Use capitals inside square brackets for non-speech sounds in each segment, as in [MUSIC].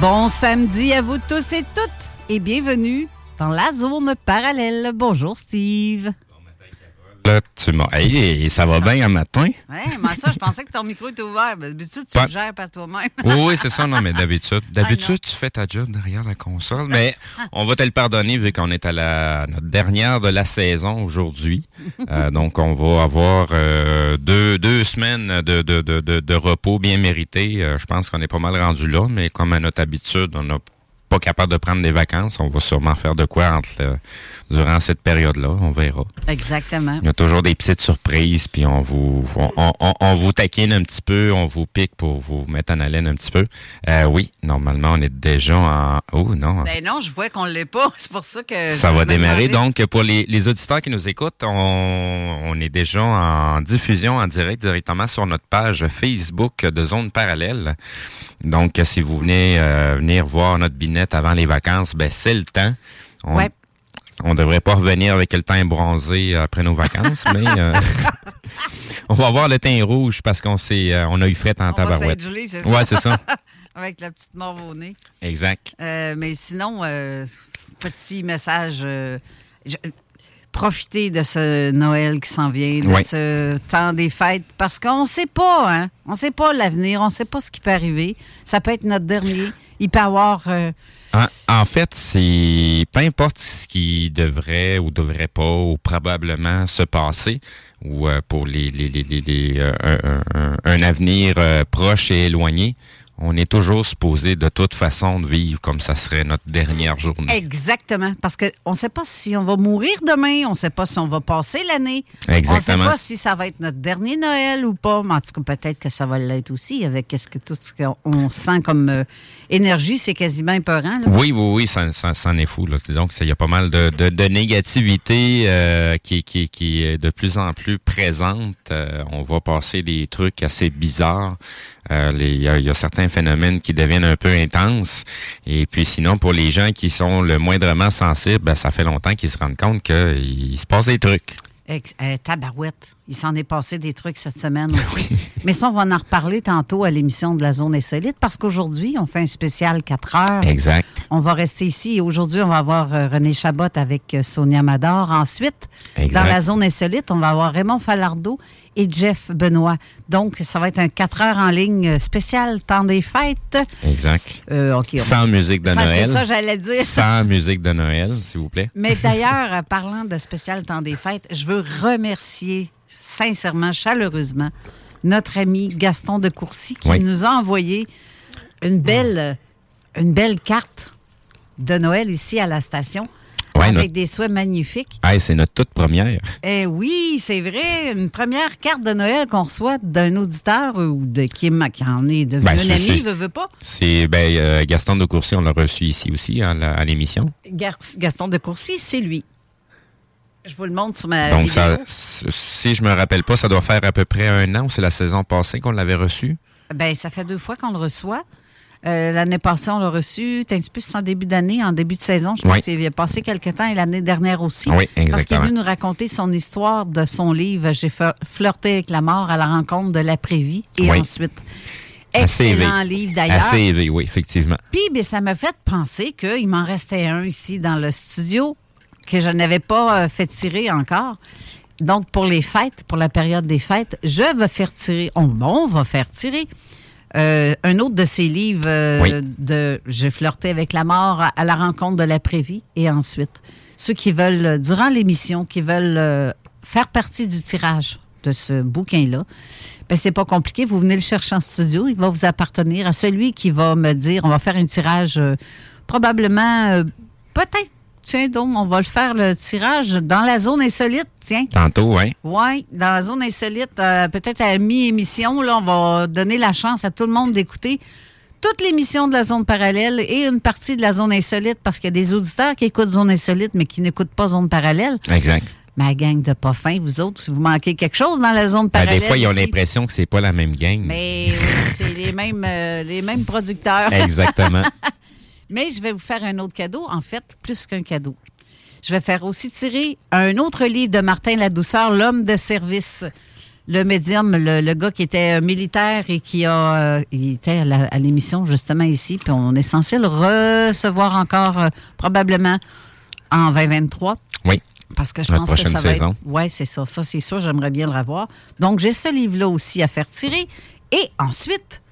Bon samedi à vous tous et toutes et bienvenue dans la zone parallèle. Bonjour Steve. Là, tu m'as. Hey, ça va bien un matin? Ouais, mais ça, je pensais que ton micro était ouvert. Mais D'habitude, tu le gères par toi-même. Oui, oui, c'est ça. Non, mais d'habitude, [LAUGHS] d'habitude, tu fais ta job derrière la console. Mais on va te le pardonner vu qu'on est à la notre dernière de la saison aujourd'hui. [LAUGHS] Euh, donc, on va avoir euh, deux, deux semaines de, de, de, de, de repos bien mérité. Euh, je pense qu'on est pas mal rendu là, mais comme à notre habitude, on n'a pas capable de prendre des vacances. On va sûrement faire de quoi entre le- durant cette période-là. On verra. Exactement. Il y a toujours des petites surprises, puis on vous on, on- on- vous taquine un petit peu, on vous pique pour vous mettre en haleine un petit peu. Euh, oui, normalement, on est déjà en... Oh non, Ben non, je vois qu'on ne l'est pas. [LAUGHS] C'est pour ça que. ça va démarrer. Donc, pour les, les auditeurs qui nous écoutent, on, on est déjà en diffusion en direct directement sur notre page Facebook de Zone Parallèle. Donc, si vous venez euh, venir voir notre binette avant les vacances, ben c'est le temps. On, Ouais. On devrait pas revenir avec le teint bronzé après nos vacances, [LAUGHS] mais euh, [LAUGHS] on va avoir le teint rouge parce qu'on s'est, euh, on a eu fret en On tabarouette. s'être c'est ça? Ouais, c'est ça. [LAUGHS] Avec la petite morve au nez. Exact. Euh, mais sinon, petit message. je- profitez de ce Noël qui s'en vient, de ce temps des fêtes, parce qu'on ne sait pas, hein? On ne sait pas l'avenir, on ne sait pas ce qui peut arriver. Ça peut être notre dernier. Il peut y avoir. euh, En, fait, c'est peu importe ce qui devrait ou devrait pas ou probablement se passer ou euh, pour les, les, euh, un avenir euh, proche et éloigné, on est toujours supposé de toute façon de vivre comme ça serait notre dernière journée. Exactement. Parce qu'on ne sait pas si on va mourir demain, on ne sait pas si on va passer l'année. On ne Exactement. sait pas si ça va être notre dernier Noël ou pas. Mais en tout cas, peut-être que ça va l'être aussi avec que, tout ce qu'on on sent comme euh, énergie. C'est quasiment épeurant. Là. Oui, oui, oui, ça, ça, ça en est fou. Là. Disons qu'il y a pas mal de, de, de négativité euh, qui, qui, qui est de plus en plus présente. Euh, on va passer des trucs assez bizarres. Euh, Il y, a, certains phénomènes qui deviennent un peu intenses. Et puis sinon, pour les gens qui sont le moindrement sensibles, ben, ça fait longtemps qu'ils se rendent compte qu'il se passe des trucs. Euh, tabarouette. Il s'en est passé des trucs cette semaine [LAUGHS] aussi. Mais ça, on va en reparler tantôt à l'émission de la Zone Insolite parce qu'aujourd'hui, on fait un spécial 4 heures. Exact. On va rester ici aujourd'hui, on va avoir euh, René Chabot avec euh, Sonia Mador. Ensuite, Exact. dans la Zone Insolite, on va avoir Raymond Falardeau et Jeff Benoît. Donc, ça va être un 4 heures en ligne euh, spécial temps des fêtes. Exact. Euh, Sans musique de Ça, Noël. C'est ça, j'allais dire. Sans musique de Noël, s'il vous plaît. Mais d'ailleurs, [LAUGHS] parlant de spécial temps des fêtes, je veux remercier sincèrement, chaleureusement, notre ami Gaston de Courcy qui Oui. nous a envoyé une belle, une belle carte de Noël ici à la station Ouais, avec notre- des souhaits magnifiques. Hey, c'est notre toute première. Eh oui, c'est vrai, une première carte de Noël qu'on reçoit d'un auditeur ou de qui, qui en est devenu Ben, un ami, veut, veut pas. C'est ben, euh, Gaston de Courcy, on l'a reçu ici aussi à la- à l'émission. Gaston de Courcy, c'est lui. Je vous le montre sur ma Donc, vidéo. ça, si je me rappelle pas, ça doit faire à peu près un an ou c'est la saison passée qu'on l'avait reçu. Ben, ça fait deux fois qu'on le reçoit. Euh, l'année passée, on l'a reçu. T'as un petit peu c'est en début d'année, en début de saison. Je pense Oui. qu'il passé quelques temps et l'année dernière aussi. Oui, Parce qu'il est exactement. venu nous raconter son histoire de son livre J'ai flirté avec la mort à la rencontre de l'après-vie. Et Oui. ensuite, excellent livre d'ailleurs. Assez élevé, oui, effectivement. Puis, ben, ça m'a fait penser qu'il m'en restait un ici dans le studio que je n'avais pas euh, fait tirer encore. Donc, pour les fêtes, pour la période des fêtes, je vais faire tirer, on, on va faire tirer euh, un autre de ses livres euh, Oui. de Je flirtais avec la mort à, à la rencontre de l'après-vie. Et ensuite, ceux qui veulent, durant l'émission, qui veulent euh, faire partie du tirage de ce bouquin-là, ben, c'est pas compliqué. Vous venez le chercher en studio. Il va vous appartenir à celui qui va me dire on va faire un tirage probablement, peut-être, tiens donc, on va le faire le tirage dans la zone insolite, tiens. Tantôt, hein? Oui, dans la zone insolite, euh, peut-être à mi-émission, là, on va donner la chance à tout le monde d'écouter toute l'émission de la zone parallèle et une partie de la zone insolite parce qu'il y a des auditeurs qui écoutent zone insolite mais qui n'écoutent pas zone parallèle. Exact. Ma gang de pas fins, vous autres, si vous manquez quelque chose dans la zone Ben, parallèle. des fois, ils ont l'impression que c'est pas la même gang. Mais oui, c'est les mêmes, euh, les mêmes producteurs. Exactement. [LAUGHS] Mais je vais vous faire un autre cadeau, en fait, plus qu'un cadeau. Je vais faire aussi tirer un autre livre de Martin Ladouceur, L'homme de service. Le médium, le, le gars qui était euh, militaire et qui a, euh, il était à l'émission justement ici, puis on est censé le recevoir encore euh, probablement en 2023. Oui. Parce que je La pense que ça prochaine va saison. être. Oui, c'est ça. Ça, c'est sûr, j'aimerais bien le revoir. Donc, j'ai ce livre-là aussi à faire tirer. Et ensuite,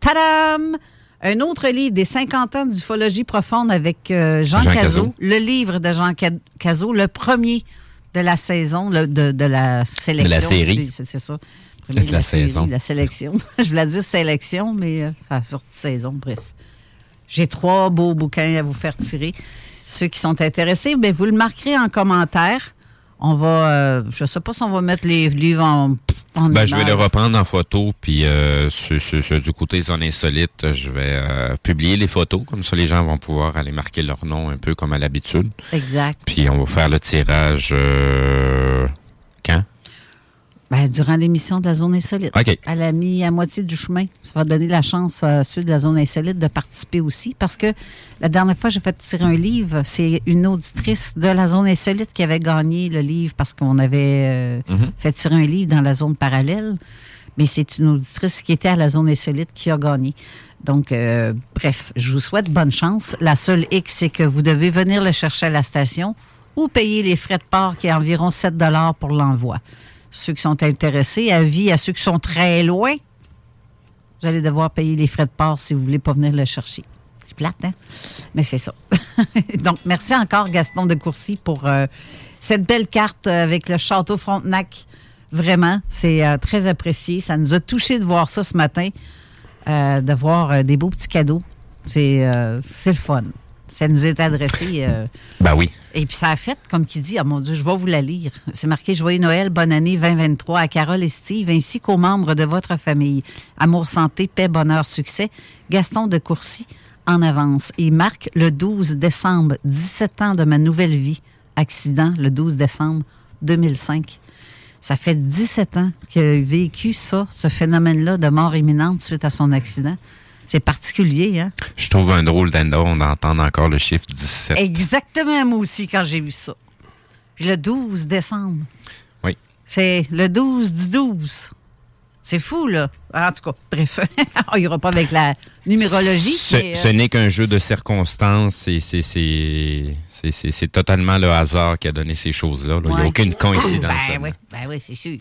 tadam! Un autre livre des 50 ans d'ufologie profonde avec euh, Jean, Jean Cazot. Cazot. Le livre de Jean Ca- Cazot, le premier de la saison, le- de, de la sélection. De la série. C'est ça. Premier De la saison. la sélection. [LAUGHS] Je voulais dire sélection, mais euh, ça a sorti saison, bref. J'ai trois beaux bouquins à vous faire tirer. Ceux qui sont intéressés, ben, vous le marquerez en commentaire. On va, euh, je sais pas si on va mettre les livres en, en Ben, je vais les reprendre en photo, puis euh, sur- sur- sur du côté zone insolite, je vais euh, publier les photos, comme ça les gens vont pouvoir aller marquer leur nom un peu comme à l'habitude. Exact. Puis on va faire le tirage euh, quand? Ben, durant l'émission de la zone insolite. OK. À la mi à moitié du chemin. Ça va donner la chance à ceux de la zone insolite de participer aussi. Parce que la dernière fois, j'ai fait tirer un livre. C'est une auditrice de la zone insolite qui avait gagné le livre parce qu'on avait euh, Mhm. fait tirer un livre dans la zone parallèle. Mais c'est une auditrice qui était à la zone insolite qui a gagné. Donc, euh, bref, je vous souhaite bonne chance. La seule X, c'est que vous devez venir le chercher à la station ou payer les frais de port qui est environ 7 pour l'envoi. Ceux qui sont intéressés, avis à ceux qui sont très loin, vous allez devoir payer les frais de port si vous voulez pas venir le chercher. C'est plate, hein? Mais c'est ça. [LAUGHS] Donc, merci encore, Gaston de Courcy, pour euh, cette belle carte euh, avec le château Frontenac. Vraiment, c'est euh, très apprécié. Ça nous a touché de voir ça ce matin, euh, de voir des beaux petits cadeaux. C'est le fun. Ça nous est adressé. euh, Ben oui. et puis ça a fait, comme qui dit, ah mon Dieu, je vais vous la lire. C'est marqué Joyeux Noël, bonne année 2023 à Carole et Steve, ainsi qu'aux membres de votre famille. Amour, santé, paix, bonheur, succès. Gaston de Courcy en avance. Il marque le 12 décembre, 17 ans de ma nouvelle vie. Accident le 12 décembre 2005. Ça fait 17 ans qu'il a vécu ça, ce phénomène-là de mort imminente suite à son accident. C'est particulier, hein? Je trouve un drôle d'endroit d'entendre encore le chiffre 17. Exactement, moi aussi, quand j'ai vu ça. Puis le 12 décembre. Oui. C'est le 12 du 12. C'est fou, là. En tout cas, bref, [LAUGHS] il n'y aura pas avec la numérologie. Ce, mais, euh, ce n'est qu'un jeu de circonstances. C'est- c'est- totalement le hasard qui a donné ces choses-là. là. Il n'y a aucune coïncidence. Ben oui, ben oui, c'est sûr.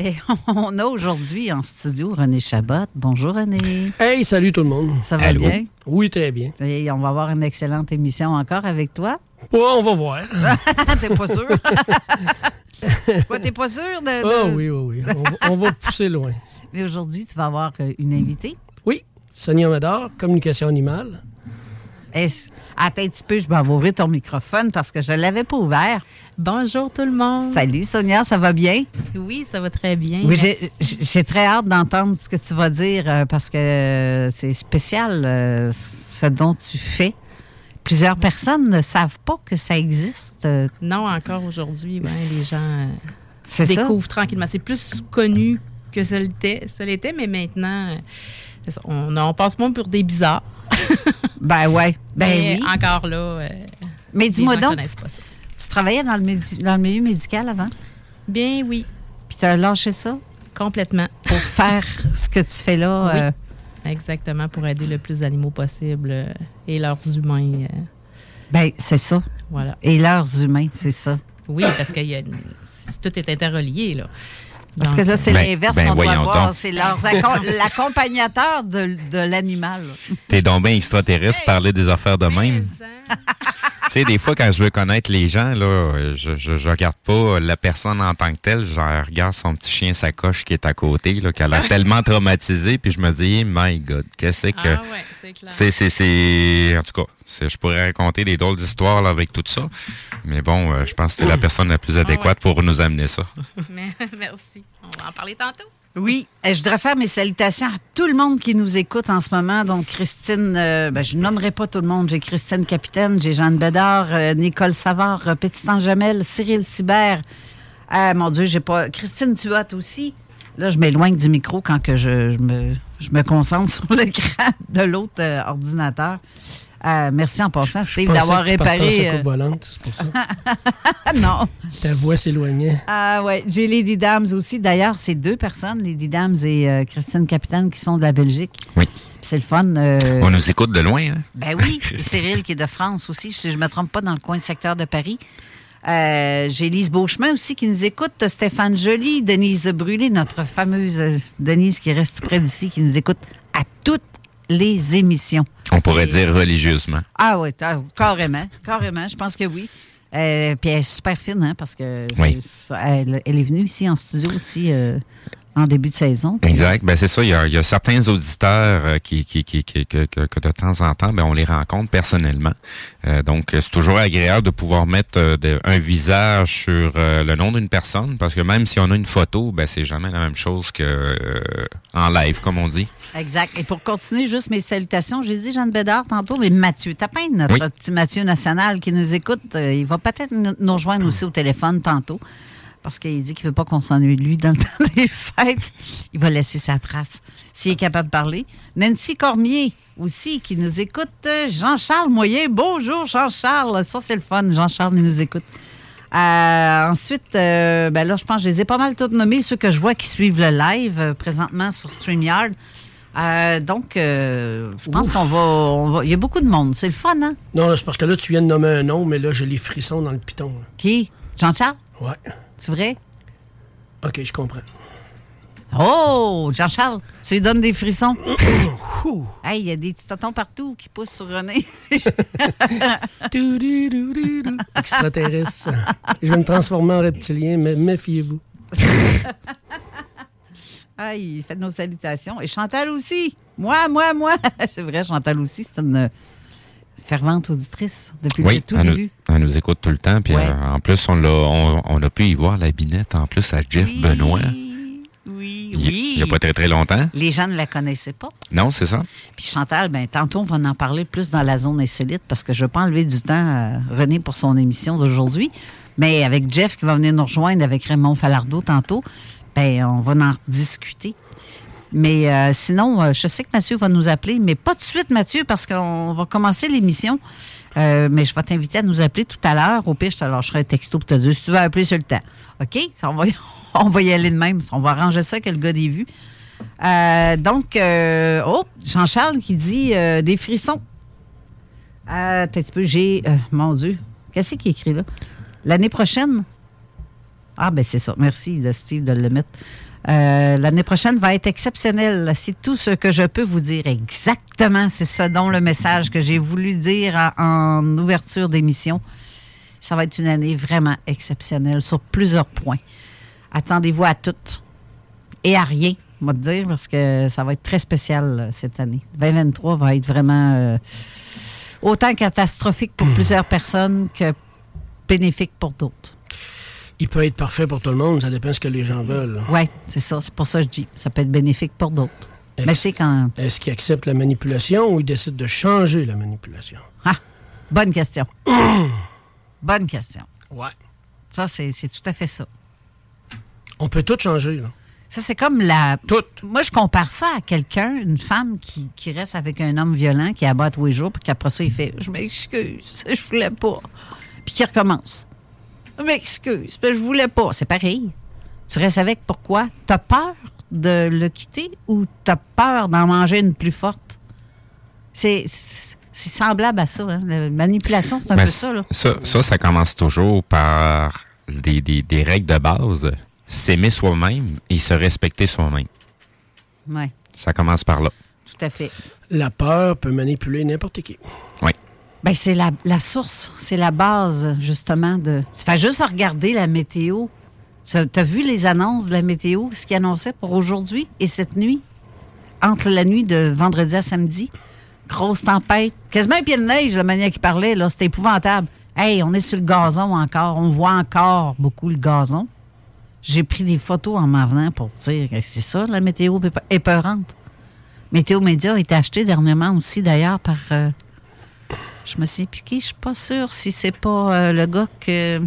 Et [LAUGHS] on a aujourd'hui en studio René Chabot. Bonjour René. Hey, salut tout le monde. Ça va Allô? bien? Oui, très bien. Et on va avoir une excellente émission encore avec toi. Ouais, on va voir. [LAUGHS] T'es pas sûr? [LAUGHS] Quoi, t'es pas sûr de. de- Ah oui, oui, oui. On va, on va pousser loin. Mais aujourd'hui, tu vas avoir euh, une invitée. Oui, Sonia Médard, communication animale. Attends un petit peu, je vais ouvrir ton microphone parce que je ne l'avais pas ouvert. Bonjour tout le monde. Salut Sonia, ça va bien? Oui, ça va très bien. Oui, j'ai très hâte d'entendre ce que tu vas dire euh, parce que euh, c'est spécial euh, ce dont tu fais. Plusieurs personnes ne savent pas que ça existe. Non, encore aujourd'hui, ben, les gens euh, ça? découvrent tranquillement. C'est plus connu que ça l'était, mais maintenant, euh, ça, on, on passe moins pour des bizarres. [LAUGHS] Ben ouais. Ben mais oui. encore là, euh, Mais dis-moi donc, connaissent pas ça. tu travaillais dans le, dans le milieu médical avant? Bien oui, Puis tu as lâché ça? Complètement. pour [LAUGHS] faire ce que tu fais là? Oui. euh, Exactement, pour aider le plus d'animaux possible euh, et leurs humains. euh, ben c'est ça. voilà. Et leurs humains, c'est ça. Oui, parce que y a une- tout est interrelié, là. Parce que là, c'est Ben- l'inverse ben qu'on doit voir. C'est [LAUGHS] l'accompagnateur de, de l'animal. T'es donc bien extraterrestre parler des affaires de même. [LAUGHS] Tu sais, des fois, quand je veux connaître les gens, là, je, je, je regarde pas la personne en tant que telle, je regarde son petit chien sacoche qui est à côté, là, qui a l'air [LAUGHS] tellement traumatisé, puis je me dis, my God, qu'est-ce que... Ah ouais, c'est clair. C'est. En tout cas, c'est- je pourrais raconter des drôles d'histoires là, avec tout ça. Mais bon, euh, je pense que c'est la personne la plus adéquate pour nous amener ça. [LAUGHS] Mais- Merci. On va en parler tantôt. Oui, et je voudrais faire mes salutations à tout le monde qui nous écoute en ce moment. Donc, Christine, euh, ben, je ne nommerai pas tout le monde. J'ai Christine Capitaine, j'ai Jeanne Bédard, euh, Nicole Savard, euh, Petit Ange Jamel, Cyril Sibert. Ah, mon Dieu, j'ai pas. Christine Tuat aussi. Là, je m'éloigne du micro quand que je, je me, je me concentre [LAUGHS] sur l'écran de l'autre euh, ordinateur. Euh, merci en passant, Je Steve, d'avoir réparé. euh, volante, c'est pour ça. Ah [LAUGHS] non. Ta voix s'éloignait. Ah ouais, j'ai Lady Dams aussi. D'ailleurs, c'est deux personnes, Lady Dams et euh, Christine Capitaine, qui sont de la Belgique. Oui. C'est le fun. euh, On nous écoute de loin, hein? Ben oui, et [LAUGHS] Cyril qui est de France aussi, si je ne me trompe pas, dans le coin secteur de Paris. Euh, j'ai Lise Beauchemin aussi qui nous écoute, Stéphane Joly, Denise Brûlé, notre fameuse euh, Denise qui reste près d'ici, qui nous écoute à toutes les émissions. On pourrait dire religieusement. Ah oui, ah, carrément, carrément, je pense que oui. Euh, puis elle est super fine, hein, parce que Oui. elle, elle est venue ici en studio aussi euh, en début de saison. Exact. Ben c'est ça. Il y a, il y a certains auditeurs euh, qui, qui, qui, qui- que, que- de temps en temps, ben on les rencontre personnellement. Euh, donc c'est toujours agréable de pouvoir mettre euh, de- un visage sur euh, le nom d'une personne, parce que même si on a une photo, ben c'est jamais la même chose que euh, en live, comme on dit. Exact. Et pour continuer, juste mes salutations, j'ai dit Jeanne Bédard tantôt, mais Mathieu Tapin, notre Oui. petit Mathieu National qui nous écoute, il va peut-être nous rejoindre aussi au téléphone tantôt. Parce qu'il dit qu'il ne veut pas qu'on s'ennuie de lui dans le [LAUGHS] temps des fêtes. Il va laisser sa trace s'il est capable de parler. Nancy Cormier aussi qui nous écoute. Jean-Charles Moyen. Bonjour Jean-Charles. Ça, c'est le fun. Jean-Charles, il nous écoute. Euh, ensuite, euh, ben là, je pense que je les ai pas mal toutes nommés, ceux que je vois qui suivent le live euh, présentement sur StreamYard. Donc, je pense qu'on va, on va- Il y a beaucoup de monde. C'est le fun, hein? Non, c'est parce que là, tu viens de nommer un nom, mais là, j'ai les frissons dans le piton. là. Qui? Jean-Charles? Ouais. C'est vrai? OK, je comprends. Oh! Jean-Charles, tu lui donnes des frissons? [COUGHS] hey, il y a des petits totons partout qui poussent sur René. [LAUGHS] Extraterrestre. je vais me transformer en reptilien, mais méfiez-vous. [LAUGHS] Aïe, faites nos salutations. Et Chantal aussi. Moi, moi, moi. [LAUGHS] c'est vrai, Chantal aussi, c'est une fervente auditrice depuis le Oui, tout elle nous, début. elle nous écoute tout le temps. Puis Ouais. euh, en plus, on, l'a, on, on a pu y voir la binette en plus à Jeff Benoît. Oui, Il oui. n'y a pas très très longtemps. Les gens ne la connaissaient pas. Non, c'est ça. Puis Chantal, ben, tantôt, on va en parler plus dans la zone insolite parce que je ne veux pas enlever du temps à René pour son émission d'aujourd'hui. Mais avec Jeff qui va venir nous rejoindre avec Raymond Falardeau tantôt, ben, on va en discuter. Mais euh, sinon, euh, je sais que Mathieu va nous appeler, mais pas de suite, Mathieu, parce qu'on va commencer l'émission. Euh, mais je vais t'inviter à nous appeler tout à l'heure. Au pire, je te lâcherai un texto pour te dire si tu veux appeler sur le temps. OK? [LAUGHS] On, va, y aller de même. On va arranger ça que le gars des vues. Donc, oh, Jean-Charles qui dit des frissons. Un petit peu, j'ai. mon Dieu. Qu'est-ce qu'il écrit là? L'année prochaine? Ah, ben c'est ça. Merci de Steve de le mettre. Euh, L'année prochaine va être exceptionnelle. C'est tout ce que je peux vous dire. Exactement, c'est ça dont le message que j'ai voulu dire en, en ouverture d'émission. Ça va être une année vraiment exceptionnelle sur plusieurs points. Attendez-vous à tout et à rien, on va te dire, parce que ça va être très spécial euh, cette année. 2023 va être vraiment euh, autant catastrophique pour [CLEARS THROAT] plusieurs personnes que bénéfique pour d'autres. Il peut être parfait pour tout le monde, ça dépend de ce que les gens veulent. Oui, c'est ça. C'est pour ça que je dis. Ça peut être bénéfique pour d'autres. Mais c'est quand. Est-ce qu'ils acceptent la manipulation ou ils décident de changer la manipulation? Ah, bonne question. [COUGHS] bonne question. Ouais. Ça, c'est c'est tout à fait ça. On peut tout changer, là. Ça, c'est comme la. Tout. Moi, je compare ça à quelqu'un, une femme qui, qui reste avec un homme violent, qui abat tous les jours, puis qu'après ça, il fait Je m'excuse, [LAUGHS] je voulais pas. Puis qui recommence. Je m'excuse, je voulais pas. C'est pareil. Tu restes avec pourquoi? T'as peur de le quitter ou t'as peur d'en manger une plus forte? C'est c'est semblable à ça. Hein? La manipulation, c'est un Ben, peu ça. Là. Ça, ça, ça commence toujours par des, des- des règles de base. S'aimer soi-même et se respecter soi-même. Oui, Ça commence par là. tout à fait. La peur peut manipuler n'importe qui. Oui. Ben, c'est la, source, c'est la base, justement, de. Tu fais juste regarder la météo. Tu as vu les annonces de la météo, ce qu'ils annonçait pour aujourd'hui et cette nuit? Entre la nuit de vendredi à samedi, grosse tempête, quasiment un pied de neige, la manière qu'il parlait, là, c'était épouvantable. Hey, on est sur le gazon encore, on voit encore beaucoup le gazon. J'ai pris des photos en m'en venant pour dire que c'est ça, la météo épe- épeurante. Météo Média a été acheté dernièrement aussi, d'ailleurs, par. euh, je me sais plus qui, je suis pas sûre si c'est pas euh, le gars que.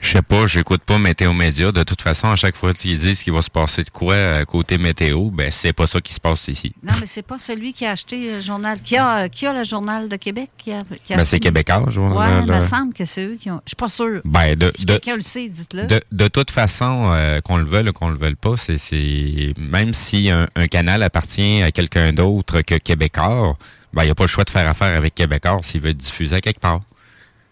Je sais pas, j'écoute pas Météo Média. De toute façon, à chaque fois qu'ils disent qu'il va se passer de quoi à côté météo, ben c'est pas ça qui se passe ici. Non, mais c'est pas celui qui a acheté le journal. Qui a, qui a le Journal de Québec? Qui a, qui a Ben, c'est québécois, je vois, Ouais, là, il me semble que c'est eux qui ont. Je suis pas sûre. Ben, de, si de, quelqu'un le sait, dites-le. de, de toute façon, euh, qu'on le veuille ou qu'on le veuille pas, c'est, c'est même si un, un canal appartient à quelqu'un d'autre que Québécois, ben, il n'y a pas le choix de faire affaire avec Québécois s'il veut diffuser à quelque part.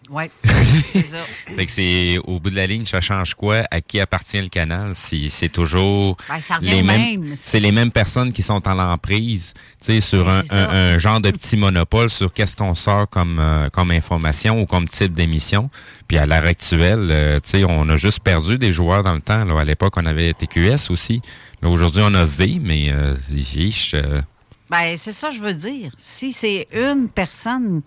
Oui, [LAUGHS] c'est ça. Fait que c'est au bout de la ligne, ça change quoi? À qui appartient le canal Si c'est toujours Ben, ça les mêmes, même. c'est les mêmes personnes qui sont en l'emprise, tu sais, sur un, ça. un- un genre de petit monopole sur qu'est-ce qu'on sort comme euh, comme information ou comme type d'émission. Puis à l'heure actuelle, euh, tu sais, on a juste perdu des joueurs dans le temps. Là. À l'époque, on avait TQS aussi. Là, aujourd'hui, on a V, mais euh, euh, Ben, c'est ça que je veux dire. Si c'est une personne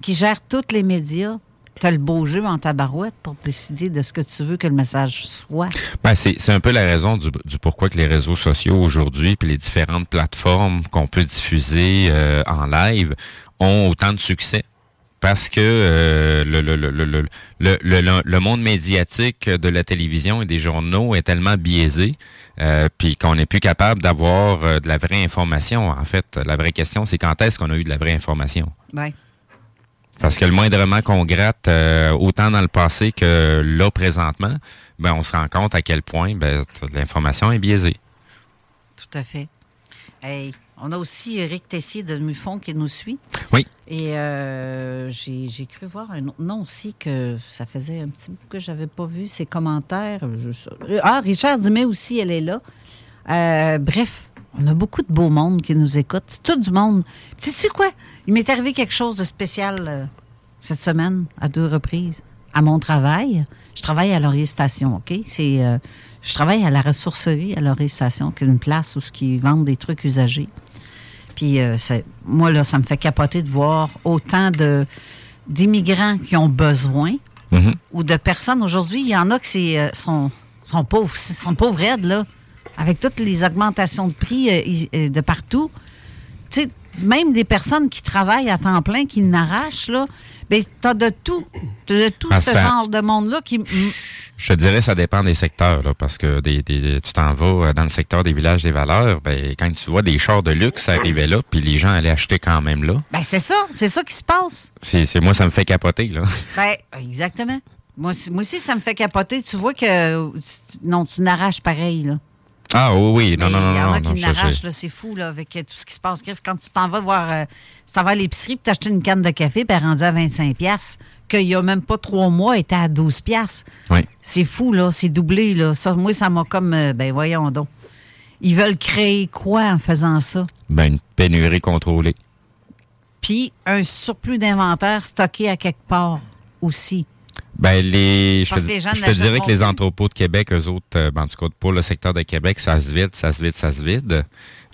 qui gère tous les médias, tu as le beau jeu en tabarouette pour décider de ce que tu veux que le message soit. Ben, c'est, un peu la raison du, pourquoi les réseaux sociaux aujourd'hui, puis les différentes plateformes qu'on peut diffuser euh, en live ont autant de succès. Parce que euh, le monde médiatique de la télévision et des journaux est tellement biaisé, euh, puis qu'on n'est plus capable d'avoir euh, de la vraie information. En fait, la vraie question, c'est quand est-ce qu'on a eu de la vraie information? Parce que le moindrement qu'on gratte, euh, autant dans le passé que là présentement, ben on se rend compte à quel point ben, l'information est biaisée. Tout à fait. Hey, on a aussi Eric Tessier de Mufon qui nous suit. Oui. Et euh, j'ai cru voir un autre nom aussi que ça faisait un petit bout que j'avais pas vu ses commentaires. Je- ah, Richard Dumais aussi, elle est là. Euh, bref, on a beaucoup de beau monde qui nous écoute. Tout du monde. Sais-tu quoi? Il m'est arrivé quelque chose de spécial euh, cette semaine, à deux reprises, à mon travail. Je travaille à Laurier Station, OK? C'est, euh, je travaille à la ressourcerie à Laurier Station, qui est une place où ils vendent des trucs usagés. Puis euh, moi, là, ça me fait capoter de voir autant de d'immigrants qui ont besoin Mhm. ou de personnes. Aujourd'hui, il y en a qui euh, sont, sont pauvres, sont pauvres raides, là. Avec toutes les augmentations de prix euh, de partout, tu sais, même des personnes qui travaillent à temps plein, qui n'arrachent, là, ben, t'as de tout. T'as de tout Ah, ce ça- genre de monde-là qui. Je te dirais, ça dépend des secteurs, là, parce que des, des- tu t'en vas euh, dans le secteur des villages des valeurs, ben, quand tu vois des chars de luxe arriver là, puis les gens allaient acheter quand même là, Ben, c'est ça. C'est ça qui se passe. c'est, moi, ça me fait capoter, là. Ben, exactement. Moi, aussi- moi aussi, ça me fait capoter. Tu vois que. Non, tu n'arraches pareil, là. Ah oui, oui, non, non, non, Il y en a qui n'arrachent, c'est- fou, là, avec euh, tout ce qui se passe. Griff, Quand tu t'en vas voir, euh, tu t'en vas à l'épicerie, puis t'achètes une canne de café, puis elle est rendue à 25 pièces qu'il y a même pas trois mois, elle était à 12 pièces Oui. C'est fou, là, c'est doublé, là. Ça, moi, ça m'a comme, euh, ben voyons donc. Ils veulent créer quoi en faisant ça? Ben, une pénurie contrôlée. Puis un surplus d'inventaire stocké à quelque part aussi. Ben, les, je te, les je dirais que les entrepôts de Québec, eux autres, euh, ben, en tout cas, pour le secteur de Québec, ça se vide, ça se vide, ça se vide.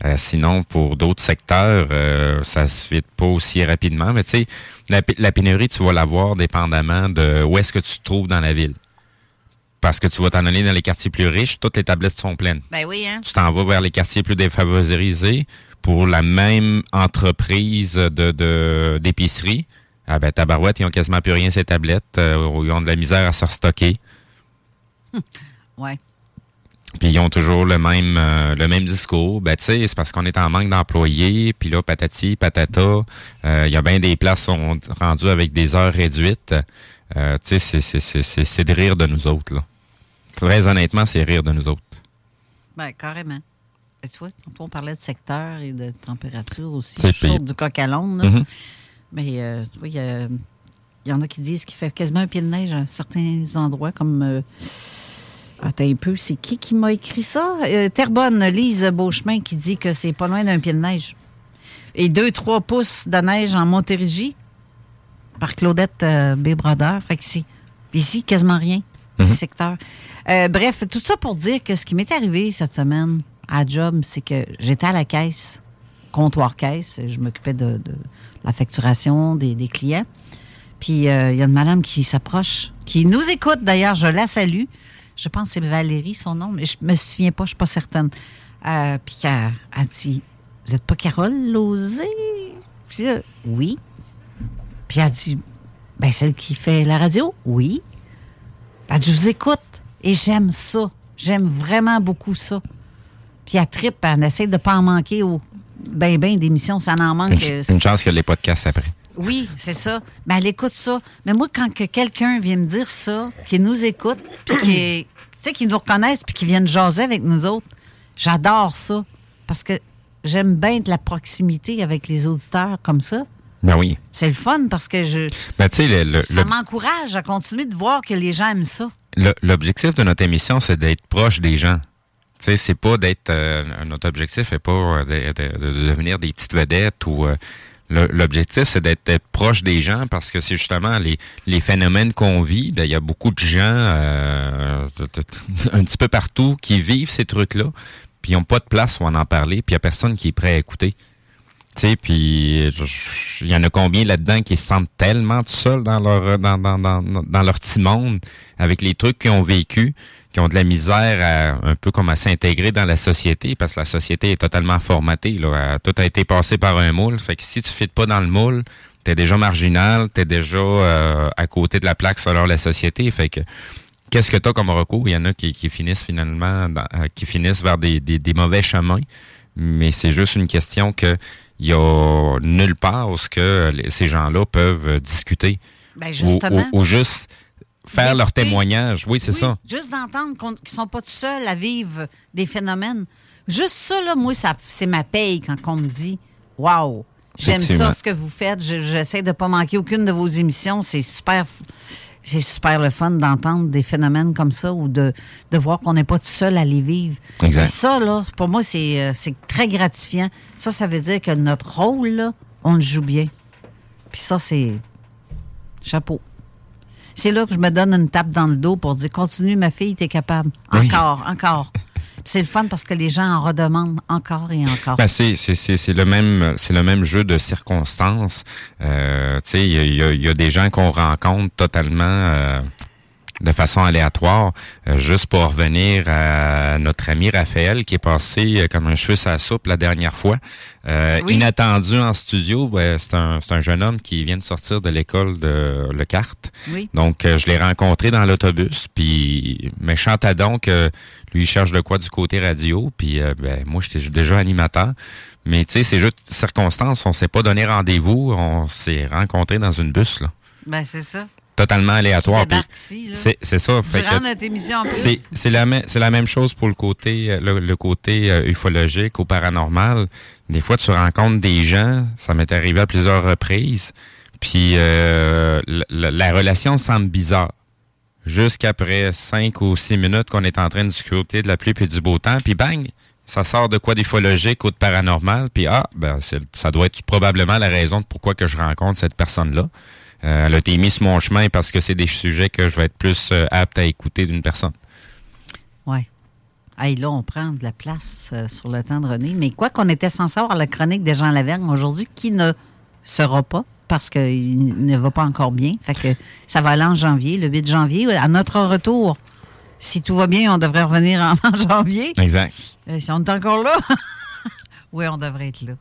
Euh, sinon, pour d'autres secteurs, euh, ça se vide pas aussi rapidement. Mais tu sais, la, pé- la pénurie, tu vas l'avoir dépendamment de où est-ce que tu te trouves dans la ville. Parce que tu vas t'en aller dans les quartiers plus riches, toutes les tablettes sont pleines. Ben oui, hein? Tu t'en vas vers les quartiers plus défavorisés pour la même entreprise de de- d'épicerie. Ah ben, tabarouette, ils ont quasiment plus rien ces tablettes. euh, ils ont de la misère à se restocker. Ouais. Puis ils ont toujours le même euh, le même discours. Ben tu sais, c'est parce qu'on est en manque d'employés. Puis là, patati, patata. euh, Il y a bien des places qui sont rendues avec des heures réduites. Euh, tu sais, c'est- c'est- c'est c'est- c'est de rire de nous autres, là. Très honnêtement, c'est rire de nous autres. Ben, carrément. Et tu vois, on parlait de secteur et de température aussi. C'est Je du coq à l'onde, là. Mais euh, tu vois, il y, en a qui disent qu'il fait quasiment un pied de neige à certains endroits, comme. euh, attends un peu, c'est qui qui m'a écrit ça? Euh, Terrebonne, Lise Beauchemin, qui dit que c'est pas loin d'un pied de neige. Et 2-3 pouces de neige en Montérégie par Claudette euh, B. Brodeur. Fait que c'est ici quasiment rien, ce secteur. Bref, tout ça pour dire que ce qui m'est arrivé cette semaine à job, c'est que j'étais à la caisse, comptoir caisse. Je m'occupais de, de la facturation des, clients. Puis euh, il y a une madame qui s'approche, qui nous écoute d'ailleurs, je la salue. Je pense que c'est Valérie, son nom, mais je me souviens pas, je suis pas certaine. Euh, puis elle, dit Vous n'êtes pas Carole Lozé Puis Oui. Puis elle dit Ben, celle qui fait la radio? Oui. Elle dit Je vous écoute et j'aime ça. J'aime vraiment beaucoup ça. Puis elle tripe, elle essaie de ne pas en manquer au ben, ben d'émissions, ça en manque. Une, ch- une chance que les podcasts après. oui, c'est ça. Mais elle écoute ça. Mais moi, quand que quelqu'un vient me dire ça, qui nous écoute, puis qui, qui nous reconnaissent, puis qui viennent jaser avec nous autres, j'adore ça. Parce que j'aime bien de la proximité avec les auditeurs comme ça. Ben oui. C'est le fun parce que je, Ben tu sais, le- le- ça m'encourage à continuer de voir que les gens aiment ça. L'objectif de notre émission, c'est d'être proche des gens. Sais, c'est pas d'être. euh, notre objectif n'est pas euh, de, de- de devenir des petites vedettes ou. euh, L'objectif, c'est d'être proche des gens parce que c'est justement les, les phénomènes qu'on vit. ben, Il y a beaucoup de gens euh, [LAUGHS] un petit peu partout qui vivent ces trucs-là, puis ils n'ont pas de place où en en parler, puis il n'y a personne qui est prêt à écouter. Sais, puis il y en a combien là-dedans qui se sentent tellement tout seuls dans leur dans, dans, dans, dans leur petit monde avec les trucs qu'ils ont vécu, qui ont de la misère à un peu comme à s'intégrer dans la société parce que la société est totalement formatée. Là, À- tout a été passé par un moule. Fait que si tu ne pas dans le moule, t'es déjà marginal, t'es déjà euh, à côté de la plaque selon la société. Fait que qu'est-ce que tu as comme recours? Il y en a qui, qui finissent finalement euh, qui finissent vers des, des, des mauvais chemins. Mais c'est juste une question que il y a nulle part où ce que les- ces gens-là peuvent discuter. Ben, Ou- justement. Ou, ou juste faire leur témoignage. Oui, c'est Oui, ça. Juste d'entendre qu'ils sont pas tout seuls à vivre des phénomènes. Juste ça, là, moi, ça, c'est ma paye quand on me dit Waouh, j'aime ça ce que vous faites. Je- J'essaie de ne pas manquer aucune de vos émissions. C'est super. C'est super le fun d'entendre des phénomènes comme ça ou de, de voir qu'on n'est pas tout seul à les vivre. Exact. Mais ça, là, pour moi, c'est euh, c'est très gratifiant. Ça, ça veut dire que notre rôle, là, on le joue bien. Puis ça, c'est chapeau. C'est là que je me donne une tape dans le dos pour dire continue, ma fille, t'es capable. Oui. Encore, encore. C'est le fun parce que les gens en redemandent encore et encore. Ben, c'est, le même c'est le même jeu de circonstances. Euh, tu sais, il y a des gens qu'on rencontre totalement euh, de façon aléatoire. Euh, juste pour revenir à notre ami Raphaël qui est passé euh, comme un cheveu sur la soupe la dernière fois. Euh, Inattendu en studio, ben, c'est un, un, jeune homme qui vient de sortir de l'école de Le Carte. Donc, je l'ai rencontré dans l'autobus, puis méchant donc, lui, il cherche de quoi du côté radio, puis ben, moi, j'étais déjà animateur. Mais tu sais, c'est juste circonstances, on s'est pas donné rendez-vous, on s'est rencontré dans une bus, là. Ben, c'est ça totalement aléatoire. C'est ça. C'est la, la, même chose pour le côté, euh, le, côté euh, ufologique ou paranormal. Des fois, tu rencontres des gens, ça m'est arrivé à plusieurs reprises, puis euh, la, relation semble bizarre. Jusqu'après cinq ou six minutes qu'on est en train de discuter de la pluie et du beau temps, puis bang, ça sort de quoi d'ufologique ou de paranormal, puis ah, ben ça doit être probablement la raison de pourquoi que je rencontre cette personne-là. Euh, elle a été mise sur mon chemin parce que c'est des sujets que je vais être plus euh, apte à écouter d'une personne. Oui. Hey, là, on prend de la place euh, sur le temps de René. Mais quoi qu'on était censé avoir la chronique des Jean Lavergne aujourd'hui, qui ne sera pas parce qu'il ne va pas encore bien. Fait que ça va aller en janvier, le 8 janvier. À notre retour, si tout va bien, on devrait revenir en, [LAUGHS] janvier. Exact. si on est encore là, [LAUGHS] oui, on devrait être là.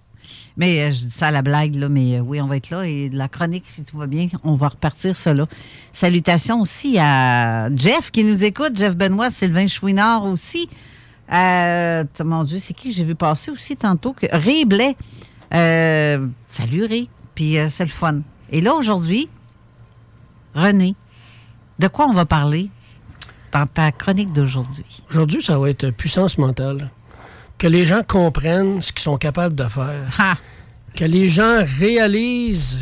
Mais euh, je dis ça à la blague, là, mais euh, oui, on va être là. Et la chronique, si tout va bien, on va repartir là. Salutations aussi à Jeff qui nous écoute, Jeff Benoît, Sylvain Chouinard aussi. Euh, mon Dieu, c'est qui que j'ai vu passer aussi tantôt? Que, Ray Blais. salut Ray. Puis c'est le fun. Et là, aujourd'hui, René, de quoi on va parler dans ta chronique d'aujourd'hui? Aujourd'hui, ça va être puissance mentale que les gens comprennent ce qu'ils sont capables de faire. Que les gens réalisent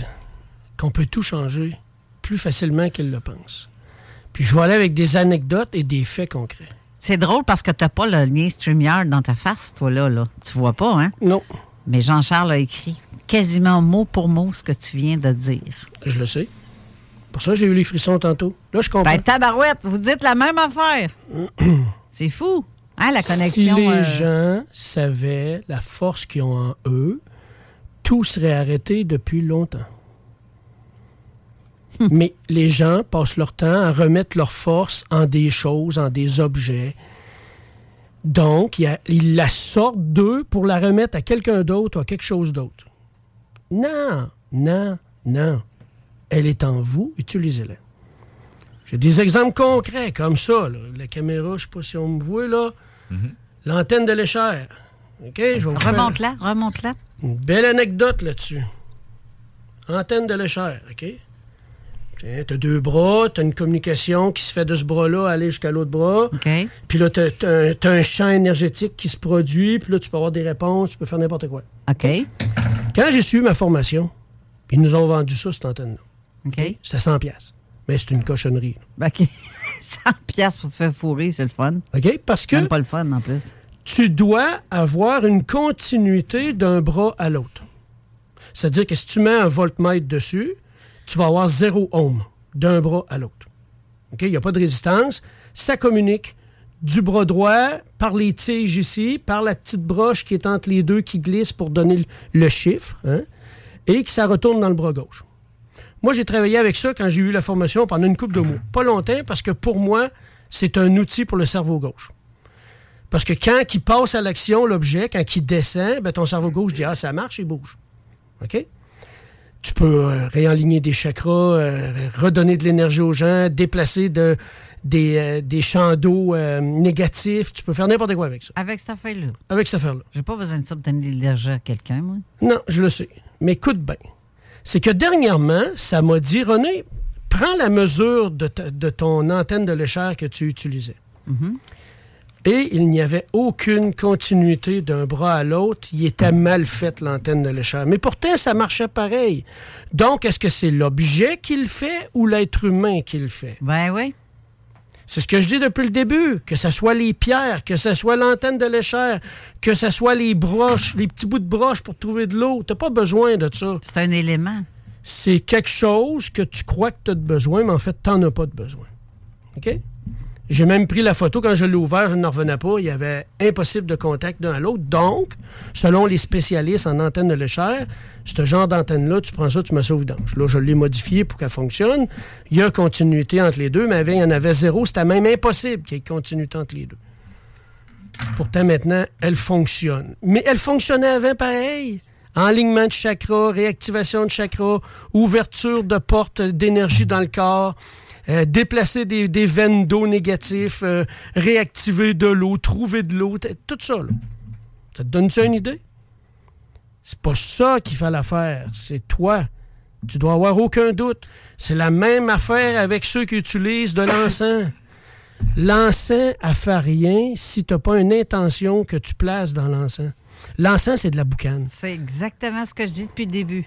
qu'on peut tout changer plus facilement qu'ils le pensent. Puis je vais aller avec des anecdotes et des faits concrets. C'est drôle parce que tu n'as pas le lien StreamYard dans ta face, toi, là. là. Tu vois pas, hein? Non. Mais Jean-Charles a écrit quasiment mot pour mot ce que tu viens de dire. Je le sais. Pour ça, j'ai eu les frissons tantôt. Là, je comprends. Ben, tabarouette, vous dites la même affaire. [CLEARS THROAT] C'est fou. Ah, la connexion. Si les euh, gens savaient la force qu'ils ont en eux, tout serait arrêté depuis longtemps. Hmm. Mais les gens passent leur temps à remettre leur force en des choses, en des objets. Donc, ils la sortent d'eux pour la remettre à quelqu'un d'autre ou à quelque chose d'autre. Non, non, non. Elle est en vous, utilisez-la. J'ai des exemples concrets comme ça. La caméra, je ne sais pas si on me voit là. Mhm. L'antenne de l'échelle. OK? Remonte-la, remonte-la. Une belle anecdote là-dessus. Antenne de l'échelle, OK? Tu as deux bras, tu as une communication qui se fait de ce bras-là aller jusqu'à l'autre bras. OK. Puis là, tu as, un champ énergétique qui se produit, puis là, tu peux avoir des réponses, tu peux faire n'importe quoi. OK. Quand j'ai suivi ma formation, ils nous ont vendu ça, cette antenne-là. OK. C'était 100 pièces mais c'est une cochonnerie. OK. [LAUGHS] 100 pièces pour te faire fourrer, c'est le fun. OK, parce que... Même pas le fun, en plus. Tu dois avoir une continuité d'un bras à l'autre. C'est-à-dire que si tu mets un voltmètre dessus, tu vas avoir zéro ohm d'un bras à l'autre. OK? Il n'y a pas de résistance. Ça communique du bras droit par les tiges ici, par la petite broche qui est entre les deux qui glisse pour donner le chiffre, hein, et que ça retourne dans le bras gauche. Moi, j'ai travaillé avec ça quand j'ai eu la formation pendant une coupe de mois. Pas longtemps, parce que pour moi, c'est un outil pour le cerveau gauche. Parce que quand il passe à l'action, l'objet, quand il descend, ben, ton cerveau gauche dit Ah, ça marche, il bouge. OK? Tu peux euh, réaligner des chakras, euh, redonner de l'énergie aux gens, déplacer de, des, euh, des champs d'eau négatifs. Tu peux faire n'importe quoi avec ça. Avec cette affaire-là? Avec cette affaire-là. J'ai pas besoin de ça pour donner de l'énergie à quelqu'un, moi. Non, je le sais. Mais écoute bien c'est que dernièrement, ça m'a dit, René, prends la mesure de, ton antenne de léchère que tu utilisais. Mm-hmm. Et il n'y avait aucune continuité d'un bras à l'autre. Il était mal fait, l'antenne de l'échelle. Mais pourtant, ça marchait pareil. Donc, est-ce que c'est l'objet qui le fait ou l'être humain qui le fait? Ben oui. C'est ce que je dis depuis le début, que ce soit les pierres, que ce soit l'antenne de l'échelle, que ce soit les broches, les petits bouts de broches pour trouver de l'eau. Tu pas besoin de ça. C'est un élément. C'est quelque chose que tu crois que tu as besoin, mais en fait, tu n'en as pas de besoin. OK? J'ai même pris la photo quand je l'ai ouvert, je n'en revenais pas. Il y avait impossible de contact d'un à l'autre. Donc, selon les spécialistes en antenne de l'échelle, ce genre d'antenne-là, tu prends ça, tu mets ça au vidange. Là, je l'ai modifié pour qu'elle fonctionne. Il y a continuité entre les deux, mais avant, il y en avait zéro. C'était même impossible qu'il y ait continuité entre les deux. Pourtant, maintenant, elle fonctionne. Mais elle fonctionnait avant pareil. Enlignement de chakra, réactivation de chakra, ouverture de portes d'énergie dans le corps, euh, déplacer des, des veines d'eau négatifs, euh, réactiver de l'eau, trouver de l'eau, tout ça. là. Ça te donne-tu une idée? C'est pas ça qu'il fait l'affaire, c'est toi. Tu dois avoir aucun doute. C'est la même affaire avec ceux qui utilisent de l'encens. [COUGHS] L'encens, elle fait rien si tu n'as pas une intention que tu places dans l'encens. L'encens, c'est de la boucane. C'est exactement ce que je dis depuis le début.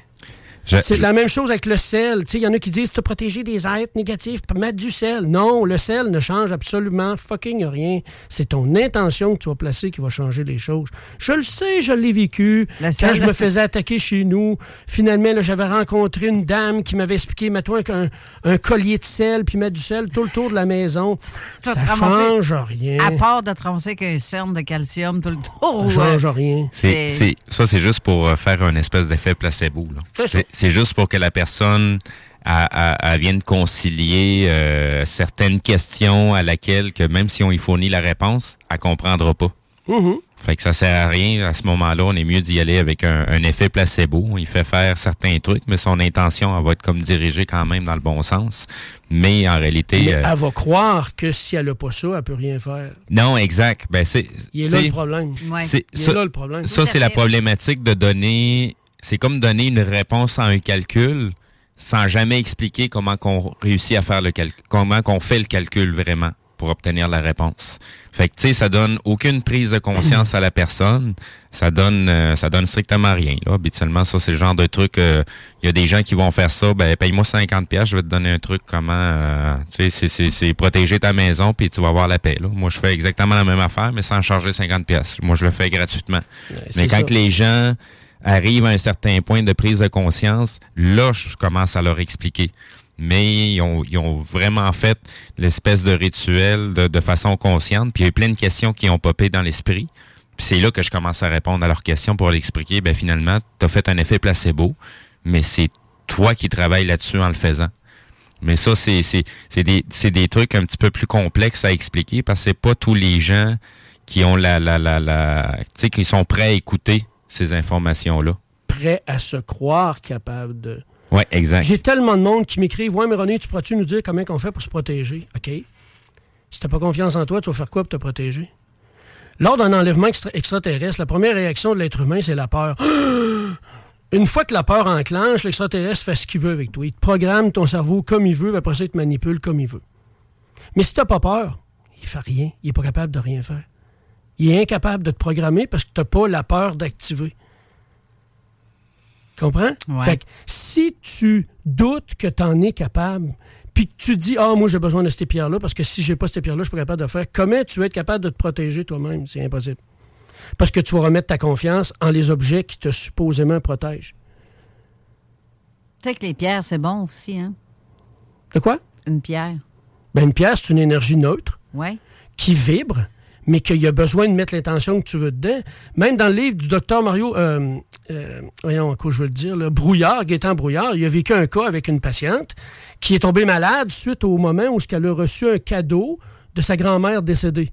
C'est la même chose avec le sel. Tu sais, Il y en a qui disent te protéger des êtres négatifs, pour mettre du sel. Non, le sel ne change absolument fucking rien. C'est ton intention que tu vas placer qui va changer les choses. Je le sais, je l'ai vécu. Le Quand sel- je me faisais attaquer chez nous, finalement, là, j'avais rencontré une dame qui m'avait expliqué, mets-toi un, un collier de sel, puis mettre du sel tout le tour de la maison. Ça ramasser- change rien. À part de te avec un cerne de calcium tout le tour. Ça change rien. C'est, c'est- ça, c'est juste pour euh, faire un espèce d'effet placebo. là. C'est ça. C'est, c'est juste pour que la personne elle- elle- elle vienne concilier euh, certaines questions à laquelle, que même si on y fournit la réponse, elle comprendra pas. Mhm. Fait que ça sert à rien. À ce moment-là, on est mieux d'y aller avec un, un effet placebo. Il fait faire certains trucs, mais son intention, elle va être comme dirigée quand même dans le bon sens. Mais en réalité... Mais euh, elle va croire que si elle n'a pas ça, elle peut rien faire. non, exact. Ben, c'est, Il est là le problème. c'est- Il est ça- là le problème. Ça, c'est la problématique de donner. C'est comme donner une réponse à un calcul sans jamais expliquer comment qu'on réussit à faire le calcul, comment qu'on fait le calcul vraiment pour obtenir la réponse. Fait que tu sais, ça donne aucune prise de conscience à la personne. Ça donne, euh, ça donne strictement rien. Là, habituellement, ça c'est le genre de truc. euh, Il y a des gens qui vont faire ça. Ben, paye-moi 50 pièces, je vais te donner un truc comment. euh, tu sais, c'est- c'est c'est protéger ta maison puis tu vas avoir la paix. Là. Moi, je fais exactement la même affaire, mais sans charger 50 pièces. Moi, je le fais gratuitement. mais quand ça. les gens arrivent à un certain point de prise de conscience, là, je commence à leur expliquer. Mais ils ont, ils ont vraiment fait l'espèce de rituel de, de façon consciente. Puis il y a eu plein de questions qui ont popé dans l'esprit. Puis c'est là que je commence à répondre à leurs questions pour leur expliquer, ben finalement, tu as fait un effet placebo, mais c'est toi qui travailles là-dessus en le faisant. Mais ça, c'est des, des trucs un petit peu plus complexes à expliquer parce que c'est pas tous les gens qui ont la, la, la, la tu sais, qui sont prêts à écouter ces informations-là. Prêt à se croire capable de. Ouais, exact. J'ai tellement de monde qui m'écrivent Ouais, mais René, tu pourrais-tu nous dire comment on fait pour se protéger? OK. Si t'as pas confiance en toi, tu vas faire quoi pour te protéger? Lors d'un enlèvement extra- extraterrestre, la première réaction de l'être humain, c'est la peur. [GASPS] Une fois que la peur enclenche, l'extraterrestre fait ce qu'il veut avec toi. Il te programme ton cerveau comme il veut, puis après ça, il te manipule comme il veut. Mais si t'as pas peur, il fait rien. Il est pas capable de rien faire. Il est incapable de te programmer parce que t'as pas la peur d'activer. Comprends? Ouais. Fait que si tu doutes que tu en es capable, puis que tu dis Ah, moi, j'ai besoin de ces pierres-là, parce que si j'ai pas ces pierres-là, je suis pas capable de le faire, comment tu vas être capable de te protéger toi-même? C'est impossible. Parce que tu vas remettre ta confiance en les objets qui te supposément protègent. Tu sais que les pierres, c'est bon aussi, hein? De quoi? Une pierre. Ben, une pierre, c'est une énergie neutre Ouais. qui vibre, mais qu'il y a besoin de mettre l'intention que tu veux dedans. Même dans le livre du docteur Mario, euh, euh, voyons, quoi je veux le dire, là, Brouillard, Gaétan Brouillard, il a vécu un cas avec une patiente qui est tombée malade suite au moment où elle a reçu un cadeau de sa grand-mère décédée.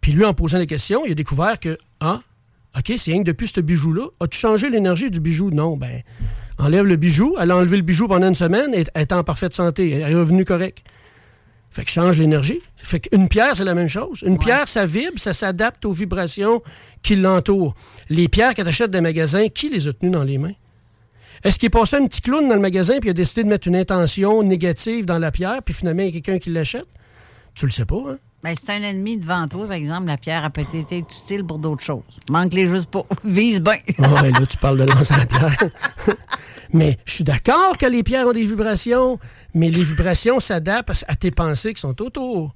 Puis lui, en posant des questions, il a découvert que, ah, OK, c'est rien que depuis ce bijou-là. As-tu changé l'énergie du bijou? Non, ben, enlève le bijou. Elle a enlevé le bijou pendant une semaine et elle est en parfaite santé. Elle est revenue correcte. Fait que change l'énergie. Fait qu'une pierre, c'est la même chose. Une pierre, ça vibre, ça s'adapte aux vibrations qui l'entourent. Les pierres que tu achètes des magasins, qui les a tenues dans les mains? Est-ce qu'il est passé un petit clown dans le magasin puis il a décidé de mettre une intention négative dans la pierre puis finalement il y a quelqu'un qui l'achète? Tu le sais pas, hein? Ben, c'est un ennemi devant toi, par exemple, la pierre a peut-être été utile pour d'autres choses. Manque-les juste pas. [LAUGHS] Vise bien. Là, tu parles de lancer la pierre. [LAUGHS] mais je suis d'accord que les pierres ont des vibrations, mais les vibrations s'adaptent à tes pensées qui sont autour.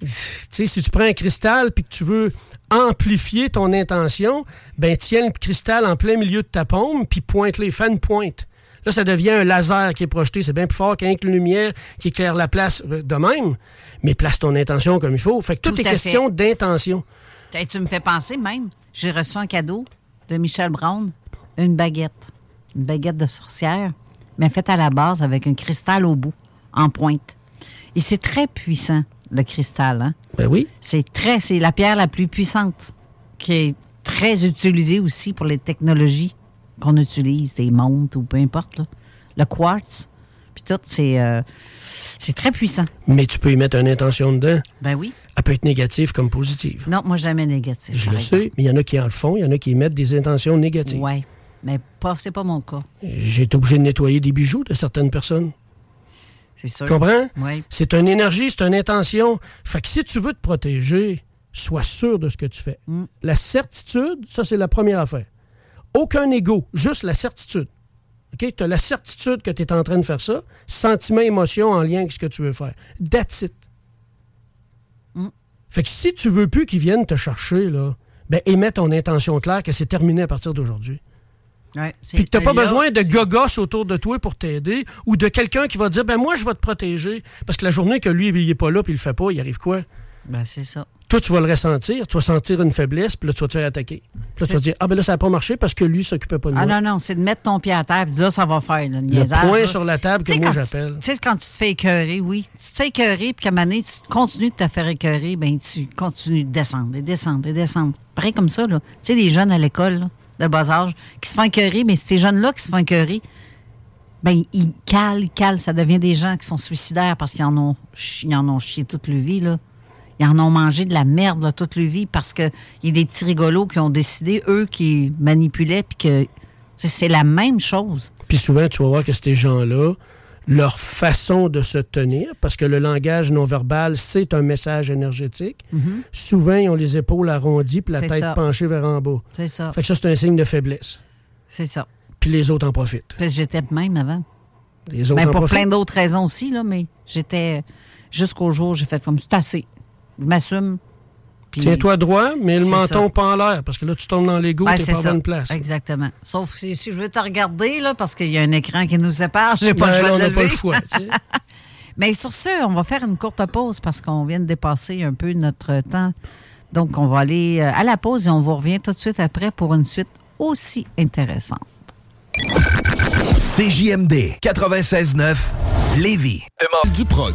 Tu sais, si tu prends un cristal puis que tu veux amplifier ton intention, ben tiens le cristal en plein milieu de ta paume puis pointe les une pointe. Là, ça devient un laser qui est projeté. C'est bien plus fort qu'un lumière qui éclaire la place euh, de même. Mais place ton intention comme il faut. Fait que tout, Tout est question d'intention. Hey, tu me fais penser même, j'ai reçu un cadeau de Michel Brown, une baguette. Une baguette de sorcière, mais faite à la base avec un cristal au bout, en pointe. Et c'est très puissant, le cristal. Hein? Ben oui. C'est très, c'est la pierre la plus puissante, qui est très utilisée aussi pour les technologies qu'on utilise, des montres ou peu importe. là. Le quartz, puis tout, c'est, euh, c'est très puissant. Mais tu peux y mettre une intention dedans. Ben oui. Elle peut être négative comme positive. Non, moi jamais négatif. Je le exemple. sais, mais il y en a qui en le font, il y en a qui mettent des intentions négatives. Ouais, mais c'est pas mon cas. J'ai été obligé de nettoyer des bijoux de certaines personnes. C'est sûr. Tu comprends? Oui. C'est une énergie, c'est une intention. Fait que si tu veux te protéger, sois sûr de ce que tu fais. Mm. La certitude, ça, c'est la première affaire. Aucun ego, juste la certitude. Tu as la certitude que tu es en train de faire ça, sentiment, émotion en lien avec ce que tu veux faire. That's it. Mm. Fait que si tu veux plus qu'ils viennent te chercher, là, ben, émets ton intention claire que c'est terminé à partir d'aujourd'hui. Ouais, Puis que tu n'as pas besoin de gogos autour de toi pour t'aider ou de quelqu'un qui va te dire ben moi je vais te protéger parce que la journée que lui il est pas là puis il le fait pas, il arrive quoi? Ben, c'est ça. Toi tu vas le ressentir, tu vas sentir une faiblesse puis là tu vas te faire attaquer. Puis là tu vas te dire ah ben là ça n'a pas marché parce que lui s'occupait pas de Ah moi. non, non, c'est de mettre ton pied à terre, puis là, ça va faire, là, le niaisage, point là. sur la table que moi j'appelle. Tu sais, quand tu te fais écœurer, oui. Tu te fais écœurer, puis qu'à un moment donné, tu continues de te faire écœurer, ben tu continues de descendre, et descendre, et descendre. Pareil comme ça, là. Tu sais, les jeunes à l'école, de bas âge, qui se font écœurer, mais ces jeunes-là qui se font écœurer, ben ils calent, ils calent. Ça devient des gens qui sont suicidaires parce qu'ils en ont, ils en ont chié toute leur vie, là. Ils en ont mangé de la merde là, toute leur vie parce qu'il y a des petits rigolos qui ont décidé, eux, qui manipulaient, puis que c'est- la même chose. Puis souvent tu vas voir que ces gens-là leur façon de se tenir, parce que le langage non verbal, c'est un message énergétique. Souvent, ils ont les épaules arrondies puis la tête ça. penchée vers en bas. C'est ça. Fait que ça, c'est un signe de faiblesse. C'est ça. Puis les autres en profitent. Parce que j'étais de même avant. Les autres Ben, en pour profitent. plein d'autres raisons aussi, là, mais j'étais. Jusqu'au jour, j'ai fait comme c'est assez. Je m'assume. Tiens-toi droit, mais le menton ça. pas en l'air, parce que là, tu tombes dans l'ego, Ben, t'es c'est pas à ça. bonne place. Exactement. Sauf si, si je veux te regarder, là, parce qu'il y a un écran qui nous sépare, j'ai pas Ben, le choix là, on de n'a pas le lever. choix. tu sais. [LAUGHS] Mais sur ce, on va faire une courte pause parce qu'on vient de dépasser un peu notre temps. Donc, on va aller euh, à la pause et on vous revient tout de suite après pour une suite aussi intéressante. CJMD 96.9 Lévis. Du prog.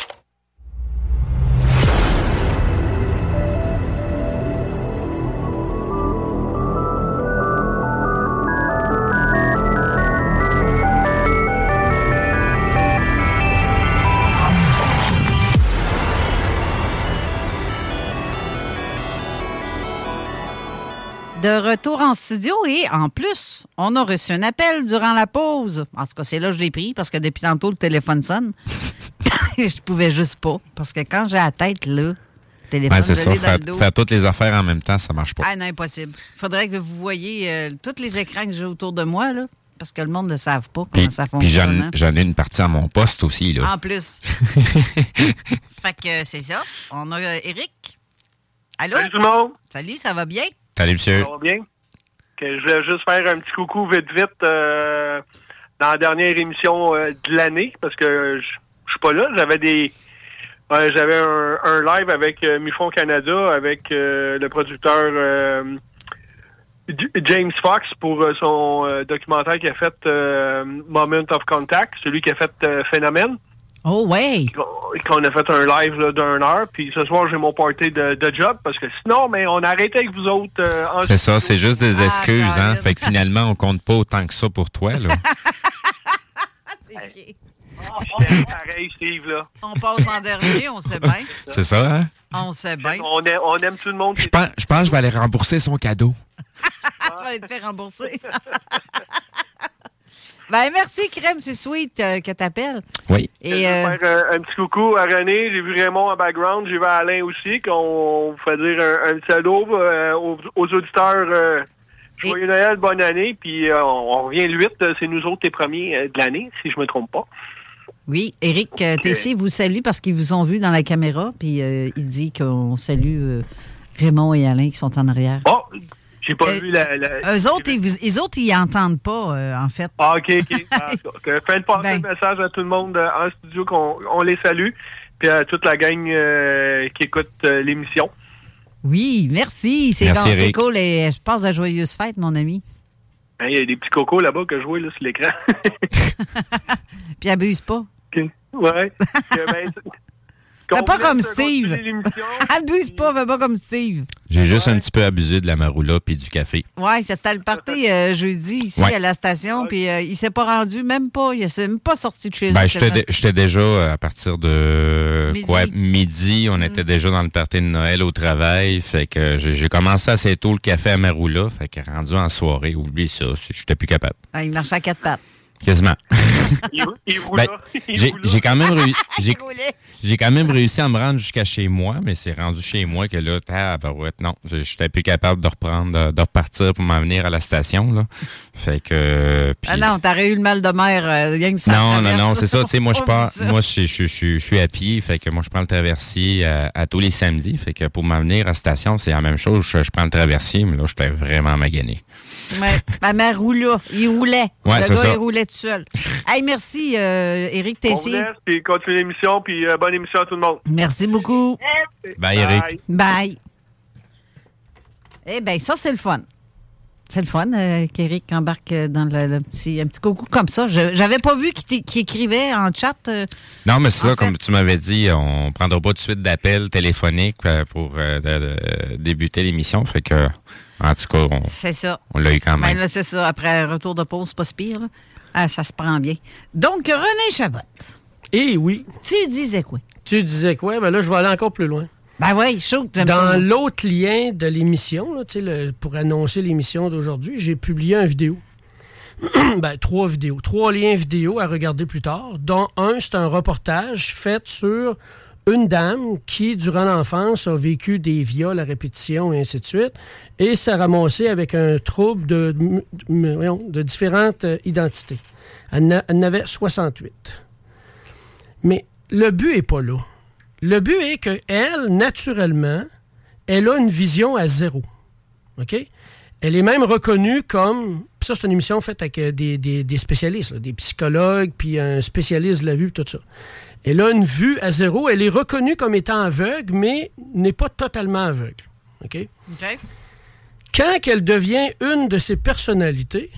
De retour en studio et en plus, on a reçu un appel durant la pause. En tout cas, c'est là que je l'ai pris parce que depuis tantôt, le téléphone sonne. [LAUGHS] je pouvais juste pas. Parce que quand j'ai la tête là, le téléphone, Ouais, c'est ça. Faire, le dos. faire toutes les affaires en même temps, ça marche pas. Ah non, impossible. Faudrait que vous voyiez euh, tous les écrans que j'ai autour de moi, là, parce que le monde ne savent pas comment Puis, ça puis fonctionne. hein. j'en ai une partie à mon poste aussi. Là. En plus. [LAUGHS] fait que c'est ça. On a euh, Eric. Allô? Salut tout le monde. Salut, ça va bien? Bien? Je voulais juste faire un petit coucou vite vite euh, dans la dernière émission euh, de l'année parce que je suis pas là. J'avais des j'avais un, live avec euh, Mifon Canada avec le producteur James Fox pour son documentaire qui a fait Moment of Contact, celui qui a fait Phénomène. Oh, ouais. qu'on a fait un live d'une heure. Puis ce soir, j'ai mon party de, de job parce que sinon, mais on a arrêté avec vous autres. euh, C'est ça, c'est juste des Ah, excuses, hein. Fait que finalement, on compte pas autant que ça pour toi, là. [LAUGHS] J'étais pareil, Steve, là. On passe en dernier, on sait bien. [LAUGHS] C'est ça, hein? On sait bien. On, aime- on aime tout le monde. Je pense, je pense que je vais aller rembourser son cadeau. [LAUGHS] tu vas aller te faire rembourser. Ben, merci, Crème, c'est sweet euh, que t'appelles. Oui. Je Et, euh, faire euh, un petit coucou à René. J'ai vu Raymond en background. J'ai vu Alain aussi. Qu'on vous fait dire un, un petit euh, aux, aux auditeurs. euh, Joyeux Noël, bonne année. Puis euh, on, revient le 8. euh, C'est nous autres les premiers euh, de l'année, si je me trompe pas. oui, Éric euh, Tessier vous salue parce qu'ils vous ont vu dans la caméra, puis euh, il dit qu'on salue euh, Raymond et Alain qui sont en arrière. Oh, j'ai pas vu la. la- Eux autres, ils, vous- les autres, ils n'entendent pas, euh, en fait. Ah, OK, OK. [LAUGHS] Ah, Faites passer Ben. le message à tout le monde euh, en studio qu'on on les salue. Puis à toute la gang euh, qui écoute euh, l'émission. Oui, merci. C'est cool. Et je passe de joyeuses fêtes, mon ami. Hein, Il y a des petits cocos là-bas que je vois là, sur l'écran. [LAUGHS] Puis abuse pas. [LAUGHS] ouais. Que, ben, Fais pas comme Steve. [LAUGHS] Abuse pas, fais pas comme Steve. J'ai juste un petit peu abusé de la maroula puis du café. Ouais, ça c'était le party euh, jeudi ici Ouais. à la station, puis euh, il s'est pas rendu, même pas, il s'est même pas sorti de chez Ben, j'étais dé- j'étais déjà euh, à partir de Midi. Mm. quoi midi, on était déjà dans le party de Noël au travail, fait que j'ai j'ai commencé assez tôt le café à Maroula, fait que rendu en soirée, oublie ça, j'étais plus capable. Ah, il marchait à quatre pattes. Quasiment. [LAUGHS] Ben, j'ai quand même réussi. [LAUGHS] J'ai j'ai quand même réussi à me rendre jusqu'à chez moi, mais c'est rendu chez moi que là, tabarouette, non, je- j'étais plus capable de reprendre, de, repartir pour m'en venir à la station là. Fait que Ah non, t'aurais eu le mal de mer, euh, rien que ça. non, non, non, c'est ça. Tu sais, moi, je [LAUGHS] pars, moi, je, je, je, je suis à pied, fait que moi, je prends le traversier à, à tous les samedis. Fait que pour m'en venir à la station, c'est la même chose. Je, je prends le traversier, mais là, j'étais vraiment magané. Ouais, ma mère roulait. Il roulait. Ouais, le gars, ça. il roulait tout seul. Hey, merci, euh, Éric On vous Tessier. laisse, puis continue l'émission, puis euh, bonne émission à tout le monde. Merci beaucoup. Bye, Eric. Bye. Eh bien, ça, c'est le fun. C'est le fun euh, qu'Éric embarque euh, dans le, le petit, un petit coucou comme ça. Je J'avais pas vu qu'il écrivait en chat. euh, Non, mais c'est ça, fait- comme tu m'avais dit, on prendra pas tout de suite d'appel téléphonique euh, pour euh, débuter l'émission. Fait que, en tout cas, on, C'est ça. on l'a eu quand Ben même. c'est ça. Après un retour de pause, pas si pire. là. Ah, ça se prend bien. Donc, René Chabot. Eh oui. Tu disais quoi? Tu disais quoi? Ben là, je vais aller encore plus loin. Ben oui, chaud. j'aime Dans l'autre lien de l'émission, là, le- pour annoncer l'émission d'aujourd'hui, j'ai publié une vidéo. [CLEARS THROAT] ben, trois vidéos. Trois liens vidéo à regarder plus tard, dont un, c'est un reportage fait sur une dame qui, durant l'enfance, a vécu des viols à répétition et ainsi de suite, et s'est ramassée avec un trouble de, différentes euh, identités. Elle en avait 68. Mais le but n'est pas là. Le but est qu'elle, naturellement, elle a une vision à zéro. Elle est même reconnue comme. Ça, c'est une émission faite avec euh, des, spécialistes, des psychologues, puis un spécialiste de la vue, tout ça. Elle a une vue à zéro. Elle est reconnue comme étant aveugle, mais n'est pas totalement aveugle. OK? OK. Quand elle devient une de ces personnalités,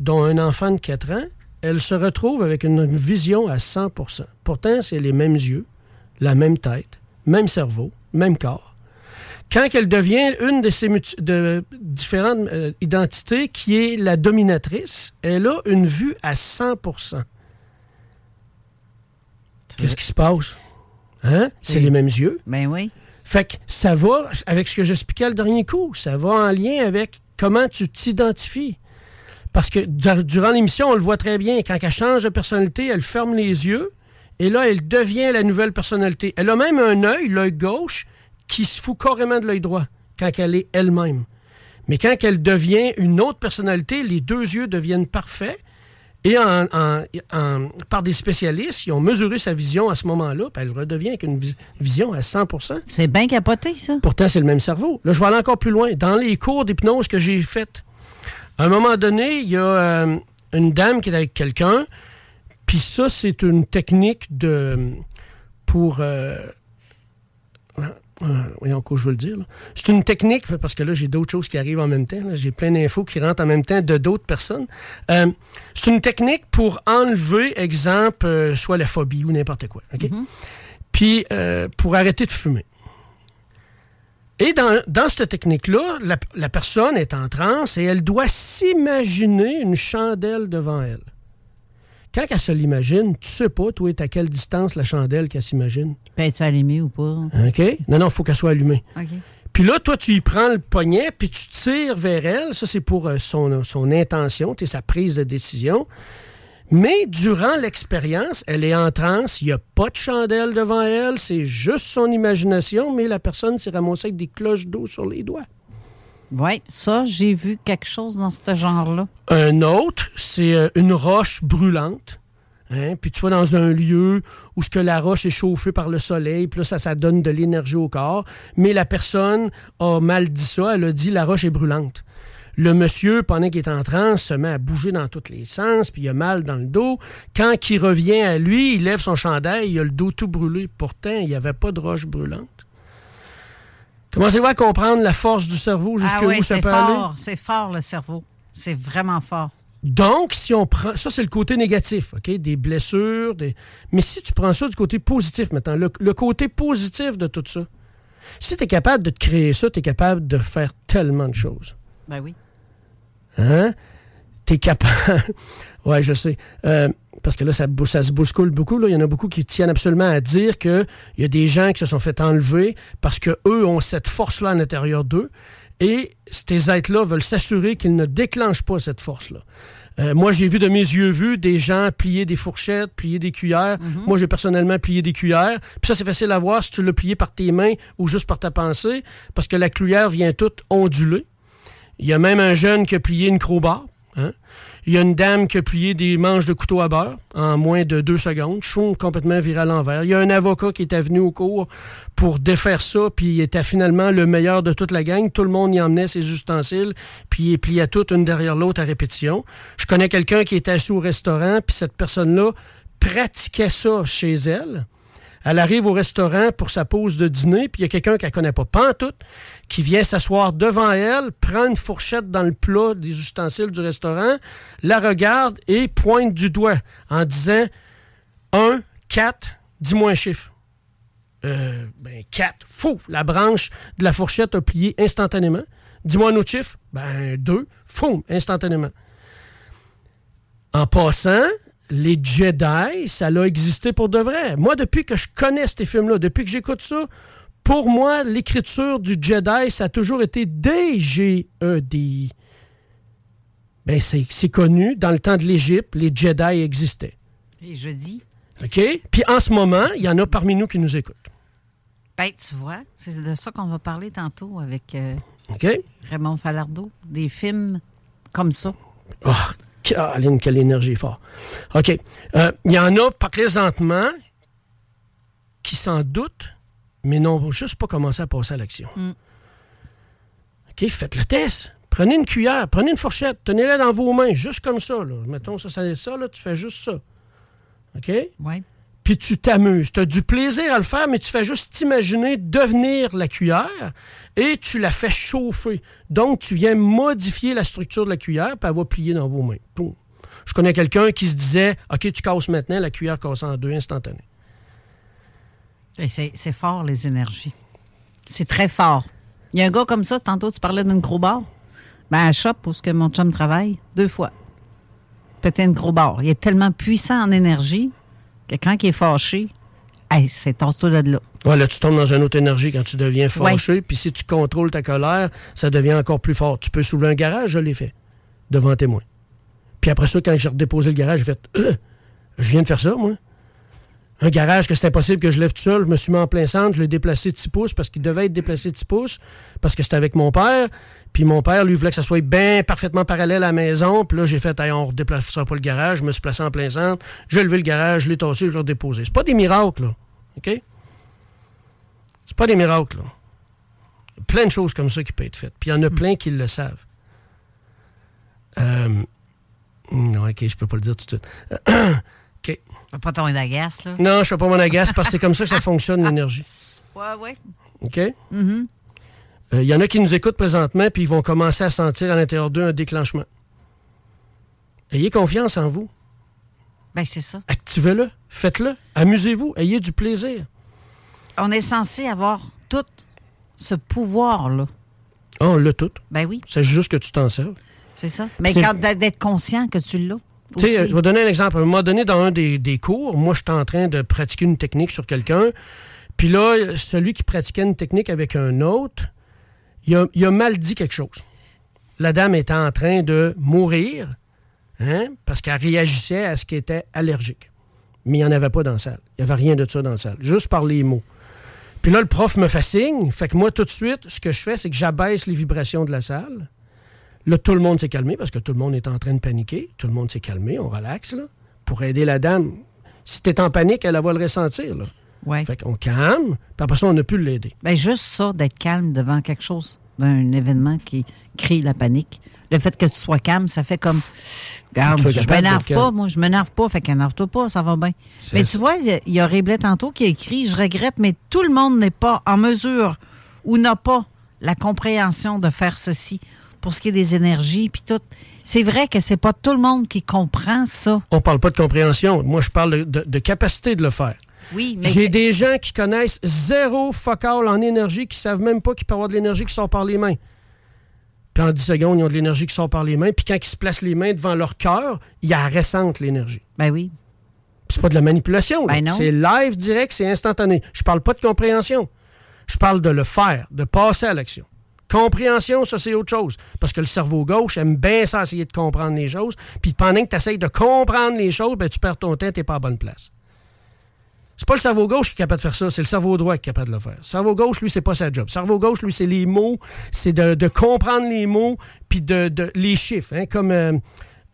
dont un enfant de 4 ans, elle se retrouve avec une, vision à 100% Pourtant, c'est les mêmes yeux, la même tête, même cerveau, même corps. Quand elle devient une de de différentes euh, identités, qui est la dominatrice, elle a une vue à 100 Qu'est-ce qui se passe? Hein? C'est les mêmes yeux? Ben oui. Fait que ça va, avec ce que j'expliquais le dernier coup, ça va en lien avec comment tu t'identifies. Parce que dur- durant l'émission, on le voit très bien, quand elle change de personnalité, elle ferme les yeux et là, elle devient la nouvelle personnalité. Elle a même un œil, l'œil gauche, qui se fout carrément de l'œil droit quand elle est elle-même. Mais quand elle devient une autre personnalité, les deux yeux deviennent parfaits. Et en- en- en- par des spécialistes, ils ont mesuré sa vision à ce moment-là, puis elle redevient avec une vis- vision à 100% C'est bien capoté, ça. Pourtant, c'est le même cerveau. Là, je vais aller encore plus loin. Dans les cours d'hypnose que j'ai faites, à un moment donné, il y a euh, une dame qui est avec quelqu'un, puis ça, c'est une technique de pour... Euh, voyons quoi je veux le dire. C'est une technique, parce que là, j'ai d'autres choses qui arrivent en même temps. J'ai plein d'infos qui rentrent en même temps de d'autres personnes. Euh, c'est une technique pour enlever, exemple, euh, soit la phobie ou n'importe quoi. OK? Puis euh, pour arrêter de fumer. Et dans, dans cette technique-là, la, la personne est en transe et elle doit s'imaginer une chandelle devant elle. Quand elle se l'imagine, tu sais pas, toi, à quelle distance la chandelle qu'elle s'imagine. Peux-tu allumé ou pas? OK? Non, non, il faut qu'elle soit allumée. OK. Puis là, toi, tu y prends le poignet, puis tu tires vers elle. Ça, c'est pour euh, son, son intention, tu sa prise de décision. Mais durant l'expérience, elle est en transe, il n'y a pas de chandelle devant elle, c'est juste son imagination, mais la personne s'est ramassée avec des cloches d'eau sur les doigts. Oui, ça, j'ai vu quelque chose dans ce genre-là. Un autre, c'est euh, une roche brûlante. Hein, Puis tu vas dans un lieu où la roche est chauffée par le soleil, puis là, ça, ça donne de l'énergie au corps. Mais la personne a mal dit ça, elle a dit la roche est brûlante. Le monsieur, pendant qu'il est en transe, se met à bouger dans tous les sens, puis il a mal dans le dos. Quand il revient à lui, il lève son chandail, il a le dos tout brûlé. Pourtant, il n'y avait pas de roche brûlante. Commencez-vous à comprendre la force du cerveau? Jusqu'où ah oui, ça peut aller? fort, c'est fort le cerveau. C'est vraiment fort. Donc, si on prend. Ça, c'est le côté négatif, OK? Des blessures. Des... Mais si tu prends ça du côté positif maintenant, le, le côté positif de tout ça, si tu es capable de te créer ça, tu es capable de faire tellement de choses. Ben oui. Hein? T'es capable. [LAUGHS] ouais, je sais. Euh, parce que là, ça, se bouscule beaucoup. Là. Il y en a beaucoup qui tiennent absolument à dire qu'il y a des gens qui se sont fait enlever parce qu'eux ont cette force-là à l'intérieur d'eux. Et ces êtres-là veulent s'assurer qu'ils ne déclenchent pas cette force-là. Euh, moi, j'ai vu de mes yeux vus des gens plier des fourchettes, plier des cuillères. Moi, j'ai personnellement plié des cuillères. Puis ça, c'est facile à voir si tu l'as plié par tes mains ou juste par ta pensée, parce que la cuillère vient toute ondulée. Il y a même un jeune qui a plié une crowbar. Hein? Il y a une dame qui a plié des manches de couteau à beurre en moins de deux secondes, chou, complètement viré à l'envers. Il y a un avocat qui était venu au cours pour défaire ça, puis il était finalement le meilleur de toute la gang. Tout le monde y emmenait ses ustensiles, puis il pliait toutes une derrière l'autre à répétition. Je connais quelqu'un qui était assis au restaurant, puis cette personne-là pratiquait ça chez elle. Elle arrive au restaurant pour sa pause de dîner, puis il y a quelqu'un qu'elle connaît pas, pas tout, qui vient s'asseoir devant elle, prend une fourchette dans le plat des ustensiles du restaurant, la regarde et pointe du doigt en disant 1, 4, dis-moi un chiffre. Euh, ben, 4. Fou! La branche de la fourchette a plié instantanément. Dis-moi un autre chiffre. Ben, 2. Fou! Instantanément. En passant, les Jedi, ça a existé pour de vrai. Moi, depuis que je connais ces films-là, depuis que j'écoute ça, pour moi, l'écriture du Jedi, ça a toujours été D-G-E-D-I. Ben, c'est c'est connu. Dans le temps de l'Égypte, les Jedi existaient. Et je dis, OK? Puis en ce moment, il y en a parmi nous qui nous écoutent. ben, tu vois, c'est de ça qu'on va parler tantôt avec euh? Raymond Falardeau. Des films comme ça. Oh, Caroline, quelle énergie fort. OK. Euh, Il y en a présentement qui s'en doutent, mais n'ont juste pas commencé à passer à l'action. Mm. OK, faites le test. Prenez une cuillère, prenez une fourchette, tenez-la dans vos mains, juste comme ça. Là. Mettons, ça, ça, ça, là, tu fais juste ça. OK? Oui. Puis tu t'amuses. Tu as du plaisir à le faire, mais tu fais juste t'imaginer devenir la cuillère et tu la fais chauffer. Donc, tu viens modifier la structure de la cuillère, puis elle va plier dans vos mains. Je connais quelqu'un qui se disait OK, tu casses maintenant, la cuillère casse en deux instantané. C'est fort, les énergies. C'est très fort. Il y a un gars comme ça, tantôt tu parlais d'une gros bar. Ben, à Shop, où ce que mon chum travaille, deux fois. Peut-être une gros bar. Il est tellement puissant en énergie que quand il est fâché, hey, c'est tasse-toi de là. Ouais, là, tu tombes dans une autre énergie quand tu deviens fâché. Puis si tu contrôles ta colère, ça devient encore plus fort. Tu peux soulever un garage, je l'ai fait, devant témoin. Puis après ça, quand j'ai redéposé le garage, j'ai fait Euh, Je viens de faire ça, moi. Un garage que c'est impossible que je lève tout seul. Je me suis mis en plein centre, je l'ai déplacé de 6 pouces parce qu'il devait être déplacé de 6 pouces parce que c'était avec mon père. Puis mon père, lui, voulait que ça soit bien parfaitement parallèle à la maison. Puis là, j'ai fait, Hey, on ne redéplacera pas le garage. Je me suis placé en plein centre. J'ai levé le garage, je l'ai tassé, je l'ai redéposé. C'est pas des miracles, là. OK? C'est pas des miracles, là. Il y a plein de choses comme ça qui peuvent être faites. Puis il y en a plein qui le savent. Euh, non, OK, je peux pas le dire tout de suite. [CLEARS THROAT] OK. Fais pas ton agace, là. Non, je fais pas mon agace parce que c'est comme ça que ça fonctionne, l'énergie. [LAUGHS] Ouais, ouais. OK? Mhm. Euh, Il y en a qui nous écoutent présentement, puis ils vont commencer à sentir à l'intérieur d'eux un déclenchement. Ayez confiance en vous. Ben, c'est ça. Activez-le. Faites-le. Amusez-vous. Ayez du plaisir. On est censé avoir tout ce pouvoir-là. Ah, on l'a tout. Ben oui, C'est juste que tu t'en sers. c'est ça. Mais quand d'être conscient que tu l'as. Tu sais, je vais donner un exemple. À un moment donné, dans un des, des cours, moi, j'étais en train de pratiquer une technique sur quelqu'un. Puis là, celui qui pratiquait une technique avec un autre, il a, il a mal dit quelque chose. La dame était en train de mourir hein, parce qu'elle réagissait à ce qui était allergique. Mais il n'y en avait pas dans la salle. Il n'y avait rien de ça dans la salle, juste par les mots. Puis là, le prof me fait signe. Fait que moi, tout de suite, ce que je fais, c'est que j'abaisse les vibrations de la salle. Là, tout le monde s'est calmé parce que tout le monde est en train de paniquer. Tout le monde s'est calmé, on relaxe, là, pour aider la dame. Si t'es en panique, elle, elle va le ressentir, là. Ouais. Fait qu'on calme, puis après ça, on a pu l'aider. Ben, juste ça, d'être calme devant quelque chose, d'un événement qui crée la panique. Le fait que tu sois calme, ça fait comme. Regarde, je m'énerve pas, moi, je m'énerve pas, fait qu'énerve-toi pas, ça va bien. Mais ça. tu vois, il y y a Réblet tantôt qui a écrit Je regrette, mais tout le monde n'est pas en mesure ou n'a pas la compréhension de faire ceci pour ce qui est des énergies puis tout. C'est vrai que c'est pas tout le monde qui comprend ça. On parle pas de compréhension. Moi, je parle de, capacité de le faire. Oui, mais J'ai des gens qui connaissent zéro focal en énergie, qui savent même pas qu'il peut y avoir de l'énergie qui sort par les mains. Puis en 10 secondes, ils ont de l'énergie qui sort par les mains. Puis quand ils se placent les mains devant leur cœur, il y a ressentent l'énergie. Ben oui. C'est pas de la manipulation. Ben non. C'est live, direct, c'est instantané. Je parle pas de compréhension. Je parle de le faire, de passer à l'action. Compréhension, ça, c'est autre chose. Parce que le cerveau gauche aime bien ça, essayer de comprendre les choses. Puis pendant que tu essayes de comprendre les choses, ben, tu perds ton temps, tu pas à bonne place. C'est pas le cerveau gauche qui est capable de faire ça, c'est le cerveau droit qui est capable de le faire. Le cerveau gauche, lui, c'est pas sa job. Le cerveau gauche, lui, c'est les mots, c'est de, comprendre les mots, puis de, les chiffres. hein, comme euh,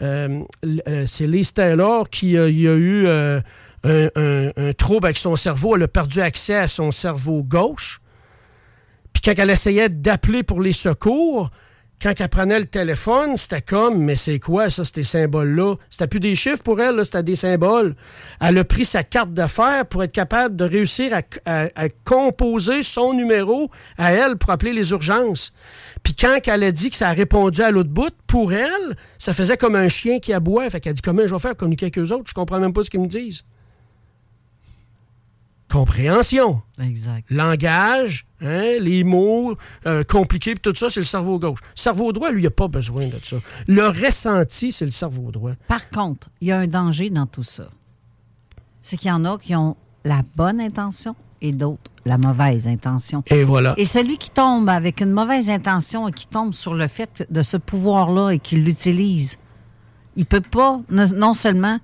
euh, euh, c'est Liz Taylor qui a eu un, un- un trouble avec son cerveau. Elle a perdu accès à son cerveau gauche. Puis quand elle essayait d'appeler pour les secours, quand elle prenait le téléphone, c'était comme, mais c'est quoi ça, ces symboles-là? C'était plus des chiffres pour elle, c'était des symboles. Elle a pris sa carte d'affaires pour être capable de réussir à, composer son numéro à elle pour appeler les urgences. Puis quand elle a dit que ça a répondu à l'autre bout, pour elle, ça faisait comme un chien qui aboie. Fait qu'elle dit, comment je vais faire communiquer avec eux autres? Je comprends même pas ce qu'ils me disent. Compréhension Exact. langage, hein, les mots euh, compliqués, tout ça, c'est le cerveau gauche. Le cerveau droit, lui, il n'a pas besoin de ça. Le ressenti, c'est le cerveau droit. Par contre, il y a un danger dans tout ça. C'est qu'il y en a qui ont la bonne intention et d'autres la mauvaise intention. Et voilà. Et celui qui tombe avec une mauvaise intention et qui tombe sur le fait de ce pouvoir-là et qui l'utilise, il peut pas non seulement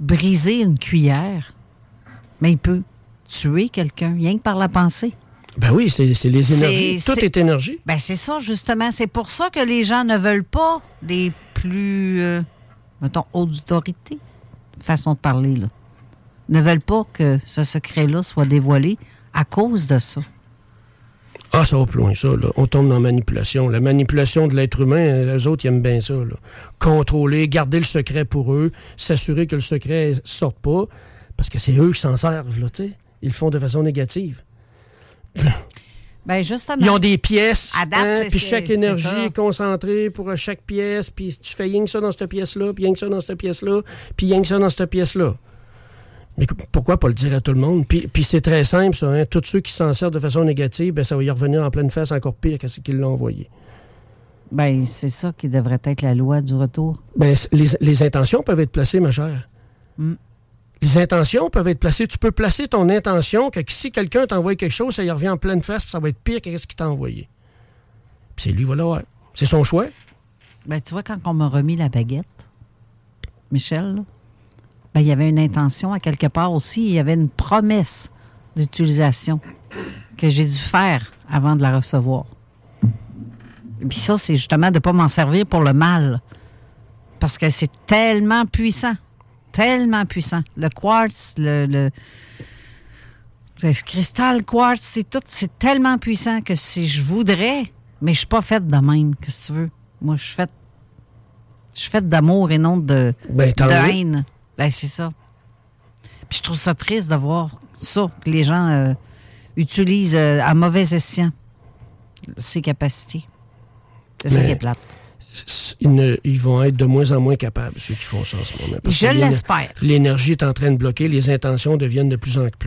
briser une cuillère, mais il peut tuer quelqu'un, rien que par la pensée. Ben oui, c'est les énergies. Tout est énergie. Ben c'est ça, justement. C'est pour ça que les gens ne veulent pas les plus, euh, mettons, hautes autorités, façon de parler, là, ne veulent pas que ce secret-là soit dévoilé à cause de ça. Ah, ça va plus loin, ça. Là. On tombe dans la manipulation. La manipulation de l'être humain, euh, les autres, ils aiment bien ça. Là. Contrôler, garder le secret pour eux, s'assurer que le secret ne sorte pas, parce que c'est eux qui s'en servent, là, tu sais. Ils le font de façon négative. [COUGHS] Ben justement. Ils ont des pièces, hein, puis chaque énergie est concentrée pour chaque pièce, puis tu fais rien que ça dans cette pièce-là, puis rien que ça dans cette pièce-là, puis rien que ça dans cette pièce-là. Mais qu- pourquoi pas le dire à tout le monde? Puis, puis c'est très simple, ça. Hein? Tous ceux qui s'en servent de façon négative, ben, ça va y revenir en pleine face encore pire que ce qu'ils l'ont envoyé. Ben c'est ça qui devrait être la loi du retour. Ben, les intentions peuvent être placées, ma chère. Mm. Les intentions peuvent être placées. Tu peux placer ton intention que si quelqu'un t'envoie quelque chose, ça y revient en pleine face, puis ça va être pire que ce qu'il t'a envoyé. Puis c'est lui, voilà, ouais. C'est son choix. Ben tu vois, quand on m'a remis la baguette, Michel, ben, il y avait une intention à quelque part aussi, il y avait une promesse d'utilisation que j'ai dû faire avant de la recevoir. Puis ça, c'est justement de ne pas m'en servir pour le mal. Parce que c'est tellement puissant. Tellement puissant. Le quartz, le, le, le cristal quartz, c'est tout, c'est tellement puissant que si je voudrais, mais je suis pas faite de même, qu'est-ce que tu veux? Moi, je suis faite, je suis faite d'amour et non de, Ben, de haine. Ben, c'est ça. Puis je trouve ça triste de voir ça, que les gens euh, utilisent euh, à mauvais escient ces capacités. C'est ça qui est plate. Ils, ne- ils vont être de moins en moins capables, ceux qui font ça en ce moment. Parce Je l'espère. L'énergie est en train de bloquer, les intentions deviennent de plus en plus.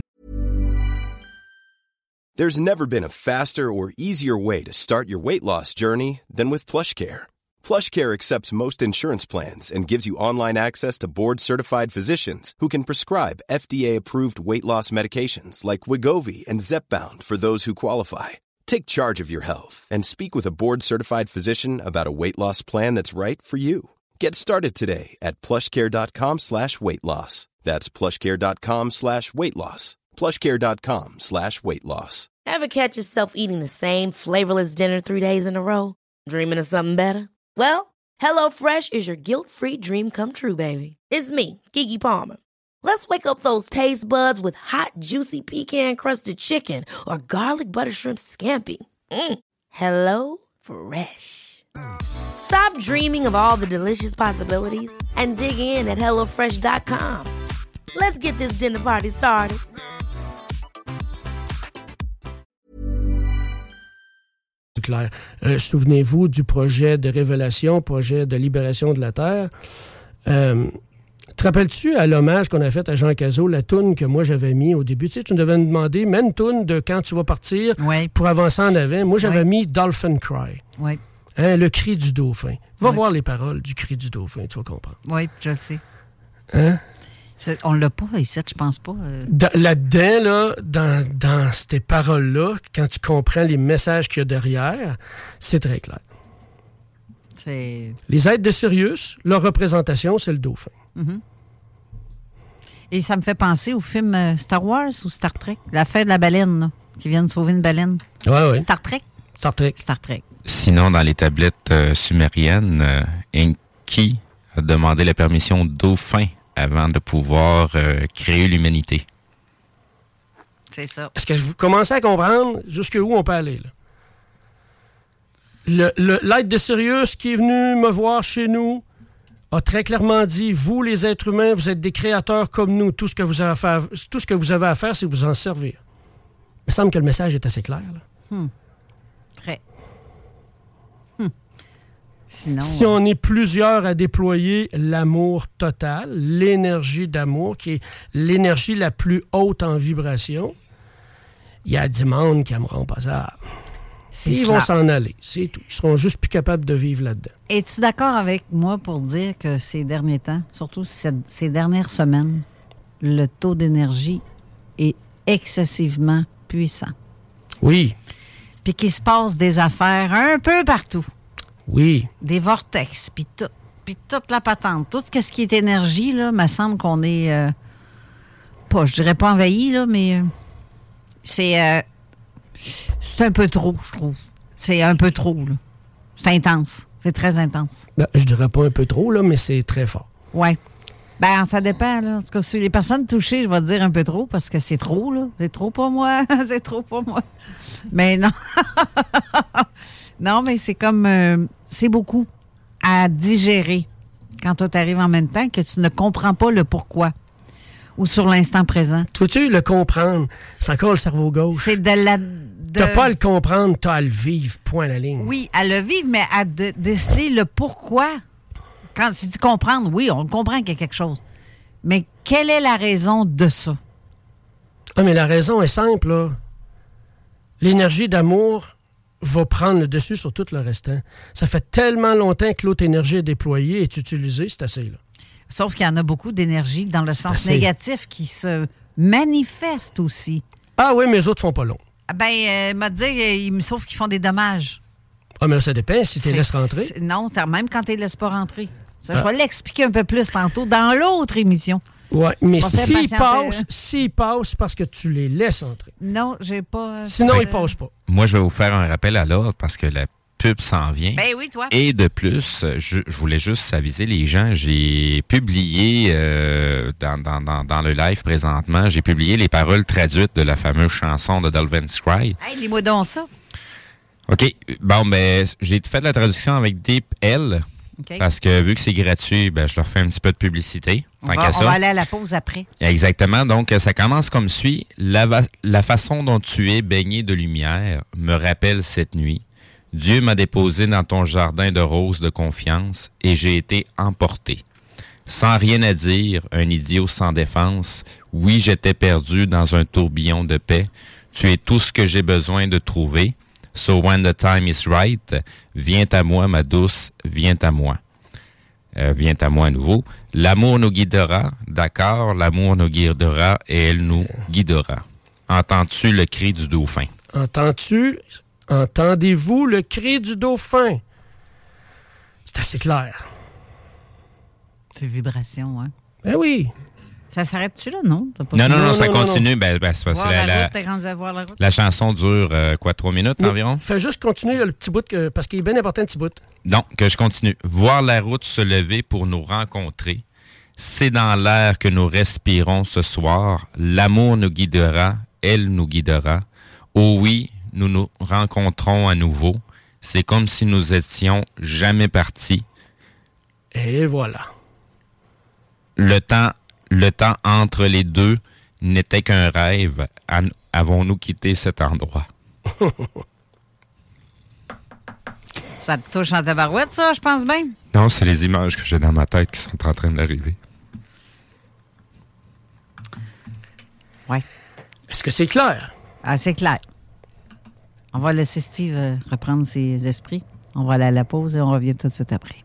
There's never been a faster or easier way to start your weight loss journey than with PlushCare. PlushCare accepts most insurance plans and gives you online access to board-certified physicians who can prescribe FDA-approved weight loss medications like Wigovi and Zepbound for those who qualify. Take charge of your health and speak with a board-certified physician about a weight loss plan that's right for you. Get started today at plushcare.com slash weight loss. That's plushcare.com slash weight loss. plushcare.com slash weight loss. Ever catch yourself eating the same flavorless dinner three days in a row? Dreaming of something better? Well, HelloFresh is your guilt-free dream come true, baby. It's me, Kiki Palmer. Let's wake up those taste buds with hot, juicy pecan-crusted chicken or garlic butter shrimp scampi. Mm. Hello Fresh. Stop dreaming of all the delicious possibilities and dig in at HelloFresh.com. Let's get this dinner party started. Euh, Souvenez-vous du projet de révélation, projet de libération de la Terre. Euh, te rappelles-tu à l'hommage qu'on a fait à Jean Cazot, la toune que moi j'avais mis au début? Tu sais, tu nous devais me demander, mets une toune de quand tu vas partir pour avancer en avant. Moi, j'avais mis Dolphin Cry. Oui. Hein, le cri du dauphin. Va voir les paroles du cri du dauphin, tu vas comprendre. Oui, je le sais. Hein? On l'a pas ici, je pense pas. euh. Dans- Là-dedans, là, dans, dans ces paroles-là, quand tu comprends les messages qu'il y a derrière, c'est très clair. Les êtres de Sirius, leur représentation, c'est le dauphin. Mhm. Et ça me fait penser au film euh, Star Wars ou Star Trek, l'affaire de la baleine, là, qui vient de sauver une baleine. Ouais, ouais. Star Trek? Star Trek. Star Trek. Sinon, dans les tablettes euh, sumériennes, euh, Enki a demandé la permission au dauphin avant de pouvoir euh, créer l'humanité. C'est ça. Est-ce que vous commencez à comprendre jusqu'où on peut aller? Là? Le- le- L'être de Sirius qui est venu me voir chez nous a très clairement dit vous, les êtres humains, vous êtes des créateurs comme nous. Tout ce que vous avez à faire, tout ce que vous avez à faire, c'est vous en servir. Il me semble que le message est assez clair. là. Hmm. Très. Hmm. Sinon. Si euh, on est plusieurs à déployer l'amour total, l'énergie d'amour, qui est l'énergie la plus haute en vibration, il y a du monde qui aimeront pas ça. Ils vont s'en aller, c'est tout. Ils seront juste plus capables de vivre là-dedans. Es-tu d'accord avec moi pour dire que ces derniers temps, surtout cette- ces dernières semaines, le taux d'énergie est excessivement puissant? Oui, Puis qu'il se passe des affaires un peu partout. oui. Des vortex, puis tout. Puis toute la patente. Tout ce qui est énergie, là, me semble qu'on est. euh, pas, je dirais pas envahi, là, mais. euh, c'est. euh, c'est un peu trop, je trouve. C'est un peu trop, là. C'est intense. C'est très intense. Ben, je dirais pas un peu trop, là, mais c'est très fort. Ouais. Ben, ça dépend, là. Parce que sur les personnes touchées, je vais te dire un peu trop parce que c'est trop, là. C'est trop pour moi. [LAUGHS] c'est trop pour moi. Mais non. [LAUGHS] non, mais c'est comme. euh, c'est beaucoup à digérer quand toi t'arrives en même temps que tu ne comprends pas le pourquoi ou sur l'instant présent? Tu veux-tu le comprendre? C'est encore le cerveau gauche. C'est de la. T'as pas à le comprendre, t'as à le vivre, point à la ligne. Oui, à le vivre, mais à dé- déceler le pourquoi. Quand si tu comprends, oui, on comprend qu'il y a quelque chose. Mais quelle est la raison de ça? Ah, mais la raison est simple, là. L'énergie d'amour va prendre le dessus sur tout le restant. Ça fait tellement longtemps que l'autre énergie est déployée et est utilisée, c'est assez, là. Sauf qu'il y en a beaucoup d'énergie dans le sens assez. négatif qui se manifeste aussi. Ah oui, mais les autres font pas long. Ah Ben, euh, m'a dit, euh, sauf qu'ils font des dommages. Ah, mais là, ça dépend si tu les laisses rentrer. Non, même quand tu les laisses pas rentrer. Ça, Ah. Je vais l'expliquer un peu plus tantôt dans l'autre émission. Ouais, mais s'ils passent, hein. s'ils passent parce que tu les laisses entrer. Non, j'ai pas. euh, Sinon, ils passent pas. Moi, je vais vous faire un rappel à l'ordre parce que la pub s'en vient. Ben oui, toi. Et de plus, je, je voulais juste aviser les gens, j'ai publié euh, dans, dans, dans, dans le live présentement, j'ai publié les paroles traduites de la fameuse chanson de Dolphin Cry. Hey, lis-moi donc ça. OK. Bon, ben, j'ai fait la traduction avec Deep L. Parce que vu que c'est gratuit, ben, je leur fais un petit peu de publicité. On va, qu'à on ça. va aller à la pause après. Exactement. Donc, ça commence comme suit. La, la façon dont tu es baigné de lumière me rappelle cette nuit. Dieu m'a déposé dans ton jardin de roses de confiance et j'ai été emporté. Sans rien à dire, un idiot sans défense, oui, j'étais perdu dans un tourbillon de paix. Tu es tout ce que j'ai besoin de trouver. So when the time is right, viens à moi, ma douce, viens à moi. Euh, viens à moi à nouveau. L'amour nous guidera, d'accord, l'amour nous guidera et elle nous guidera. Entends-tu le cri du dauphin? Entends-tu? Entendez-vous le cri du dauphin? C'est assez clair. C'est vibration, hein? Ben oui. Ça s'arrête-tu là, non? Pas Non, non, non, ça continue. Ben, ben, c'est la, chanson dure, euh, quoi, trois minutes environ? Fais juste continuer le petit bout, que- parce qu'il est bien important, le petit bout. Non, que je continue. Voir la route se lever pour nous rencontrer. C'est dans l'air que nous respirons ce soir. L'amour nous guidera, elle nous guidera. Oh oui, nous nous rencontrons à nouveau. C'est comme si nous étions jamais partis. Et voilà. Le temps, le temps entre les deux n'était qu'un rêve. Avons-nous quitté cet endroit? [LAUGHS] Ça te touche en tabarouette, ça, je pense bien? Non, c'est les images que j'ai dans ma tête qui sont en train d'arriver. Ouais. Est-ce que c'est clair? Ah, c'est clair. On va laisser Steve euh, reprendre ses esprits. On va aller à la pause et on revient tout de suite après.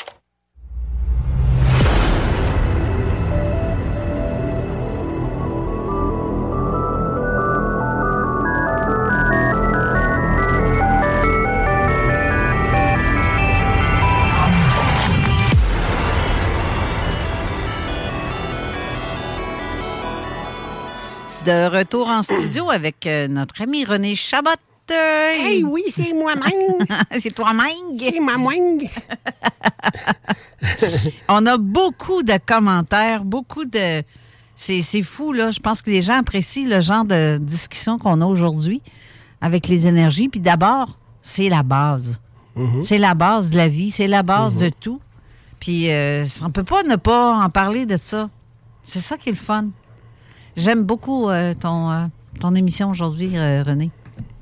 De retour en studio avec euh, notre ami René Chabot. Hey, oui, c'est moi-même. [LAUGHS] c'est toi-même. C'est moi-même. [LAUGHS] On a beaucoup de commentaires, beaucoup de. C'est fou, là. Je pense que les gens apprécient le genre de discussion qu'on a aujourd'hui avec les énergies. Puis d'abord, c'est la base. C'est la base de la vie, c'est la base de tout. Puis euh, on peut pas ne pas en parler de ça. C'est ça qui est le fun. J'aime beaucoup euh, ton, euh, ton émission aujourd'hui, euh, René.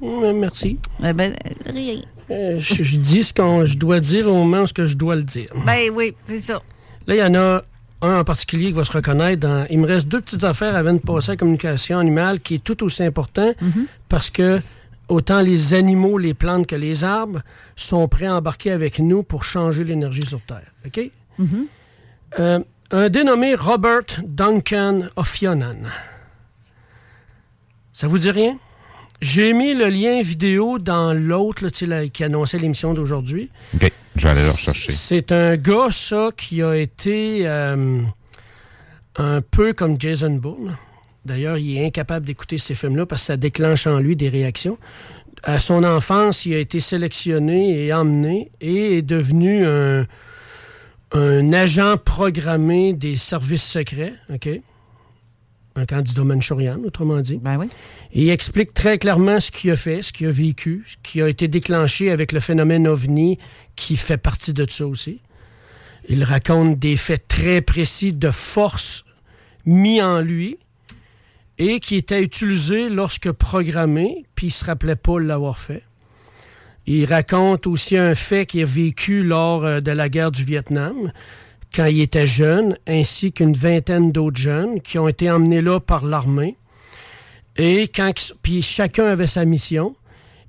Euh, Merci. Eh ben, rien. Euh, je, je dis ce que je dois dire au moment où ce que je dois le dire. Ben oui, c'est ça. Là, il y en a un en particulier qui va se reconnaître. Dans... Il me reste deux petites affaires avant de passer à la communication animale qui est tout aussi important parce que autant les animaux, les plantes que les arbres sont prêts à embarquer avec nous pour changer l'énergie sur Terre. OK? Euh, un dénommé Robert Duncan Ofionan. Ça vous dit rien? J'ai mis le lien vidéo dans l'autre qui annonçait l'émission d'aujourd'hui. OK, je vais aller le rechercher. C'est un gars, ça, qui a été euh, un peu comme Jason Bourne. D'ailleurs, il est incapable d'écouter ces films-là parce que ça déclenche en lui des réactions. À son enfance, il a été sélectionné et emmené et est devenu un, un agent programmé des services secrets, OK? Un candidat manchourian, autrement dit. Ben oui. Et il explique très clairement ce qu'il a fait, ce qu'il a vécu, ce qui a été déclenché avec le phénomène OVNI qui fait partie de ça aussi. Il raconte des faits très précis de force mis en lui et qui étaient utilisés lorsque programmé, puis il ne se rappelait pas l'avoir fait. Il raconte aussi un fait qu'il a vécu lors euh, de la guerre du Vietnam, quand il était jeune, ainsi qu'une vingtaine d'autres jeunes qui ont été emmenés là par l'armée. Et quand, puis chacun avait sa mission.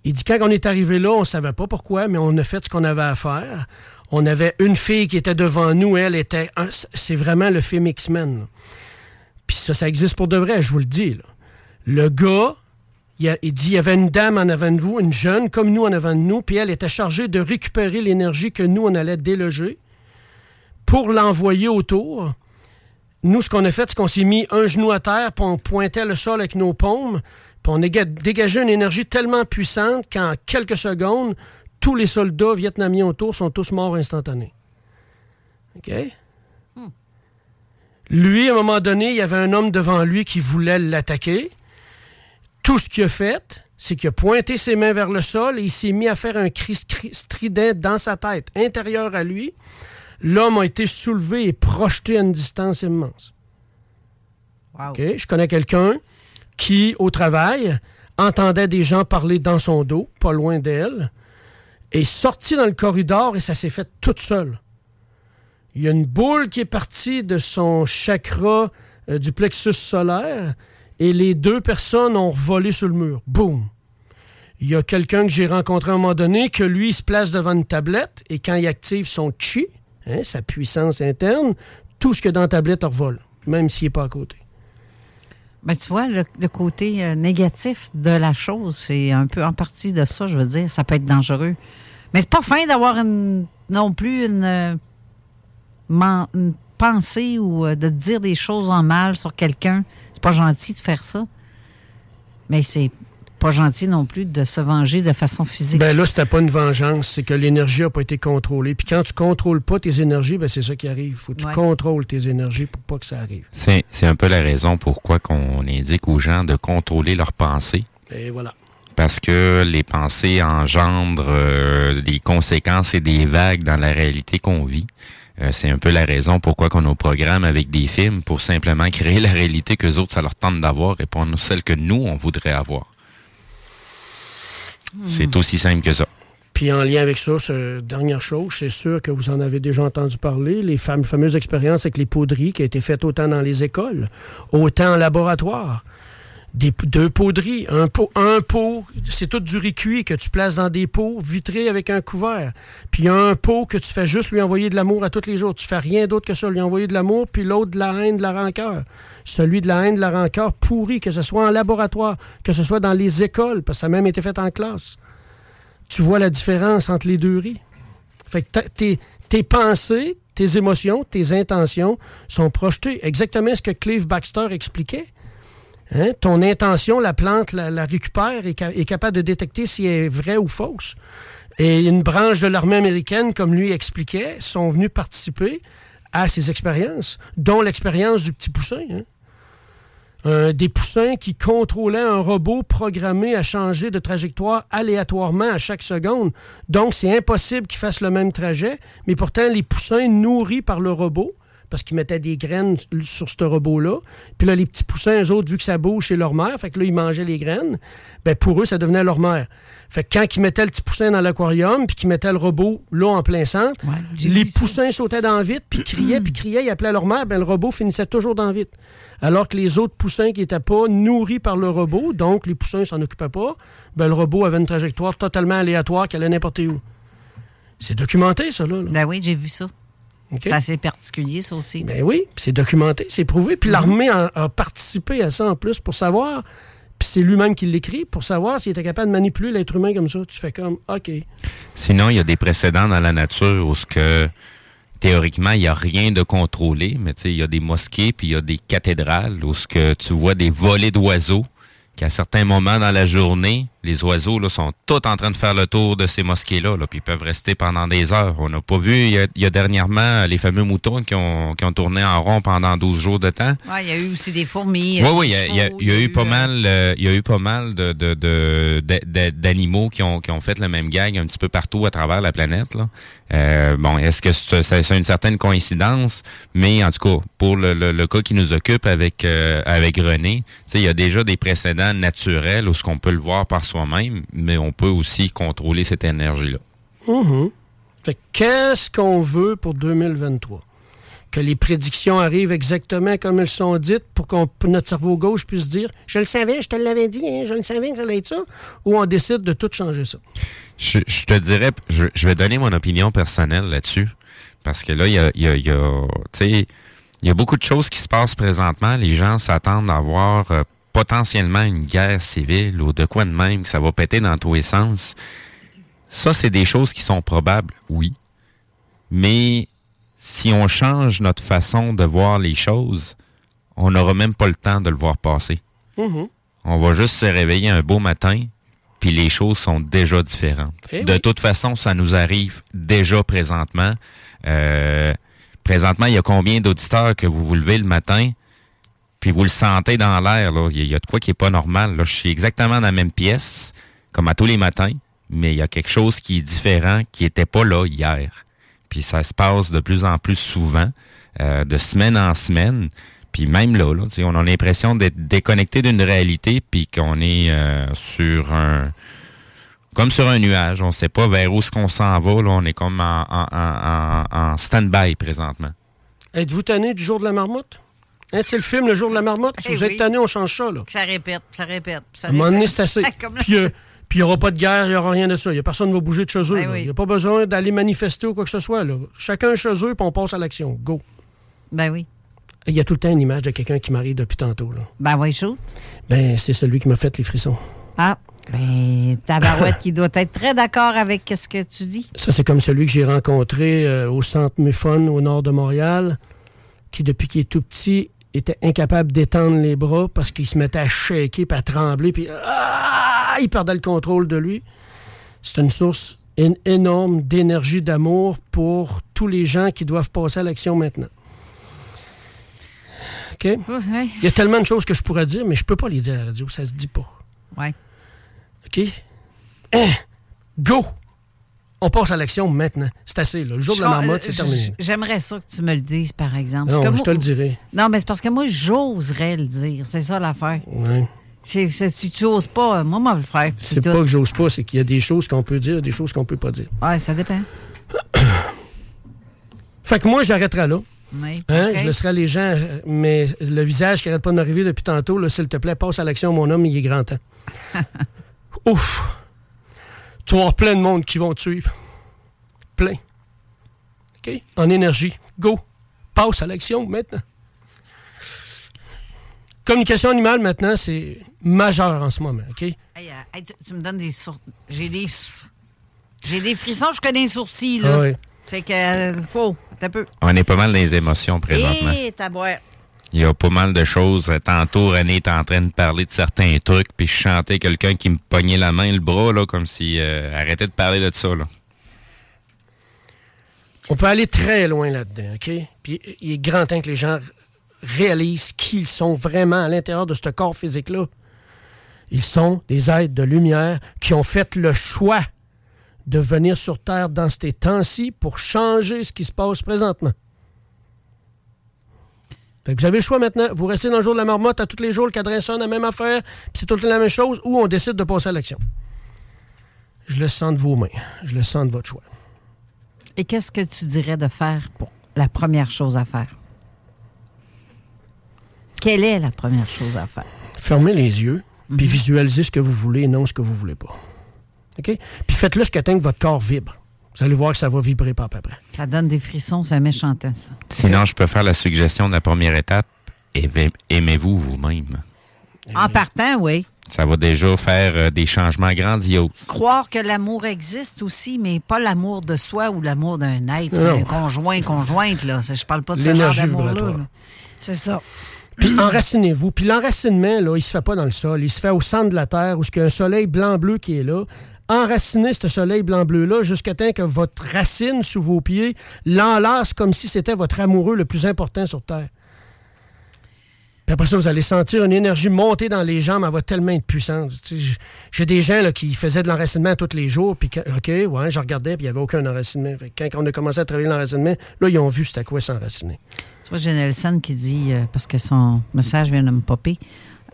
Il dit quand on est arrivé là, on savait pas pourquoi, mais on a fait ce qu'on avait à faire. On avait une fille qui était devant nous, elle était. C'est vraiment le film X-Men. Puis ça, ça existe pour de vrai, je vous le dis. Le gars, il, a- il dit il y avait une dame en avant de vous, une jeune comme nous en avant de nous, puis elle était chargée de récupérer l'énergie que nous, on allait déloger pour l'envoyer autour. Nous, ce qu'on a fait, c'est qu'on s'est mis un genou à terre, puis on pointait le sol avec nos paumes, puis on déga- dégageait une énergie tellement puissante qu'en quelques secondes, tous les soldats vietnamiens autour sont tous morts instantanés. OK? Lui, à un moment donné, il y avait un homme devant lui qui voulait l'attaquer. Tout ce qu'il a fait, c'est qu'il a pointé ses mains vers le sol et il s'est mis à faire un cri strident dans sa tête, intérieur à lui. L'homme a été soulevé et projeté à une distance immense. Je connais quelqu'un qui, au travail, entendait des gens parler dans son dos, pas loin d'elle, est sorti dans le corridor et ça s'est fait toute seule. Il y a une boule qui est partie de son chakra euh, du plexus solaire et les deux personnes ont volé sur le mur. Boum! Il y a quelqu'un que j'ai rencontré à un moment donné que lui, se place devant une tablette et quand il active son chi, hein, sa puissance interne, tout ce que dans la tablette revole, même s'il n'est pas à côté. Ben, tu vois, le, côté euh, négatif de la chose, c'est un peu en partie de ça, je veux dire. Ça peut être dangereux. Mais c'est pas fin d'avoir non plus une, euh, pensée ou euh, de dire des choses en mal sur quelqu'un. C'est pas gentil de faire ça. Mais c'est pas gentil non plus de se venger de façon physique. Ben là, c'était pas une vengeance, c'est que l'énergie n'a pas été contrôlée. Puis quand tu contrôles pas tes énergies, ben c'est ça qui arrive. Faut que tu contrôles tes énergies pour pas que ça arrive. C'est c'est un peu la raison pourquoi qu'on indique aux gens de contrôler leurs pensées. Et voilà. Parce que les pensées engendrent euh, des conséquences et des vagues dans la réalité qu'on vit. Euh, c'est un peu la raison pourquoi qu'on nous programme avec des films pour simplement créer la réalité que les autres, ça leur tente d'avoir et pas celle que nous, on voudrait avoir. C'est aussi simple que ça. Puis en lien avec ça, ce- dernière chose, c'est sûr que vous en avez déjà entendu parler, les fam- fameuses expériences avec les poudries qui ont été faites autant dans les écoles, autant en laboratoire. Des, deux poudries, un pot, un pot, c'est tout du riz cuit que tu places dans des pots vitrés avec un couvert. Puis un pot que tu fais juste lui envoyer de l'amour à tous les jours. Tu fais rien d'autre que ça, lui envoyer de l'amour, puis l'autre de la haine, de la rancœur. Celui de la haine, de la rancœur pourri, que ce soit en laboratoire, que ce soit dans les écoles, parce que ça a même été fait en classe tu vois la différence entre les deux riz. Fait que tes, tes pensées, tes émotions, tes intentions sont projetées. Exactement ce que Clive Baxter expliquait. Hein? Ton intention, la plante la, récupère et est capable de détecter si elle est vraie ou fausse. Et une branche de l'armée américaine, comme lui expliquait, sont venus participer à ces expériences, dont l'expérience du petit poussin. hein. Un- des poussins qui contrôlaient un robot programmé à changer de trajectoire aléatoirement à chaque seconde. Donc, c'est impossible qu'ils fassent le même trajet, mais pourtant, les poussins nourris par le robot, parce qu'ils mettaient des graines sur ce robot-là, puis là, les petits poussins, eux autres, vu que ça bouge, c'est leur mère, fait que là, ils mangeaient les graines, ben pour eux, ça devenait leur mère. Fait que quand ils mettaient le petit poussin dans l'aquarium, puis qu'ils mettaient le robot là en plein centre, les poussins sautaient dans le vide, puis criaient, puis criaient, ils appelaient leur mère, ben le robot finissait toujours dans le vide. Alors que les autres poussins qui n'étaient pas nourris par le robot, donc les poussins s'en occupaient pas, ben le robot avait une trajectoire totalement aléatoire qui allait n'importe où. C'est documenté, ça, là. là. Ben oui, j'ai vu ça. C'est assez particulier, ça aussi. Ben oui, puis c'est documenté, c'est prouvé. Puis l'armée a, a participé à ça en plus pour savoir, puis c'est lui-même qui l'écrit, pour savoir s'il était capable de manipuler l'être humain comme ça. Tu fais comme, OK. Sinon, il y a des précédents dans la nature où ce que théoriquement, il n'y a rien de contrôlé, mais tu sais, il y a des mosquées puis il y a des cathédrales où ce que tu vois des volées d'oiseaux qu'à certains moments dans la journée, les oiseaux là, sont tous en train de faire le tour de ces mosquées-là, là, puis ils peuvent rester pendant des heures. On n'a pas vu, il y, a, il y a dernièrement les fameux moutons qui ont, qui ont tourné en rond pendant 12 jours de temps. Ouais, il y a eu aussi des fourmis. Oui, euh, oui, il des y a, il y a- chevaux, il y a eu pas mal, euh, il y a eu pas mal de, de, de- de- de- d'animaux qui ont, qui ont fait le même gag un petit peu partout à travers la planète. Là. Euh, bon, est-ce que c'est, une certaine coïncidence? Mais en tout cas, pour le, le- le cas qui nous occupe avec euh, avec René, tu sais, il y a déjà des précédents naturels où ce qu'on peut le voir par soi-même, mais on peut aussi contrôler cette énergie-là. Mhm. Fait que qu'est-ce qu'on veut pour 2023? Que les prédictions arrivent exactement comme elles sont dites pour pour notre cerveau gauche puisse dire Je le savais, je te l'avais dit, hein, je le savais que ça allait être ça, ou on décide de tout changer ça. Je, je te dirais, je, je vais donner mon opinion personnelle là-dessus. Parce que là, il y a, il y a, il y a, tu sais, il y a beaucoup de choses qui se passent présentement. Les gens s'attendent à avoir euh, potentiellement une guerre civile ou de quoi de même, que ça va péter dans tous les sens. Ça, c'est des choses qui sont probables, oui. Mais si on change notre façon de voir les choses, on n'aura même pas le temps de le voir passer. Mhm. On va juste se réveiller un beau matin, puis les choses sont déjà différentes. Eh de oui. toute façon, ça nous arrive déjà présentement. Euh, présentement, il y a combien d'auditeurs que vous vous levez le matin, puis vous le sentez dans l'air. là. Il y, a- de quoi qui est pas normal. Là. Je suis exactement dans la même pièce, comme à tous les matins, mais il y a quelque chose qui est différent, qui était pas là hier. Puis ça se passe de plus en plus souvent, euh, de semaine en semaine. puis même là, là on a l'impression d'être déconnecté d'une réalité, puis qu'on est euh, sur un comme sur un nuage. On ne sait pas vers où ce qu'on s'en va. Là. On est comme en, en, en, en stand-by présentement. Êtes-vous tanné du jour de la marmotte? Hein, tu le film Le jour de la marmotte? Si Eh vous êtes oui. tanné, on change ça. Là. Ça répète, ça répète. Ça À un moment donné, répète. c'est assez. [LAUGHS] Comme Puis euh, puis il n'y aura pas de guerre, il n'y aura rien de ça. Il n'y a personne qui va bouger de chez eux. Ben oui. Il n'y a pas besoin d'aller manifester ou quoi que ce soit. Là. Chacun chez eux, puis on passe à l'action. Go. Ben oui. Il y a tout le temps une image de quelqu'un qui m'arrive depuis tantôt. Là. Ben oui, chaud. Ben, c'est celui qui m'a fait les frissons. Ah, ben, Tabarouette qui doit être très d'accord avec ce que tu dis. Ça, c'est comme celui que j'ai rencontré euh, au centre Mufon, au nord de Montréal, qui, depuis qu'il est tout petit, était incapable d'étendre les bras parce qu'il se mettait à shaker, puis à trembler, puis ah, il perdait le contrôle de lui. C'est une source énorme d'énergie, d'amour pour tous les gens qui doivent passer à l'action maintenant. OK? Ouais. Il y a tellement de choses que je pourrais dire, mais je peux pas les dire à la radio, ça se dit pas. Ouais. OK? Hein? Go! On passe à l'action maintenant. C'est assez, là. Le jour de la marmotte, euh, c'est terminé. J'aimerais ça que tu me le dises, par exemple. Non, je te moi- le dirai. Non, mais c'est parce que moi, j'oserais le dire. C'est ça l'affaire. C'est- c'est- Si tu oses pas, moi, moi, je vais le faire. C'est pas que j'ose pas, c'est qu'il y a des choses qu'on peut dire, des choses qu'on peut pas dire. Ouais, ça dépend. [COUGHS] Fait que moi, j'arrêterai là. Oui. Hein. Je laisserai les gens, euh, mais le visage qui arrête pas de m'arriver depuis tantôt, s'il te plaît, passe à l'action, mon homme, il est grand temps. [LAUGHS] Ouf! Tu vas avoir plein de monde qui vont te suivre. Plein. OK? En énergie. Go! Passe à l'action maintenant. Communication animale, maintenant, c'est majeur en ce moment, OK? Hey, euh, hey, tu, tu me donnes des sourcils. J'ai des. J'ai des frissons jusqu'à des sourcils, là. Ah oui. Fait que, euh, faut. T'as peu. On est pas mal dans les émotions présentement. Et ta boîte. Il y a pas mal de choses. Tantôt, René était en train de parler de certains trucs, puis je chantais quelqu'un qui me pognait la main, le bras, là, comme si euh, arrêtait de parler de ça. On peut aller très loin là-dedans, OK? Puis il est grand temps que les gens réalisent qui ils sont vraiment à l'intérieur de ce corps physique-là. Ils sont des êtres de lumière qui ont fait le choix de venir sur Terre dans ces temps-ci pour changer ce qui se passe présentement. Fait que vous avez le choix maintenant. Vous restez dans le jour de la marmotte à tous les jours, le cadran sonne, la même affaire, puis c'est tout le temps la même chose, ou on décide de passer à l'action. Je le sens de vos mains. Je le sens de votre choix. Et qu'est-ce que tu dirais de faire pour la première chose à faire? Quelle est la première chose à faire? Fermez les yeux, puis Mhm. visualisez ce que vous voulez et non ce que vous voulez pas. OK? Puis faites-le jusqu'à temps que votre corps vibre. Vous allez voir que ça va vibrer pas à peu près. Ça donne des frissons, c'est un méchant temps, ça. Sinon, je peux faire la suggestion de la première étape. Aimez- Aimez-vous vous-même? En partant, oui. Ça va déjà faire euh, des changements grandioses. Croire que l'amour existe aussi, mais pas l'amour de soi ou l'amour d'un être, Non. un conjoint, conjointe, là. Je parle pas de ce genre L'énergie d'amour-là. C'est ça. Puis enracinez-vous. Puis l'enracinement, là, il se fait pas dans le sol. Il se fait au centre de la Terre où il y a un soleil blanc-bleu qui est là. Enracinez ce soleil blanc-bleu-là jusqu'à temps que votre racine sous vos pieds l'enlace comme si c'était votre amoureux le plus important sur Terre. Puis après ça, vous allez sentir une énergie monter dans les jambes. Elle va tellement être puissante. J'ai des gens là, qui faisaient de l'enracinement tous les jours. Puis, OK, ouais, je regardais, puis il n'y avait aucun enracinement. Quand on a commencé à travailler l'enracinement, là, ils ont vu c'était quoi s'enraciner. Tu vois, j'ai Nelson qui dit, euh, parce que son message vient de me popper,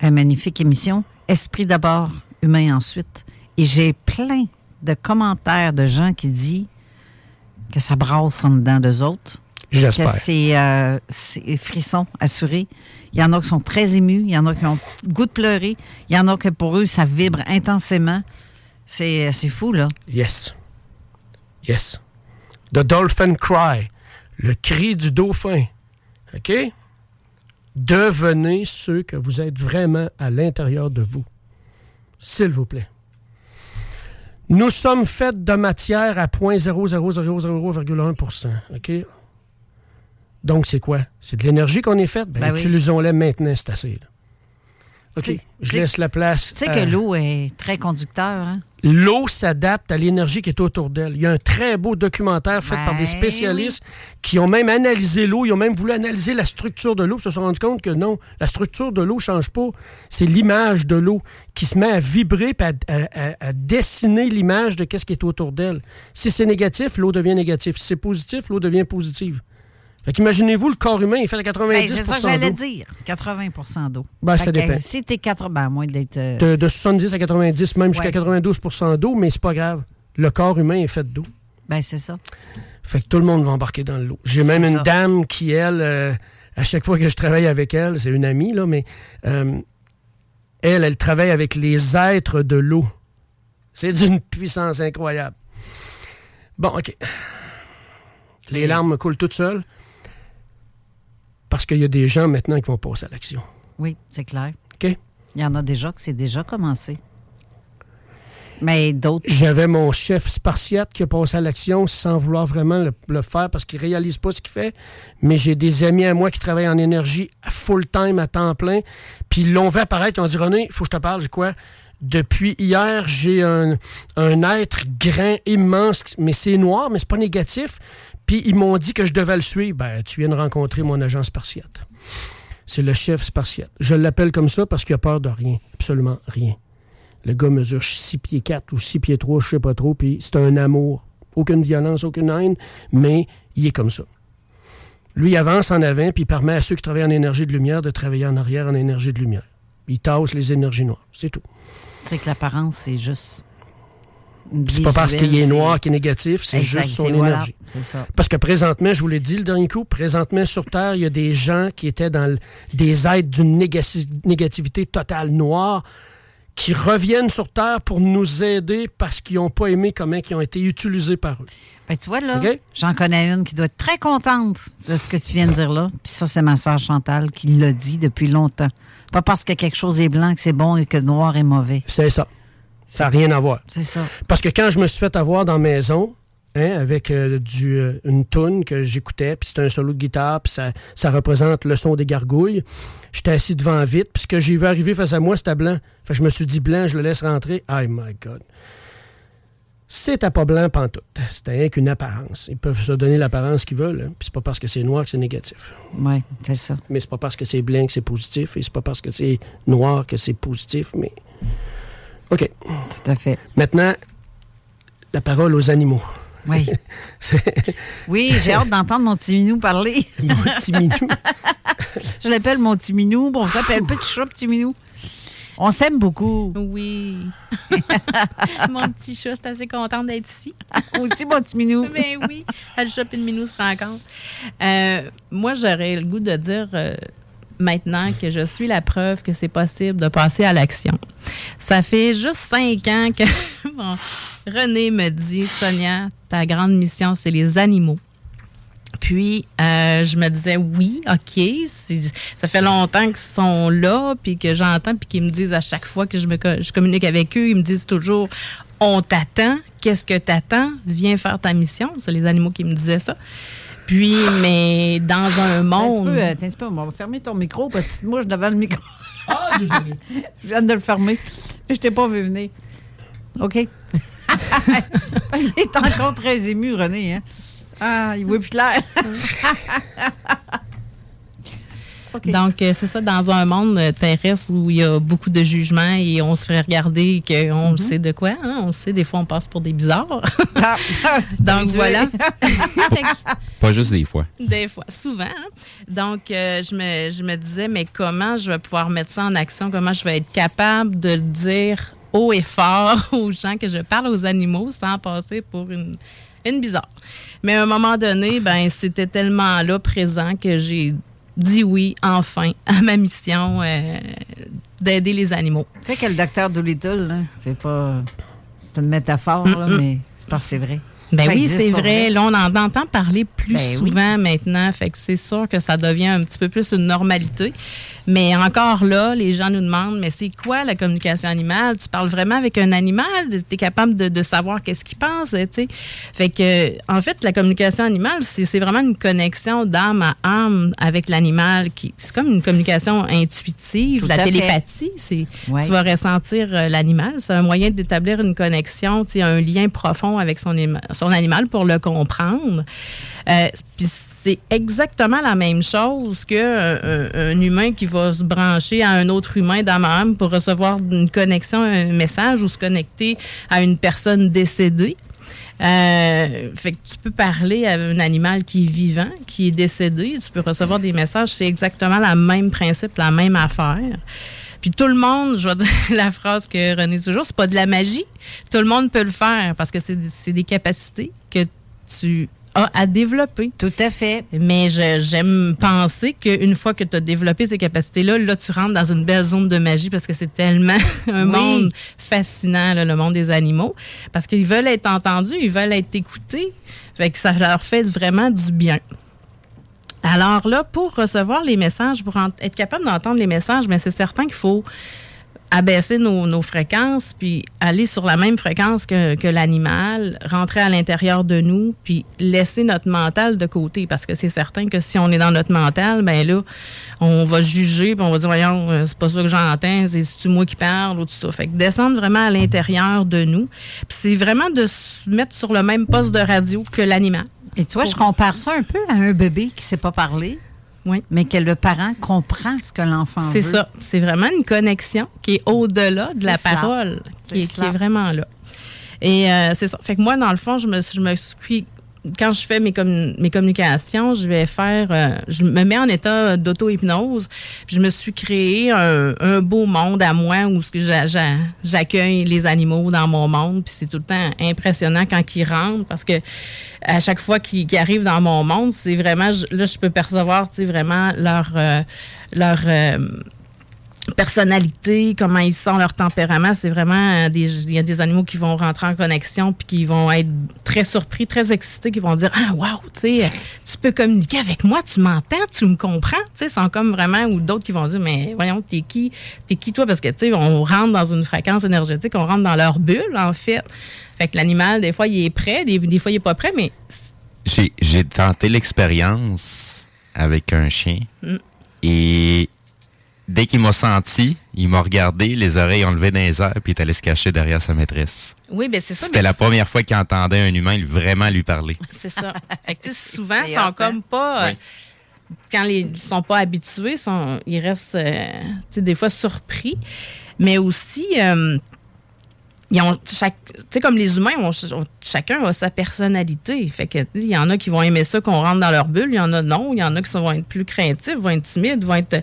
une magnifique émission, Esprit d'abord, humain ensuite. Et j'ai plein de commentaires de gens qui disent que ça brasse en dedans d'eux autres. J'espère. Que c'est euh, c'est frisson assuré. Il y en a qui sont très émus, il y en a qui ont le goût de pleurer, il y en a que pour eux, ça vibre intensément. C'est c'est fou, là. Yes. Yes. The dolphin cry. Le cri du dauphin. OK? Devenez ceux que vous êtes vraiment à l'intérieur de vous. S'il vous plaît. Nous sommes faits de matière à 0.00001%. OK? Donc, c'est quoi? C'est de l'énergie qu'on est faite? Ben, Ben oui. utilisons-la maintenant, c'est assez. là. OK? Je laisse la place. Tu sais que l'eau est très conducteur, hein? L'eau s'adapte à l'énergie qui est autour d'elle. Il y a un très beau documentaire fait par des Ben spécialistes qui ont même analysé l'eau. Ils ont même voulu analyser la structure de l'eau. Ils se sont rendus compte que non, la structure de l'eau ne change pas. C'est l'image de l'eau qui se met à vibrer et à, à- à- à dessiner l'image de ce qui est autour d'elle. Si c'est négatif, l'eau devient négative. Si c'est positif, l'eau devient positive. Fait qu'imaginez-vous, le corps humain est fait à 90% Ben, c'est ça que j'allais dire. 80% d'eau. Ben, ça dépend. Si t'es 80, ben, à moins d'être. euh, De, de 70 à 90, même jusqu'à Ouais. 92% d'eau, mais c'est pas grave. Le corps humain est fait d'eau. Ben, c'est ça. Fait que tout le monde va embarquer dans l'eau. J'ai même une ça. dame qui, elle, euh, à chaque fois que je travaille avec elle, c'est une amie, là, mais euh, elle, elle travaille avec les êtres de l'eau. C'est d'une puissance incroyable. Bon, OK. Les larmes me coulent toutes seules. Parce qu'il y a des gens maintenant qui vont passer à l'action. Oui, c'est clair. OK? Il y en a déjà que c'est déjà commencé. Mais d'autres. J'avais mon chef spartiate qui a passé à l'action sans vouloir vraiment le, le faire parce qu'il réalise pas ce qu'il fait. Mais j'ai des amis à moi qui travaillent en énergie à full-time, à temps plein. Puis ils l'ont vu apparaître. Ils ont dit René, il faut que je te parle. J'ai quoi? Depuis hier, j'ai un, un être grand, immense, mais c'est noir, mais c'est pas négatif. Puis ils m'ont dit que je devais le suivre. Ben, tu viens de rencontrer mon agent spartiate. C'est le chef spartiate. Je l'appelle comme ça parce qu'il a peur de rien. Absolument rien. Le gars mesure 6 pieds 4 ou 6 pieds 3, je sais pas trop, puis c'est un amour. Aucune violence, aucune haine, mais il est comme ça. Lui, avance en avant, puis permet à ceux qui travaillent en énergie de lumière de travailler en arrière en énergie de lumière. Il tasse les énergies noires, c'est tout. C'est que l'apparence, c'est juste. C'est pas parce qu'il est noir qu'il est négatif, c'est juste son voilà, énergie. ça. Parce que présentement, je vous l'ai dit le dernier coup, présentement sur Terre, il y a des gens qui étaient dans le- des êtres d'une négati- négativité totale noire qui reviennent sur Terre pour nous aider parce qu'ils n'ont pas aimé comment ils ont été utilisés par eux. Ben, tu vois, là, j'en connais une qui doit être très contente de ce que tu viens de dire là. Puis ça, c'est ma sœur Chantal qui l'a dit depuis longtemps. Pas parce que quelque chose est blanc que c'est bon et que noir est mauvais. C'est ça. Ça n'a rien à voir. C'est ça. Parce que quand je me suis fait avoir dans la maison, hein, avec euh, du, euh, une toune que j'écoutais, puis c'était un solo de guitare, puis ça, ça représente le son des gargouilles, j'étais assis devant vite, puis ce que j'ai vu arriver face à moi, c'était blanc. Fait que je me suis dit blanc, je le laisse rentrer. Oh my God. C'était pas blanc pantoute. C'était rien qu'une apparence. Ils peuvent se donner l'apparence qu'ils veulent, hein, puis c'est pas parce que c'est noir que c'est négatif. Oui, c'est ça. Mais c'est pas parce que c'est blanc que c'est positif, et c'est pas parce que c'est noir que c'est positif, mais... OK. Tout à fait. Maintenant, la parole aux animaux. Oui. [LAUGHS] Oui, j'ai hâte d'entendre mon petit minou parler. Mon petit minou. [LAUGHS] Je l'appelle mon petit minou. Bon, on s'appelle petit chat, petit minou. On s'aime beaucoup. Oui. [LAUGHS] Mon petit chat, c'est assez contente d'être ici. Aussi, mon petit minou. Ben oui. Le chat et le minou se rencontrent. Euh, moi, j'aurais le goût de dire euh, maintenant que je suis la preuve que c'est possible de passer à l'action. Ça fait juste cinq ans que [LAUGHS] René me dit Sonia, ta grande mission, c'est les animaux. Puis, euh, je me disais, oui, OK, ça fait longtemps qu'ils sont là, puis que j'entends, puis qu'ils me disent à chaque fois que je, me, je communique avec eux, ils me disent toujours, on t'attend, qu'est-ce que t'attends? Viens faire ta mission. C'est les animaux qui me disaient ça. Puis, mais dans un Un petit monde... euh, attends un petit peu, on va fermer ton micro, petite mouche devant le micro. Ah, désolé. [LAUGHS] Je viens de le fermer. Je t'ai pas vu venir. OK. [LAUGHS] il est encore très ému, René. Hein? Ah, il voit plus clair. [LAUGHS] Donc, euh, c'est ça, dans un monde euh, terrestre où il y a beaucoup de jugements et on se fait regarder qu'on Mhm. sait de quoi. hein, On sait, des fois, on passe pour des bizarres. [LAUGHS] [LAUGHS] Donc, Désolé. voilà. [LAUGHS] Pas juste des fois. Des fois, souvent. hein. Donc, euh, je, me, je me disais, mais comment je vais pouvoir mettre ça en action? Comment je vais être capable de le dire haut et fort aux gens que je parle aux animaux sans passer pour une, une bizarre? Mais à un moment donné, ben, c'était tellement là présent que j'ai dit oui, enfin, à ma mission euh, d'aider les animaux. Tu sais que le docteur Doolittle, c'est pas. C'est une métaphore, là, Mm-mm. mais c'est parce que c'est vrai. Ben Ça oui, c'est pour vrai. Là, on en entend parler plus Ben oui. souvent maintenant. Fait que c'est sûr que ça devient un petit peu plus une normalité. Mais encore là, les gens nous demandent, mais c'est quoi la communication animale? Tu parles vraiment avec un animal? Tu es capable de, de savoir qu'est-ce qu'il pense? Fait que, en fait, la communication animale, c'est vraiment une connexion d'âme à âme avec l'animal. C'est comme une communication intuitive. Tout la télépathie, c'est Ouais. tu vas ressentir euh, l'animal. C'est un moyen d'établir une connexion, un lien profond avec son, éma- animal pour le comprendre. Euh, Puis c'est exactement la même chose qu'un un, un humain qui va se brancher à un autre humain d'âme à âme pour recevoir une connexion, un message ou se connecter à une personne décédée. Euh, fait que tu peux parler à un animal qui est vivant, qui est décédé, tu peux recevoir des messages, c'est exactement le même principe, la même affaire. Puis tout le monde, je vais dire [LAUGHS] la phrase que René toujours, c'est pas de la magie. Tout le monde peut le faire parce que c'est des capacités que tu as à développer. Tout à fait. Mais j'aime penser qu'une fois que tu as développé ces capacités-là, là, tu rentres dans une belle zone de magie parce que c'est tellement [LAUGHS] un Oui. monde fascinant, là, le monde des animaux. Parce qu'ils veulent être entendus, ils veulent être écoutés. Fait que ça leur fait vraiment du bien. Alors là, pour recevoir les messages, pour être capable d'entendre les messages, mais c'est certain qu'il faut abaisser nos, fréquences, puis aller sur la même fréquence que, l'animal, rentrer à l'intérieur de nous, puis laisser notre mental de côté. Parce que c'est certain que si on est dans notre mental, ben là, on va juger, puis on va dire, voyons, euh, c'est pas ça que j'entends, c'est c'est-tu moi qui parle ou tout ça. Fait que descendre vraiment à l'intérieur de nous. Puis c'est vraiment de se mettre sur le même poste de radio que l'animal. Et tu vois, je compare ça un peu à un bébé qui ne sait pas parler, oui. mais que le parent comprend ce que l'enfant veut. C'est ça. C'est vraiment une connexion qui est au-delà de la ça. parole, qui est, qui cela. est vraiment là. Et euh, c'est ça. Fait que moi, dans le fond, je me, je me suis. Quand je fais mes, commun- mes communications, je vais faire. euh, je me mets en état d'auto-hypnose. Je me suis créé un, un beau monde à moi où j'accueille les animaux dans mon monde. Puis c'est tout le temps impressionnant quand ils rentrent parce que à chaque fois qu'ils arrivent dans mon monde, c'est vraiment. Là, je peux percevoir, tu sais, vraiment leur. euh, leur euh, personnalité, comment ils sont, leur tempérament. C'est vraiment euh, des. Il y a des animaux qui vont rentrer en connexion puis qui vont être très surpris, très excités, qui vont dire Ah, wow, tu sais, tu peux communiquer avec moi, tu m'entends, tu me comprends. Tu sais, sont comme vraiment, ou d'autres qui vont dire Mais voyons, t'es qui T'es qui toi? Parce que, tu sais, on rentre dans une fréquence énergétique, on rentre dans leur bulle, en fait. Fait que l'animal, des fois, il est prêt, des, des fois, il est pas prêt, mais J'ai j'ai tenté l'expérience avec un chien Mm. et dès qu'il m'a senti, il m'a regardé, les oreilles ont levé dans les airs, puis il est allé se cacher derrière sa maîtresse. oui, ben c'est ça. C'était la première fois qu'il entendait un humain vraiment lui parler. [LAUGHS] C'est ça. [LAUGHS] Fait que, tu sais, souvent, ils sont hot, hein? comme pas. euh, Oui. quand ils sont pas habitués, sont, ils restent euh, tu sais, des fois surpris. Mais aussi, euh, ils ont chaque, tu sais, comme les humains, ont, ont- chacun a sa personnalité. Fait que, tu sais, il y en a qui vont aimer ça qu'on rentre dans leur bulle, il y en a non, il y en a qui sont- vont être plus craintifs, vont être timides, vont être.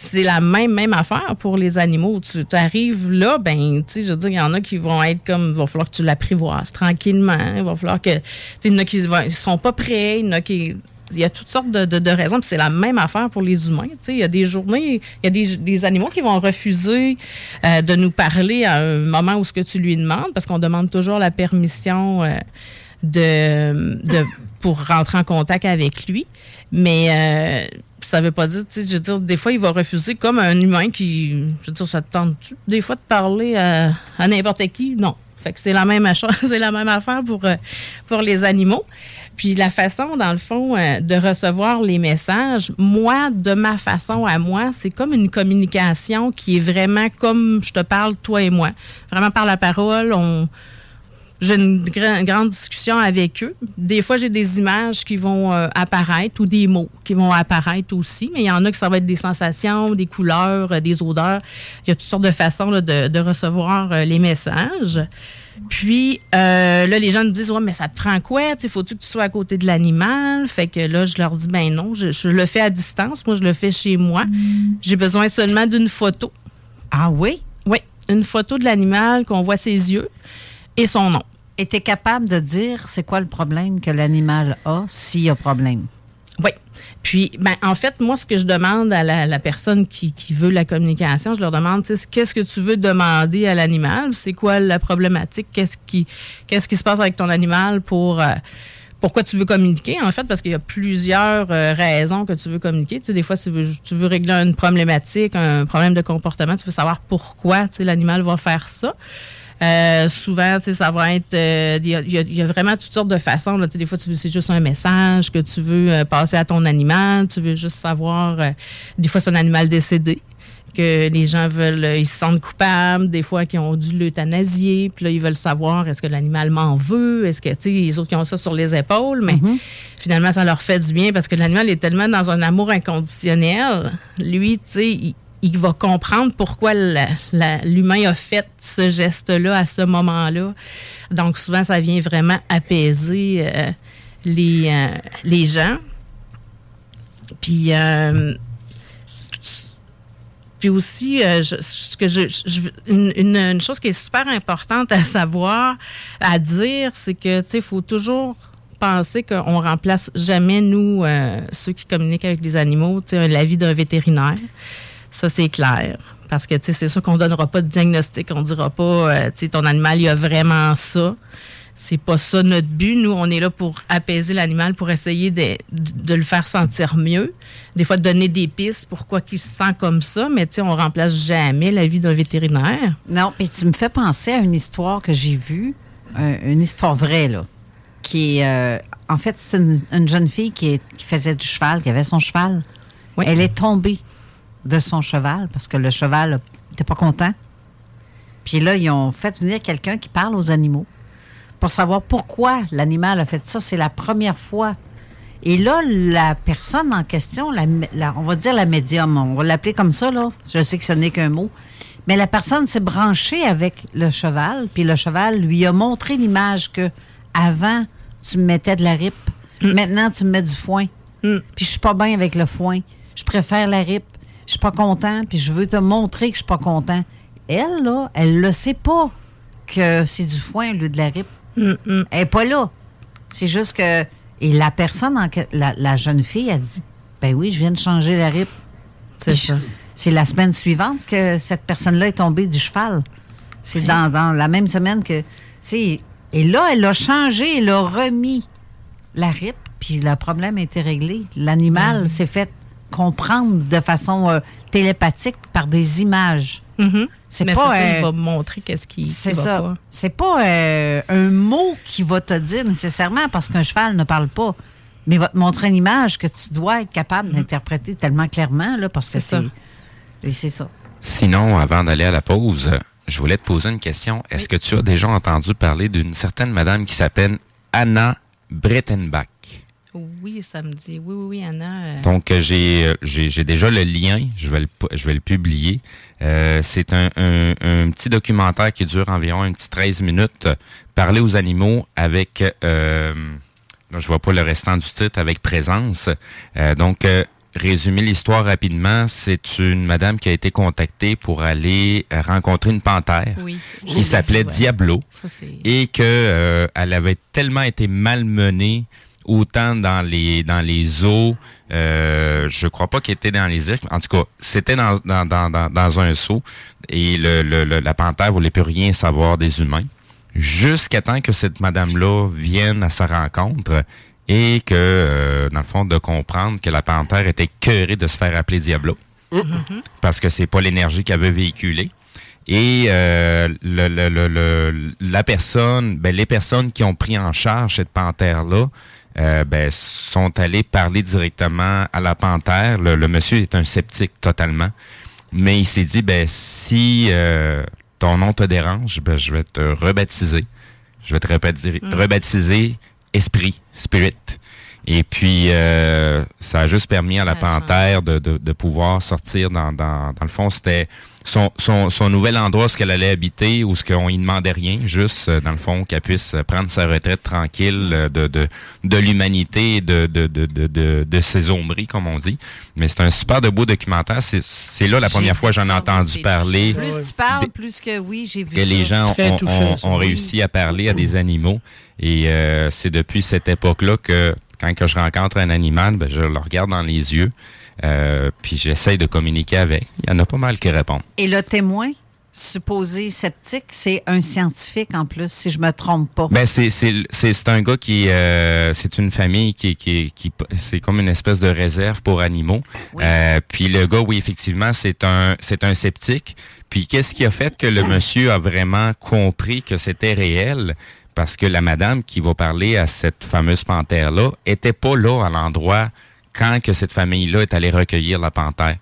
C'est la même, même affaire pour les animaux. Tu arrives là, ben, tu sais, je veux dire, il y en a qui vont être comme, il va falloir que tu l'apprivoises tranquillement. Il va falloir que, tu sais, il y en a qui ne seront pas prêts, il y en a qui, il y a toutes sortes de, de- de raisons. C'est la même affaire pour les humains. Tu sais, il y a des journées, il y a des, des animaux qui vont refuser euh, de nous parler à un moment où ce que tu lui demandes, parce qu'on demande toujours la permission euh, de, de pour rentrer en contact avec lui. Mais euh, ça veut pas dire, tu sais, je veux dire, des fois, il va refuser comme un humain qui, je veux dire, ça te tente des fois de parler à, à n'importe qui? Non. Fait que c'est la même chose, [LAUGHS] c'est la même affaire pour, euh, pour les animaux. Puis la façon, dans le fond, euh, de recevoir les messages, moi, de ma façon à moi, c'est comme une communication qui est vraiment comme je te parle, toi et moi. Vraiment par la parole, on, j'ai une gra- grande discussion avec eux. Des fois, j'ai des images qui vont euh, apparaître ou des mots qui vont apparaître aussi, mais il y en a qui ça va être des sensations, des couleurs, euh, des odeurs. Il y a toutes sortes de façons là, de, de recevoir euh, les messages. Puis là, les gens me disent Ouais, mais ça te prend quoi? Il faut-tu que tu sois à côté de l'animal? Fait que là, je leur dis Ben non, je, je le fais à distance. Moi, je le fais chez moi. J'ai besoin seulement d'une photo. Ah oui? Oui, une photo de l'animal, qu'on voit ses yeux et son nom. Et tu es capable de dire c'est quoi le problème que l'animal a s'il y a problème? Oui. Puis, ben, en fait, moi, ce que je demande à la, la personne qui, qui veut la communication, je leur demande, tu sais, qu'est-ce que tu veux demander à l'animal? C'est quoi la problématique? Qu'est-ce qui, qu'est-ce qui se passe avec ton animal pour... euh, pourquoi tu veux communiquer, en fait, parce qu'il y a plusieurs euh, raisons que tu veux communiquer. Tu sais, des fois, tu veux, tu veux régler une problématique, un problème de comportement, tu veux savoir pourquoi tu sais, l'animal va faire ça. Euh, souvent, tu sais, ça va être. euh, Il y, a- il y y a vraiment toutes sortes de façons. Là. Tu sais, Des fois, tu veux, c'est juste un message que tu veux euh, passer à ton animal. Tu veux juste savoir. euh, des fois, c'est un animal décédé que les gens veulent, euh, ils se sentent coupables, des fois qu'ils ont dû l'euthanasier, puis là, ils veulent savoir est-ce que l'animal m'en veut, est-ce que, tu sais, les autres qui ont ça sur les épaules, mais finalement, ça leur fait du bien parce que l'animal est tellement dans un amour inconditionnel. Lui, tu sais, il, va comprendre pourquoi l'humain a fait ce geste-là à ce moment-là. Donc, souvent, ça vient vraiment apaiser euh, les, euh, les gens. Puis, euh, puis aussi, je- ce que je, une, chose qui est super importante à savoir, à dire, c'est que, tu sais, faut toujours penser qu'on remplace jamais, nous, ceux qui communiquent avec les animaux, tu sais, l'avis d'un vétérinaire. Ça, c'est clair. Parce que, tu sais, c'est sûr qu'on donnera pas de diagnostic. On dira pas, euh, tu sais, ton animal, il a vraiment ça. C'est pas ça notre but. Nous, on est là pour apaiser l'animal, pour essayer de, de le faire sentir mieux. Des fois, de donner des pistes pourquoi il se sent comme ça, mais tu sais, on remplace jamais l'avis d'un vétérinaire. Non, puis tu me fais penser à une histoire que j'ai vue, euh, une histoire vraie, là, qui est, euh, en fait, c'est une, une jeune fille qui, est- qui faisait du cheval, qui avait son cheval. Elle est tombée de son cheval parce que le cheval n'était pas content. Puis là, ils ont fait venir quelqu'un qui parle aux animaux pour savoir pourquoi l'animal a fait ça. C'est la première fois. Et là, la personne en question, la, la- on va dire la médium, on va l'appeler comme ça, là. Je sais que ce n'est qu'un mot. Mais la personne s'est branchée avec le cheval, puis le cheval lui a montré l'image que avant, tu me mettais de la ripe. Maintenant, tu me mets du foin. Puis je suis pas bien avec le foin. Je préfère la ripe. Je suis pas content, puis je veux te montrer que je suis pas content. Elle, là, elle le sait pas que c'est du foin au lieu de la ripe. Elle est pas là. C'est juste que. Et la personne, en la, la jeune fille, a dit Ben oui, je viens de changer la ripe. C'est je- C'est la semaine suivante que cette personne-là est tombée du cheval. C'est dans, dans la même semaine que. Et là, elle a changé, elle a remis la ripe, puis le problème a été réglé. L'animal s'est fait comprendre de façon euh, télépathique par des images. C'est pas. c'est ça, euh, il va montrer qu'est-ce qui, qui c'est va ça. pas. C'est pas euh, un mot qui va te dire nécessairement parce qu'un cheval ne parle pas, mais va te montrer une image que tu dois être capable d'interpréter tellement clairement là, parce que C'est ça. c'est. et c'est ça. Sinon, avant d'aller à la pause, je voulais te poser une question. Est-ce que tu as déjà entendu parler d'une certaine madame qui s'appelle Anna Brettenbach? Oui, ça me dit. Oui, oui, oui, Anna. euh, Donc, euh, j'ai, euh, j'ai, déjà le lien, je vais le, je vais le publier. Euh, c'est un, un- un petit documentaire qui dure environ un petit 13 minutes, parler aux animaux avec, euh, là, je vois pas le restant du titre, avec présence. Euh, donc, euh, résumer l'histoire rapidement, c'est une madame qui a été contactée pour aller rencontrer une panthère Oui. qui s'appelait Ouais. Diablo Ça, et que euh, elle avait tellement été malmenée autant dans les dans les eaux euh, je crois pas qu'elle était dans les cirques en tout cas c'était dans dans, dans, dans, un seau. Et le, le, le- la panthère voulait plus rien savoir des humains. Jusqu'à temps que cette madame là vienne à sa rencontre et que euh, dans le fond de comprendre que la panthère était cœurée de se faire appeler Diablo. Parce que c'est pas l'énergie qu'elle veut véhiculer. Et euh, le- la personne, ben, les personnes qui ont pris en charge cette panthère-là, euh, ben, sont allées parler directement à la panthère. Le, le monsieur est un sceptique totalement. Mais il s'est dit, ben, si euh, ton nom te dérange, ben, je vais te rebaptiser. Je vais te rebaptiser, Mm. rebaptiser Esprit, Spirit. Et puis, euh, ça a juste permis à la panthère de, de, de pouvoir sortir dans, dans, dans le fond, c'était son, son, son nouvel endroit, ce qu'elle allait habiter, où ce qu'on y demandait rien, juste, euh, dans le fond, qu'elle puisse prendre sa retraite tranquille euh, de, de, de l'humanité de, de, de, de, de, de ses ombries, comme on dit. Mais c'est un super de beau documentaire. C'est, c'est là la première fois que j'en ai entendu parler. Plus tu parles, plus que oui, j'ai vu que ça. les gens ont, ont- ont réussi à parler à des animaux. Et euh, c'est depuis cette époque-là que quand que je rencontre un animal, ben, je le regarde dans les yeux, euh, puis j'essaye de communiquer avec. Il y en a pas mal qui répondent. Et le témoin supposé sceptique, c'est un scientifique en plus, si je me trompe pas. Ben c'est c'est c'est c'est un gars qui euh, c'est une famille qui qui qui c'est comme une espèce de réserve pour animaux. Euh, puis le gars oui effectivement c'est un c'est un sceptique. Puis qu'est-ce qui a fait que le monsieur a vraiment compris que c'était réel? Parce que la madame qui va parler à cette fameuse panthère là était pas là à l'endroit quand que cette famille là est allée recueillir la panthère.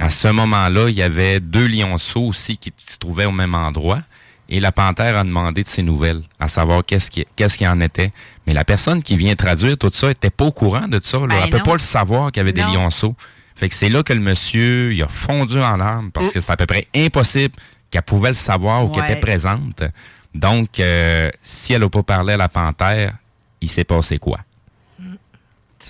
À ce moment-là, il y avait deux lionceaux aussi qui se trouvaient au même endroit. Et la panthère a demandé de ses nouvelles, à savoir qu'est-ce qui, qu'est-ce qui en était. Mais la personne qui vient traduire tout ça était pas au courant de ça. Là. Ben Elle peut non. pas le savoir qu'il y avait Non. des lionceaux. Fait que c'est là que le monsieur, il a fondu en larmes parce que c'est à peu près impossible qu'elle pouvait le savoir ou qu'elle Ouais. était présente. Donc, euh, si elle n'a pas parlé à la panthère, il s'est passé quoi?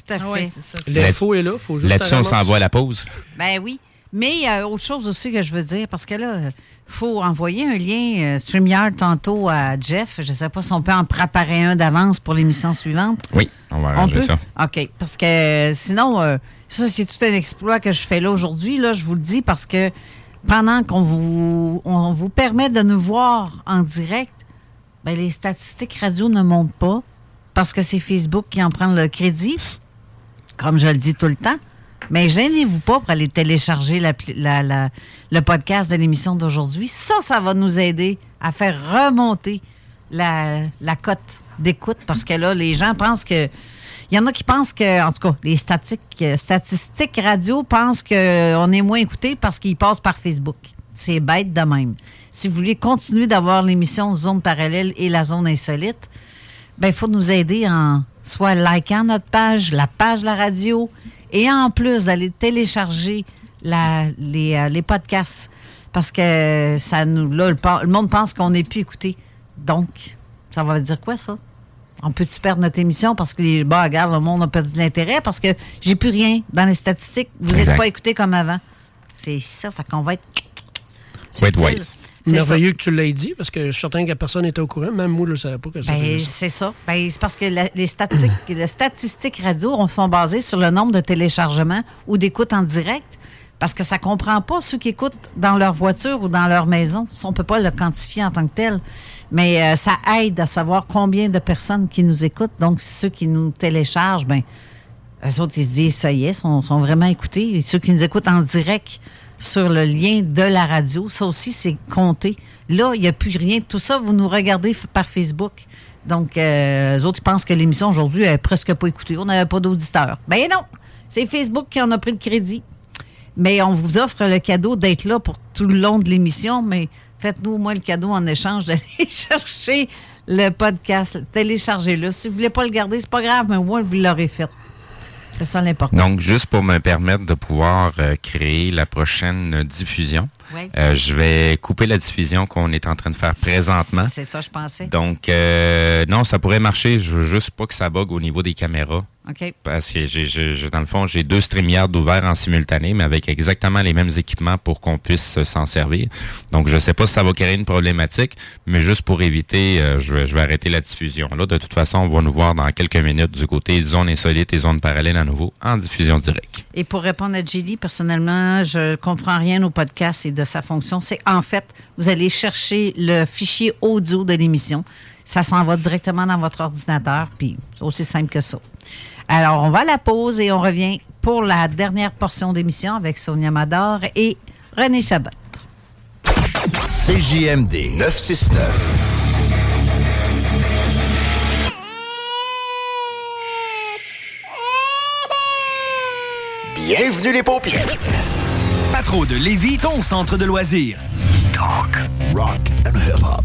Tout à fait. Ouais, c'est ça. L'info est là, faut juste Là-dessus, la on s'envoie à la pause. Ben oui. Mais il y a autre chose aussi que je veux dire, parce que là, il faut envoyer un lien euh, StreamYard tantôt à Jeff. Je ne sais pas si on peut en préparer un d'avance pour l'émission suivante. Oui, on va On arranger peut? ça. OK. Parce que euh, sinon, euh, ça, c'est tout un exploit que je fais là aujourd'hui. Là, je vous le dis parce que pendant qu'on vous, on vous permet de nous voir en direct, ben, les statistiques radio ne montent pas parce que c'est Facebook qui en prend le crédit, comme je le dis tout le temps. Mais gênez-vous pas pour aller télécharger le podcast de l'émission d'aujourd'hui. Ça, ça va nous aider à faire remonter la, cote d'écoute parce que là, les gens pensent que. Il y en a qui pensent que, en tout cas, les statistiques, euh, statistiques radio pensent qu'on est moins écouté parce qu'ils passent par Facebook. C'est bête de même. Si vous voulez continuer d'avoir l'émission Zone parallèle et la zone insolite, ben, il faut nous aider en soit likant notre page, la page de la radio, et en plus d'aller télécharger la- les, euh, les podcasts. Parce que ça nous, là, le, monde pense qu'on n'est plus écouté. Donc, ça va dire quoi, ça? On peut-tu perdre notre émission parce que les bah, regarde, le monde a perdu l'intérêt parce que j'ai plus rien dans les statistiques. Vous n'êtes pas écouté comme avant. C'est ça. Fait qu'on va être. Wise. C'est Merveilleux que tu l'aies dit, parce que je suis certain que personne n'était au courant. Même moi, je ne savais pas que Ben, c'est ça. Ben, c'est parce que la- les, statistiques, [CLEARS THROAT] les statistiques radio on- sont basées sur le nombre de téléchargements ou d'écoutes en direct. Parce que ça ne comprend pas ceux qui écoutent dans leur voiture ou dans leur maison. Ça, on ne peut pas le quantifier en tant que tel. Mais euh, ça aide à savoir combien de personnes qui nous écoutent. Donc, ceux qui nous téléchargent, ben, eux autres, ils se disent, ça y est, sont, sont vraiment écoutés. Et ceux qui nous écoutent en direct sur le lien de la radio, ça aussi, c'est compté. Là, il n'y a plus rien. Tout ça, vous nous regardez par Facebook. Donc, euh, eux autres, ils pensent que l'émission aujourd'hui est presque pas écoutée. On n'avait pas d'auditeurs. Ben non! C'est Facebook qui en a pris le crédit. Mais on vous offre le cadeau d'être là pour tout le long de l'émission, mais faites-nous au moins le cadeau en échange [LAUGHS] d'aller chercher le podcast. Téléchargez-le. Si vous voulez pas le garder, c'est pas grave, mais au moins vous l'aurez fait. C'est ça l'important. Donc, juste pour me permettre de pouvoir euh, créer la prochaine diffusion, euh, je vais couper la diffusion qu'on est en train de faire présentement. C'est ça, je pensais. Donc, euh, non, ça pourrait marcher. Je veux juste pas que ça bug au niveau des caméras. OK. Parce que j'ai, j'ai- j'ai- dans le fond, j'ai deux StreamYard ouverts en simultané, mais avec exactement les mêmes équipements pour qu'on puisse euh, s'en servir. Donc, je sais pas si ça va créer une problématique, mais juste pour éviter, euh, je, vais, je vais arrêter la diffusion. Là, de toute façon, on va nous voir dans quelques minutes du côté zone insolite et zone parallèle à nouveau en diffusion directe. Et pour répondre à Julie, personnellement, je comprends rien au podcast et de sa fonction. C'est en fait, vous allez chercher le fichier audio de l'émission. Ça s'en va directement dans votre ordinateur, puis c'est aussi simple que ça. Alors, on va à la pause et on revient pour la dernière portion d'émission avec Sonia Mador et René Chabot. CJMD 969. Bienvenue les paupières. Pas trop de Lévis, ton centre de loisirs. Talk, rock and hip-hop.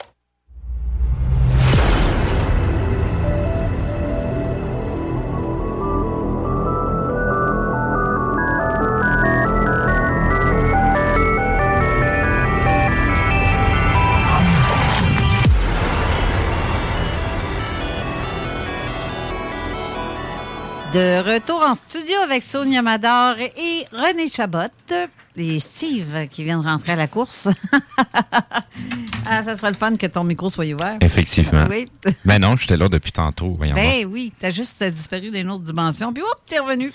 De retour en studio avec Sonia Mador et René Chabot. Et Steve qui vient de rentrer à la course. [LAUGHS] ah, ça serait le fun que ton micro soit ouvert. Effectivement. Oui. [LAUGHS] Ben non, j'étais là depuis tantôt. Voyons voir. Ben oui, t'as juste disparu d'une autre dimension, puis hop, t'es revenu.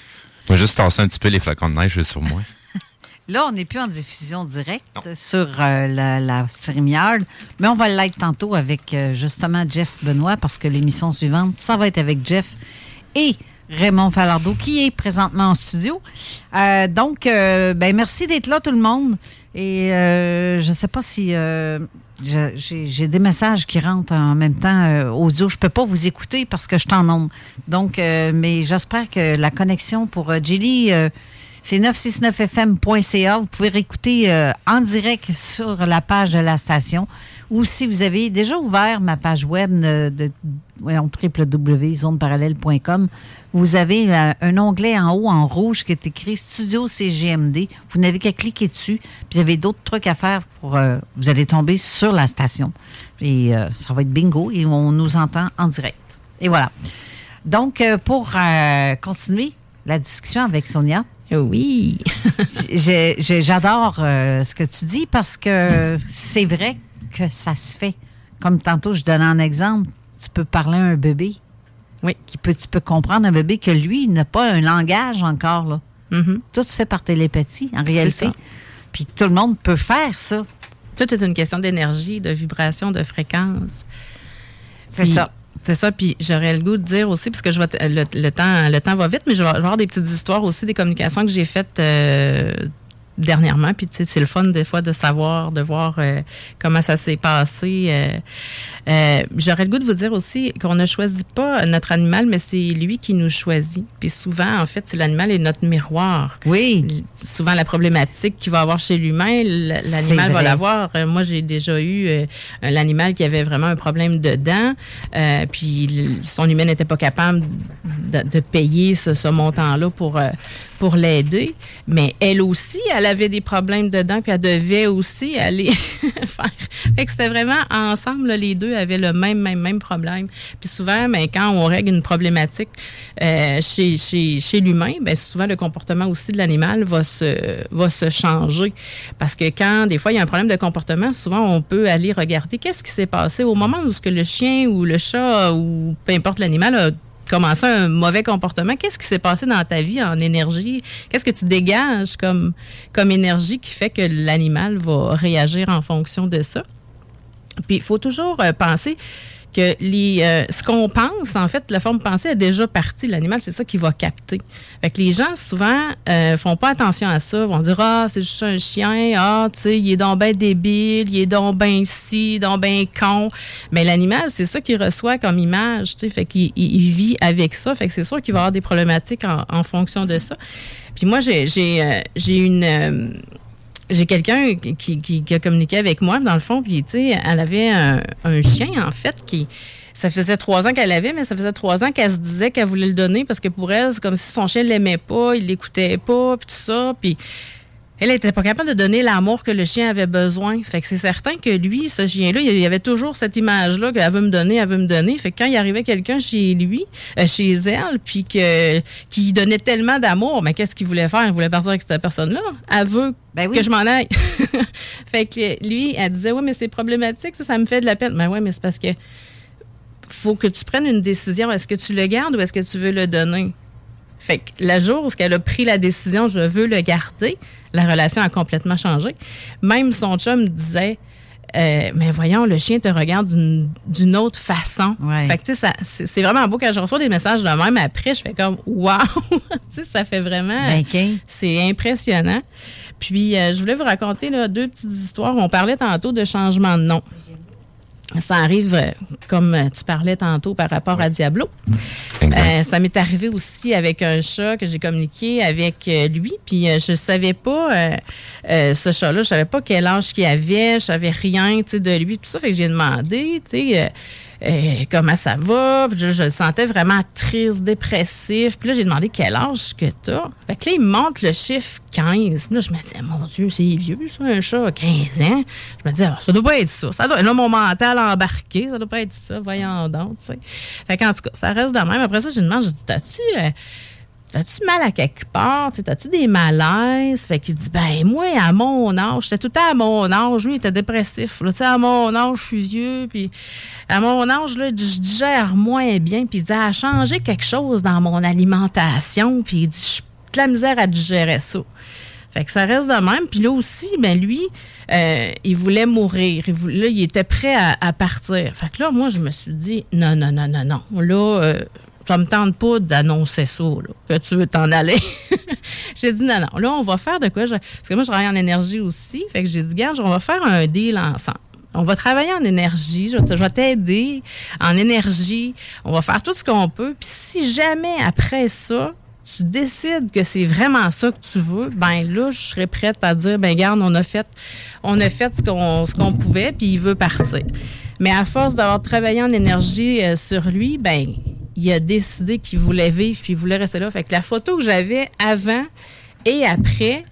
Vais juste tasser un petit peu les flacons de neige sur moi. [LAUGHS] Là, on n'est plus en diffusion directe sur euh, la, la StreamYard, mais on va l'être tantôt avec euh, justement Jeff Benoît parce que l'émission suivante, ça va être avec Jeff et Raymond Falardeau, qui est présentement en studio. Euh, donc, euh, ben, merci d'être là, tout le monde. Et euh, je ne sais pas si euh, j'ai des messages qui rentrent en même temps euh, audio. Je ne peux pas vous écouter parce que je t'en onde. Donc, euh, mais j'espère que la connexion pour Jilly, c'est 969fm.ca. Vous pouvez réécouter euh, en direct sur la page de la station. Ou si vous avez déjà ouvert ma page web de, de www.zoneparallèle.com, vous avez euh, un onglet en haut en rouge qui est écrit Studio CGMD. Vous n'avez qu'à cliquer dessus. Puis vous avez d'autres trucs à faire pour. euh, vous allez tomber sur la station. Et ça va être bingo et on nous entend en direct. Et voilà. Donc, pour continuer la discussion avec Sonia. Oui. [LAUGHS] J'adore euh, ce que tu dis parce que c'est vrai que ça se fait. Comme tantôt, je donnais un exemple. Tu peux parler à un bébé. Oui. Qui peut, tu peux comprendre un bébé que lui, n'a pas un langage encore. Là. Mm-hmm. Tout se fait par télépathie, en réalité. ça. Puis tout le monde peut faire ça. Tout est une question d'énergie, de vibration, de fréquence. C'est ça. C'est ça, puis j'aurais le goût de dire aussi, parce que je vais te- le, temps, le temps va vite, mais je vais, je vais avoir des petites histoires aussi, des communications que j'ai faites euh, dernièrement. Puis, tu sais, c'est le fun des fois de savoir, de voir euh, comment ça s'est passé. euh. Euh, j'aurais le goût de vous dire aussi qu'on ne choisit pas notre animal, mais c'est lui qui nous choisit. Puis souvent, en fait, c'est l'animal est notre miroir. Oui. Souvent, la problématique qu'il va avoir chez l'humain, l'animal va l'avoir. Euh, Moi, j'ai déjà eu euh, l'animal qui avait vraiment un problème de dents, euh, puis son humain n'était pas capable de, de payer ce, ce montant-là pour, euh, pour l'aider. Mais elle aussi, elle avait des problèmes de dents, puis elle devait aussi aller [LAUGHS] faire. Fait c'était vraiment ensemble, les deux avaient le même, même, même problème. Puis souvent, ben, quand on règle une problématique euh, chez, chez, chez l'humain, ben, souvent le comportement aussi de l'animal va se, va se changer. Parce que quand, des fois, il y a un problème de comportement, souvent, on peut aller regarder qu'est-ce qui s'est passé au moment où ce que le chien ou le chat ou peu importe l'animal a commencé un mauvais comportement. Qu'est-ce qui s'est passé dans ta vie en énergie? Qu'est-ce que tu dégages comme, comme énergie qui fait que l'animal va réagir en fonction de ça? Puis il faut toujours euh, penser euh, ce qu'on pense, en fait, la forme pensée est déjà partie. L'animal, c'est ça qui va capter. Fait que les gens, souvent, euh, font pas attention à ça. vont dire Ah, c'est juste un chien. Ah, tu sais, il est donc bien débile. Il est donc bien ci, donc bien con. Mais l'animal, c'est ça qu'il reçoit comme image. Tu sais, fait qu'il il- vit avec ça. Fait que c'est sûr qu'il va avoir des problématiques en, fonction de ça. Puis moi, j'ai j'ai euh, j'ai une. J'ai quelqu'un qui, qui- qui a communiqué avec moi, dans le fond, puis, tu sais, elle avait un, un chien, en fait, qui. Ça faisait trois ans qu'elle l'avait, mais ça faisait trois ans qu'elle se disait qu'elle voulait le donner parce que pour elle, c'est comme si son chien l'aimait pas, il l'écoutait pas, puis tout ça. Puis elle était pas capable de donner l'amour que le chien avait besoin. Fait que c'est certain que lui, ce chien-là, il y avait toujours cette image-là qu'elle veut me donner, elle veut me donner. Fait que quand il arrivait quelqu'un chez lui, euh, chez elle, puis que qui donnait tellement d'amour, mais qu'est-ce qu'il voulait faire? Il voulait partir avec cette personne-là. Elle veut que je m'en aille. [LAUGHS] fait que lui, elle disait, oui, mais c'est problématique, ça, ça me fait de la peine. Mais oui, mais c'est parce que faut que tu prennes une décision. Est-ce que tu le gardes ou est-ce que tu veux le donner? Fait que le jour où elle a pris la décision, je veux le garder, la relation a complètement changé. Même son chum disait, euh, mais voyons, le chien te regarde d'une- d'une autre façon. Fait que, tu sais, ça- c'est vraiment beau quand je reçois des messages de même après, je fais comme, [LAUGHS] sais, ça fait vraiment. Ben, c'est impressionnant. Puis, euh, je voulais vous raconter là, deux petites histoires. On parlait tantôt de changement de nom. Ça arrive, euh, comme tu parlais tantôt par rapport à Diablo. Euh, ça m'est arrivé aussi avec un chat que j'ai communiqué avec euh, lui. Puis je savais pas, ce chat-là, je savais pas quel âge qu'il avait, je savais rien de lui, tout ça. Fait que j'ai demandé, tu sais, euh, comment ça va? Puis je, le sentais vraiment triste, dépressif. Puis là, j'ai demandé quel âge que tu as. Fait que là, il me montre le chiffre 15. Puis là, je me disais, mon Dieu, c'est vieux, ça, un chat à 15 ans. Je me disais, Ah, ça doit pas être ça. ça doit... Là, mon mental embarqué, ça doit pas être ça. Voyons donc, tu sais. Fait qu'en tout cas, ça reste de même. Après ça, je demande, je dis, t'as-tu. euh, T'as-tu mal à quelque part? T'as-tu des malaises? Fait qu'il dit, ben, moi, à mon âge, j'étais tout à mon âge. Lui, il était dépressif. À mon âge, je suis vieux. Puis à mon âge, là, je digère moins bien. Puis il dit, a changé quelque chose dans mon alimentation. Puis il dit, j'ai de la misère à digérer ça. Fait que ça reste de même. Puis là aussi, ben lui, euh, il voulait mourir. Il là, il était prêt à, à partir. Fait que là, moi, je me suis dit, non, non, non, non, non. Là, euh, ça me tente pas d'annoncer ça, là, que tu veux t'en aller. [LAUGHS] j'ai dit, non, non, là, on va faire de quoi? Parce que moi, je travaille en énergie aussi. Fait que j'ai dit, garde, on va faire un deal ensemble. On va travailler en énergie. Je vais t'aider en énergie. On va faire tout ce qu'on peut. Puis si jamais après ça, tu décides que c'est vraiment ça que tu veux, ben là, je serais prête à dire, ben garde, on a fait, on a fait ce qu'on, ce qu'on pouvait, puis il veut partir. Mais à force d'avoir travaillé en énergie euh, sur lui, ben il a décidé qu'il voulait vivre, puis il voulait rester là. Fait que la photo que j'avais avant et après,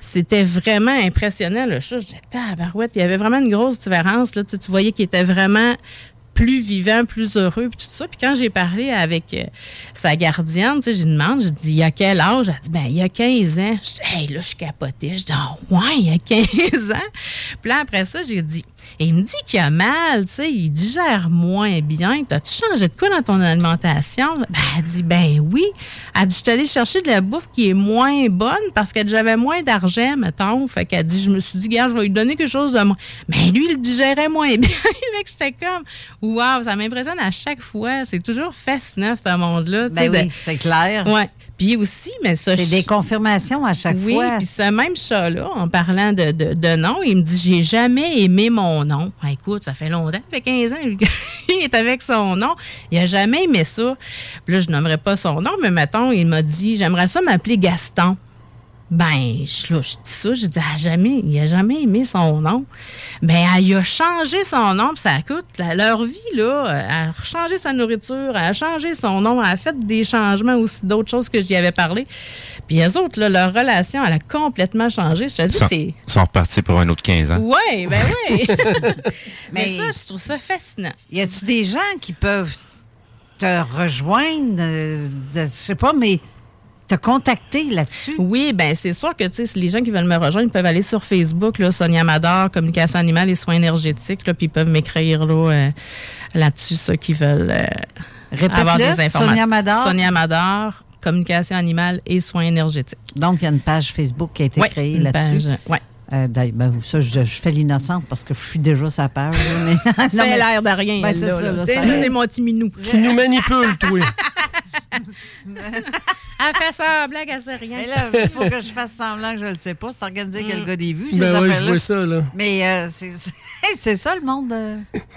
c'était vraiment impressionnant. Chat, je disais, tabarouette, il y avait vraiment une grosse différence. Là. Tu, tu voyais qu'il était vraiment plus vivant, plus heureux, puis tout ça. Puis quand j'ai parlé avec euh, sa gardienne, tu sais, j'ai demandé, j'ai dit, il y a quel âge? Elle dit, ben, il y a 15 ans. Je dis, hey, là, je capotais. Je dis, ah, ouais, il y a 15 ans. Puis là, après ça, j'ai dit, il me dit qu'il a mal, tu sais, il digère moins bien. T'as-tu changé de quoi dans ton alimentation? Ben, elle dit, ben oui. Elle dit, je suis allée chercher de la bouffe qui est moins bonne parce que j'avais moins d'argent, mettons. Fait qu'elle dit, je me suis dit, gars, je vais lui donner quelque chose de moins. Mais lui, il digérait moins [LAUGHS] bien. j'étais comme, waouh, ça m'impressionne à chaque fois. C'est toujours fascinant, ce monde-là. Ben oui, de- c'est clair. Ouais. Puis aussi, mais ça. C'est des confirmations à chaque oui, fois. puis ce même chat-là, en parlant de, de, de nom, il me dit J'ai jamais aimé mon nom. Ah, écoute, ça fait longtemps, ça fait 15 ans, [LAUGHS] il est avec son nom. Il a jamais aimé ça. Puis là, je nommerai pas son nom, mais mettons, il m'a dit J'aimerais ça m'appeler Gaston. Ben, je, là, je dis ça, j'ai dit, ah, jamais, il a jamais aimé son nom. Ben, elle a changé son nom, puis ça coûte, la- leur vie, là, elle a changé sa nourriture, elle a changé son nom, elle a fait des changements aussi, d'autres choses que j'y avais parlé. Puis les autres, là, leur relation, elle a complètement changé. Je te dis, Ils sont, c'est... ils sont repartis pour un autre 15 ans. Oui, ben oui. [LAUGHS] [LAUGHS] Mais, Mais- ça, je trouve ça fascinant. Y a-tu des gens qui peuvent te rejoindre, euh, je sais pas, mais te contacter là-dessus? Oui, ben c'est sûr que tu sais, les gens qui veulent me rejoindre ils peuvent aller sur Facebook, là, Sonia Mador, Communication animale et soins énergétiques, là, puis ils peuvent m'écrire là, euh, là-dessus, ceux qui veulent euh, avoir des informations. Sonia Mador. Sonia Mador, Communication animale et soins énergétiques. Donc, il y a une page Facebook qui a été Oui, créée une là-dessus. page, ouais. Euh, d'ailleurs, ben, ça, je, je fais l'innocente parce que je suis déjà sa page. mais... [LAUGHS] Ça Non, mais- fait l'air de rien. Ben, c'est là, ça, là. là, C'est- ça- C'est mon petit minou. Tu nous manipules, toi. [LAUGHS] [LAUGHS] Elle fait semblant qu'elle sait rien. Mais là, il faut que je fasse semblant que je ne le sais pas. C'est organisé quel gars des vues, Ben oui, je vois ça, là. Mais euh, [LAUGHS] c'est ça, le monde. euh,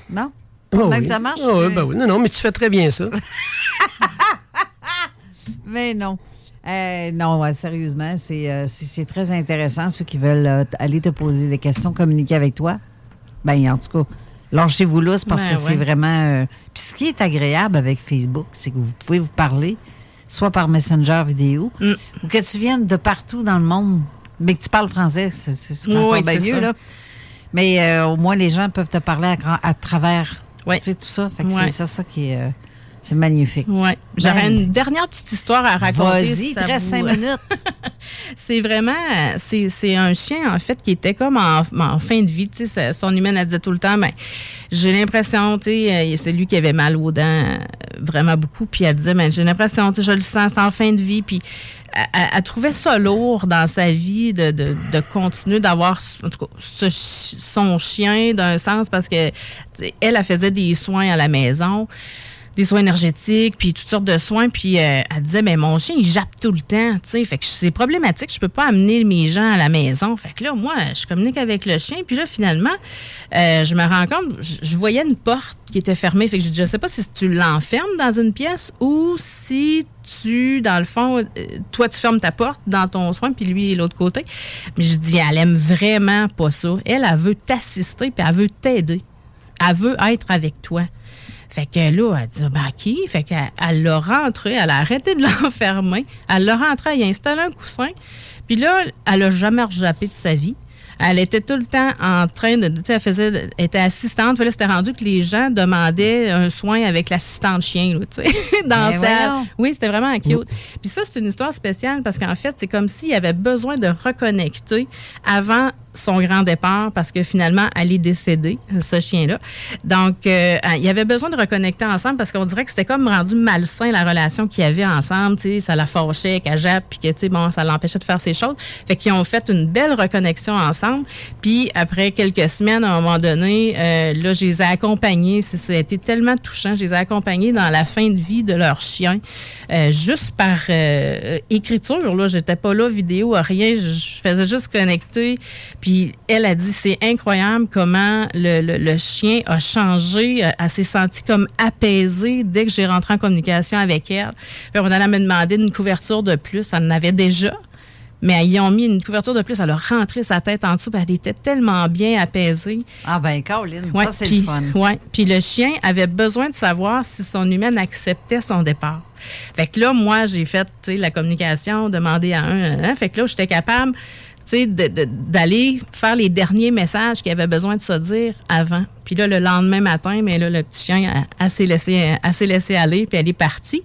Non? Ah oui. que ça marche? Ah oui, euh, ben oui. Non, non, mais tu fais très bien ça. [LAUGHS] Mais non. Euh, non, ouais, sérieusement, c'est euh, c'est- c'est très intéressant. Ceux qui veulent euh, t- aller te poser des questions, communiquer avec toi, ben en tout cas, lâchez-vous là, c'est parce Ben que c'est vraiment... euh, Puis ce qui est agréable avec Facebook, c'est que vous pouvez vous parler, soit par Messenger vidéo, Mm. ou que tu viennes de partout dans le monde, mais que tu parles français, c'est Oui, encore bien mieux, ça. là. Mais euh, au moins, les gens peuvent te parler à, travers, tu sais, tout ça. Fait que Ouais. c'est ça, ça qui est... euh, c'est magnifique. Ouais. J'aurais Ben, une dernière petite histoire à raconter. Vas-y, très cinq minutes. [LAUGHS] c'est vraiment, c'est un chien, en fait, qui était comme en, en fin de vie. Tu sais, son humaine, elle disait tout le temps, ben, j'ai l'impression, tu sais, euh, c'est lui qui avait mal aux dents euh, vraiment beaucoup. Puis elle disait, ben, j'ai l'impression, tu sais, je le sens, c'est en fin de vie. Puis elle, trouvait ça lourd dans sa vie de, de, de continuer d'avoir, en tout cas, ce son chien d'un sens parce que, elle, elle faisait des soins à la maison des soins énergétiques, puis toutes sortes de soins. Puis euh, elle disait, ben mon chien, il jappe tout le temps, tu. Fait que c'est problématique, je peux pas amener mes gens à la maison. Fait que là, moi, je communique avec le chien. Puis là, finalement, euh, je me rends compte, je, voyais une porte qui était fermée. Fait que je, je sais pas si tu l'enfermes dans une pièce ou si tu, dans le fond, euh, toi, tu fermes ta porte dans ton soin, puis lui, l'autre côté. Mais je dis, elle aime vraiment pas ça. Elle, elle veut t'assister, puis elle veut t'aider. Elle veut être avec toi. Fait que là, elle dit, ben, OK. Fait qu'elle elle l'a rentré, elle a arrêté de [LAUGHS] l'enfermer. Elle l'a rentré, elle a installé un coussin. Puis là, elle a jamais rejappé de sa vie. Elle était tout le temps en train de. Tu sais, elle faisait. Elle était assistante. Puis là, c'était rendu que les gens demandaient un soin avec l'assistante chien, là, tu sais, [LAUGHS] dans Ben sa. voyons. Oui, c'était vraiment cute. Puis ça, c'est une histoire spéciale parce qu'en fait, c'est comme s'il avait besoin de reconnecter avant son grand départ parce que finalement, elle est décédée, ce chien-là. Donc, euh, il y avait besoin de reconnecter ensemble parce qu'on dirait que c'était comme rendu malsain la relation qu'ils avaient ensemble. Tu sais, ça la fâchait, qu'elle jappe, puis que, bon, ça l'empêchait de faire ses choses. Fait qu'ils ont fait une belle reconnexion ensemble. Puis, après quelques semaines, à un moment donné, euh, là, je les ai accompagnés. Ça, a été tellement touchant. Je les ai accompagnés dans la fin de vie de leur chien, euh, juste par euh, écriture. Là, j'étais pas là, vidéo, rien. Je faisais juste connecter. Puis elle a dit, c'est incroyable comment le, le- le chien a changé. euh, Elle s'est sentie comme apaisée dès que j'ai rentré en communication avec elle. Puis on allait me demander une couverture de plus. Elle en avait déjà. Mais ils ont mis une couverture de plus. Elle a rentré sa tête en dessous. puis elle était tellement bien apaisée. Ah ben, Caroline, Ouais, ça, c'est le fun. ouais. Puis le chien avait besoin de savoir si son humaine acceptait son départ. Fait que là, moi, j'ai fait la communication, demander à un. Fait que là, j'étais capable d'aller faire les derniers messages qu'il avait besoin de se dire avant. Puis là, le lendemain matin, mais là, le petit chien, elle, elle s'est laissé, laissé aller, puis elle est partie.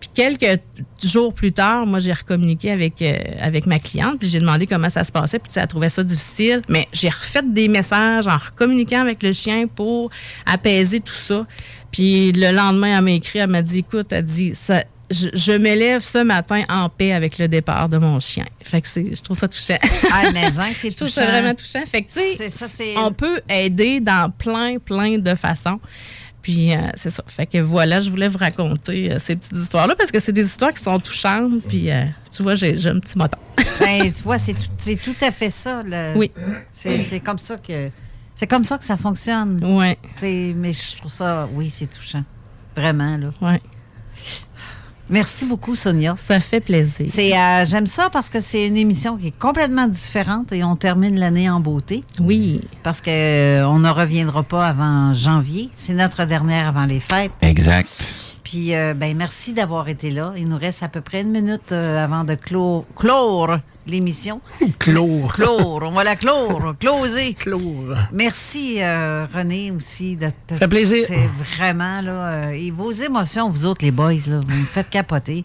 Puis quelques jours plus tard, moi, j'ai recommuniqué avec, euh, avec ma cliente, puis j'ai demandé comment ça se passait, puis elle trouvait ça difficile. Mais j'ai refait des messages en recommuniquant avec le chien pour apaiser tout ça. Puis le lendemain, elle m'a écrit, elle m'a dit, écoute, elle dit, ça, je, je me lève ce matin en paix avec le départ de mon chien. Fait que c'est, je trouve ça touchant. Ah, mais hein, c'est [LAUGHS] Je trouve touchant. ça vraiment touchant. Fait que, tu sais, on peut aider dans plein, plein de façons. Puis, euh, c'est ça. Fait que voilà, je voulais vous raconter euh, ces petites histoires-là parce que c'est des histoires qui sont touchantes. Puis, euh, tu vois, j'ai, un petit moton. [LAUGHS] Ben, tu vois, c'est tout, tout à fait ça. Oui. C'est comme ça que c'est comme ça que ça fonctionne. Ouais. Mais je trouve ça, oui, c'est touchant. Vraiment, là. Ouais. Merci beaucoup, Sonia. Ça fait plaisir. C'est, euh, j'aime ça parce que c'est une émission qui est complètement différente et on termine l'année en beauté. Oui. Parce que euh, on ne reviendra pas avant janvier. C'est notre dernière avant les fêtes. Exact. Puis, euh, ben, merci d'avoir été là. Il nous reste à peu près une minute euh, avant de clore, clore l'émission. Clore. Clore. On va la clore. [LAUGHS] Closer. Clore. Merci, euh, René, aussi. De, de- fait plaisir. C'est vraiment, là. euh, et vos émotions, vous autres, les boys, là, vous me faites capoter.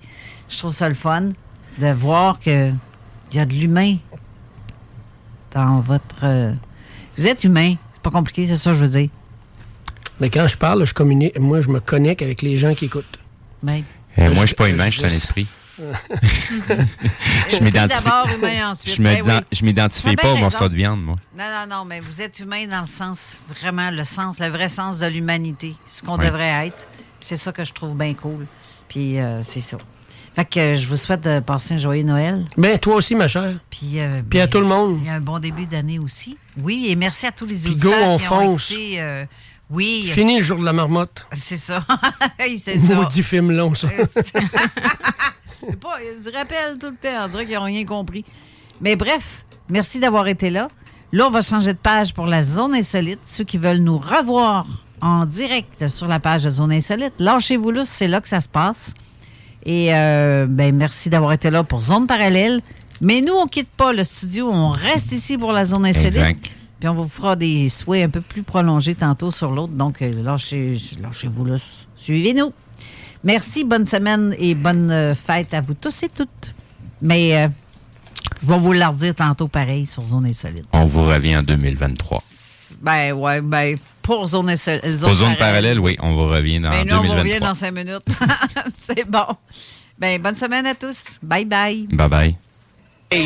Je trouve ça le fun de voir que il y a de l'humain dans votre. euh, vous êtes humain. C'est pas compliqué, c'est ça que je veux dire. Mais quand je parle, je communique, moi, je me connecte avec les gens qui écoutent. Ben, Euh, moi, Je- je suis pas humain, je- [LAUGHS] je suis un je- esprit. Esprit d'abord, humain ensuite. Je me Ben oui. je m'identifie Tu as pas au morceau de viande, moi. Non, non, non, mais vous êtes humain dans le sens, vraiment, le sens, le vrai sens de l'humanité, ce qu'on devrait être. Puis c'est ça que je trouve bien cool. Puis euh, c'est ça. Fait que euh, je vous souhaite de passer un joyeux Noël. Ben, toi aussi, ma chère. Puis, euh, Puis à tout le monde. Il y a un bon début d'année aussi. Oui, et merci à tous les Puis auditeurs go, on qui ont fonce. été, euh, oui. Fini le jour de la marmotte. C'est ça. [LAUGHS] C'est ça. Maudit film long, ça. [LAUGHS] C'est pas, ils se rappellent tout le temps. On dirait qu'ils n'ont rien compris. Mais bref, merci d'avoir été là. Là, on va changer de page pour la zone insolite. Ceux qui veulent nous revoir en direct sur la page de zone insolite, lâchez-vous là, c'est là que ça se passe. Et euh, ben, merci d'avoir été là pour zone parallèle. Mais nous, on quitte pas le studio, on reste ici pour la zone insolite. Exact. Puis on vous fera des souhaits un peu plus prolongés tantôt sur l'autre. Donc, euh, lâchez, lâchez-vous là. Suivez-nous. Merci, bonne semaine et bonne euh, fête à vous tous et toutes. Mais euh, je vais vous le redire tantôt pareil sur Zone Insolite. On vous revient en 2023. Ben ouais, ben pour Zone Insolite. Pour zone parallèle, oui, on vous revient en Ben nous, on vous 2023. revient dans cinq minutes. [LAUGHS] C'est bon. Ben bonne semaine à tous. Bye bye. Bye bye.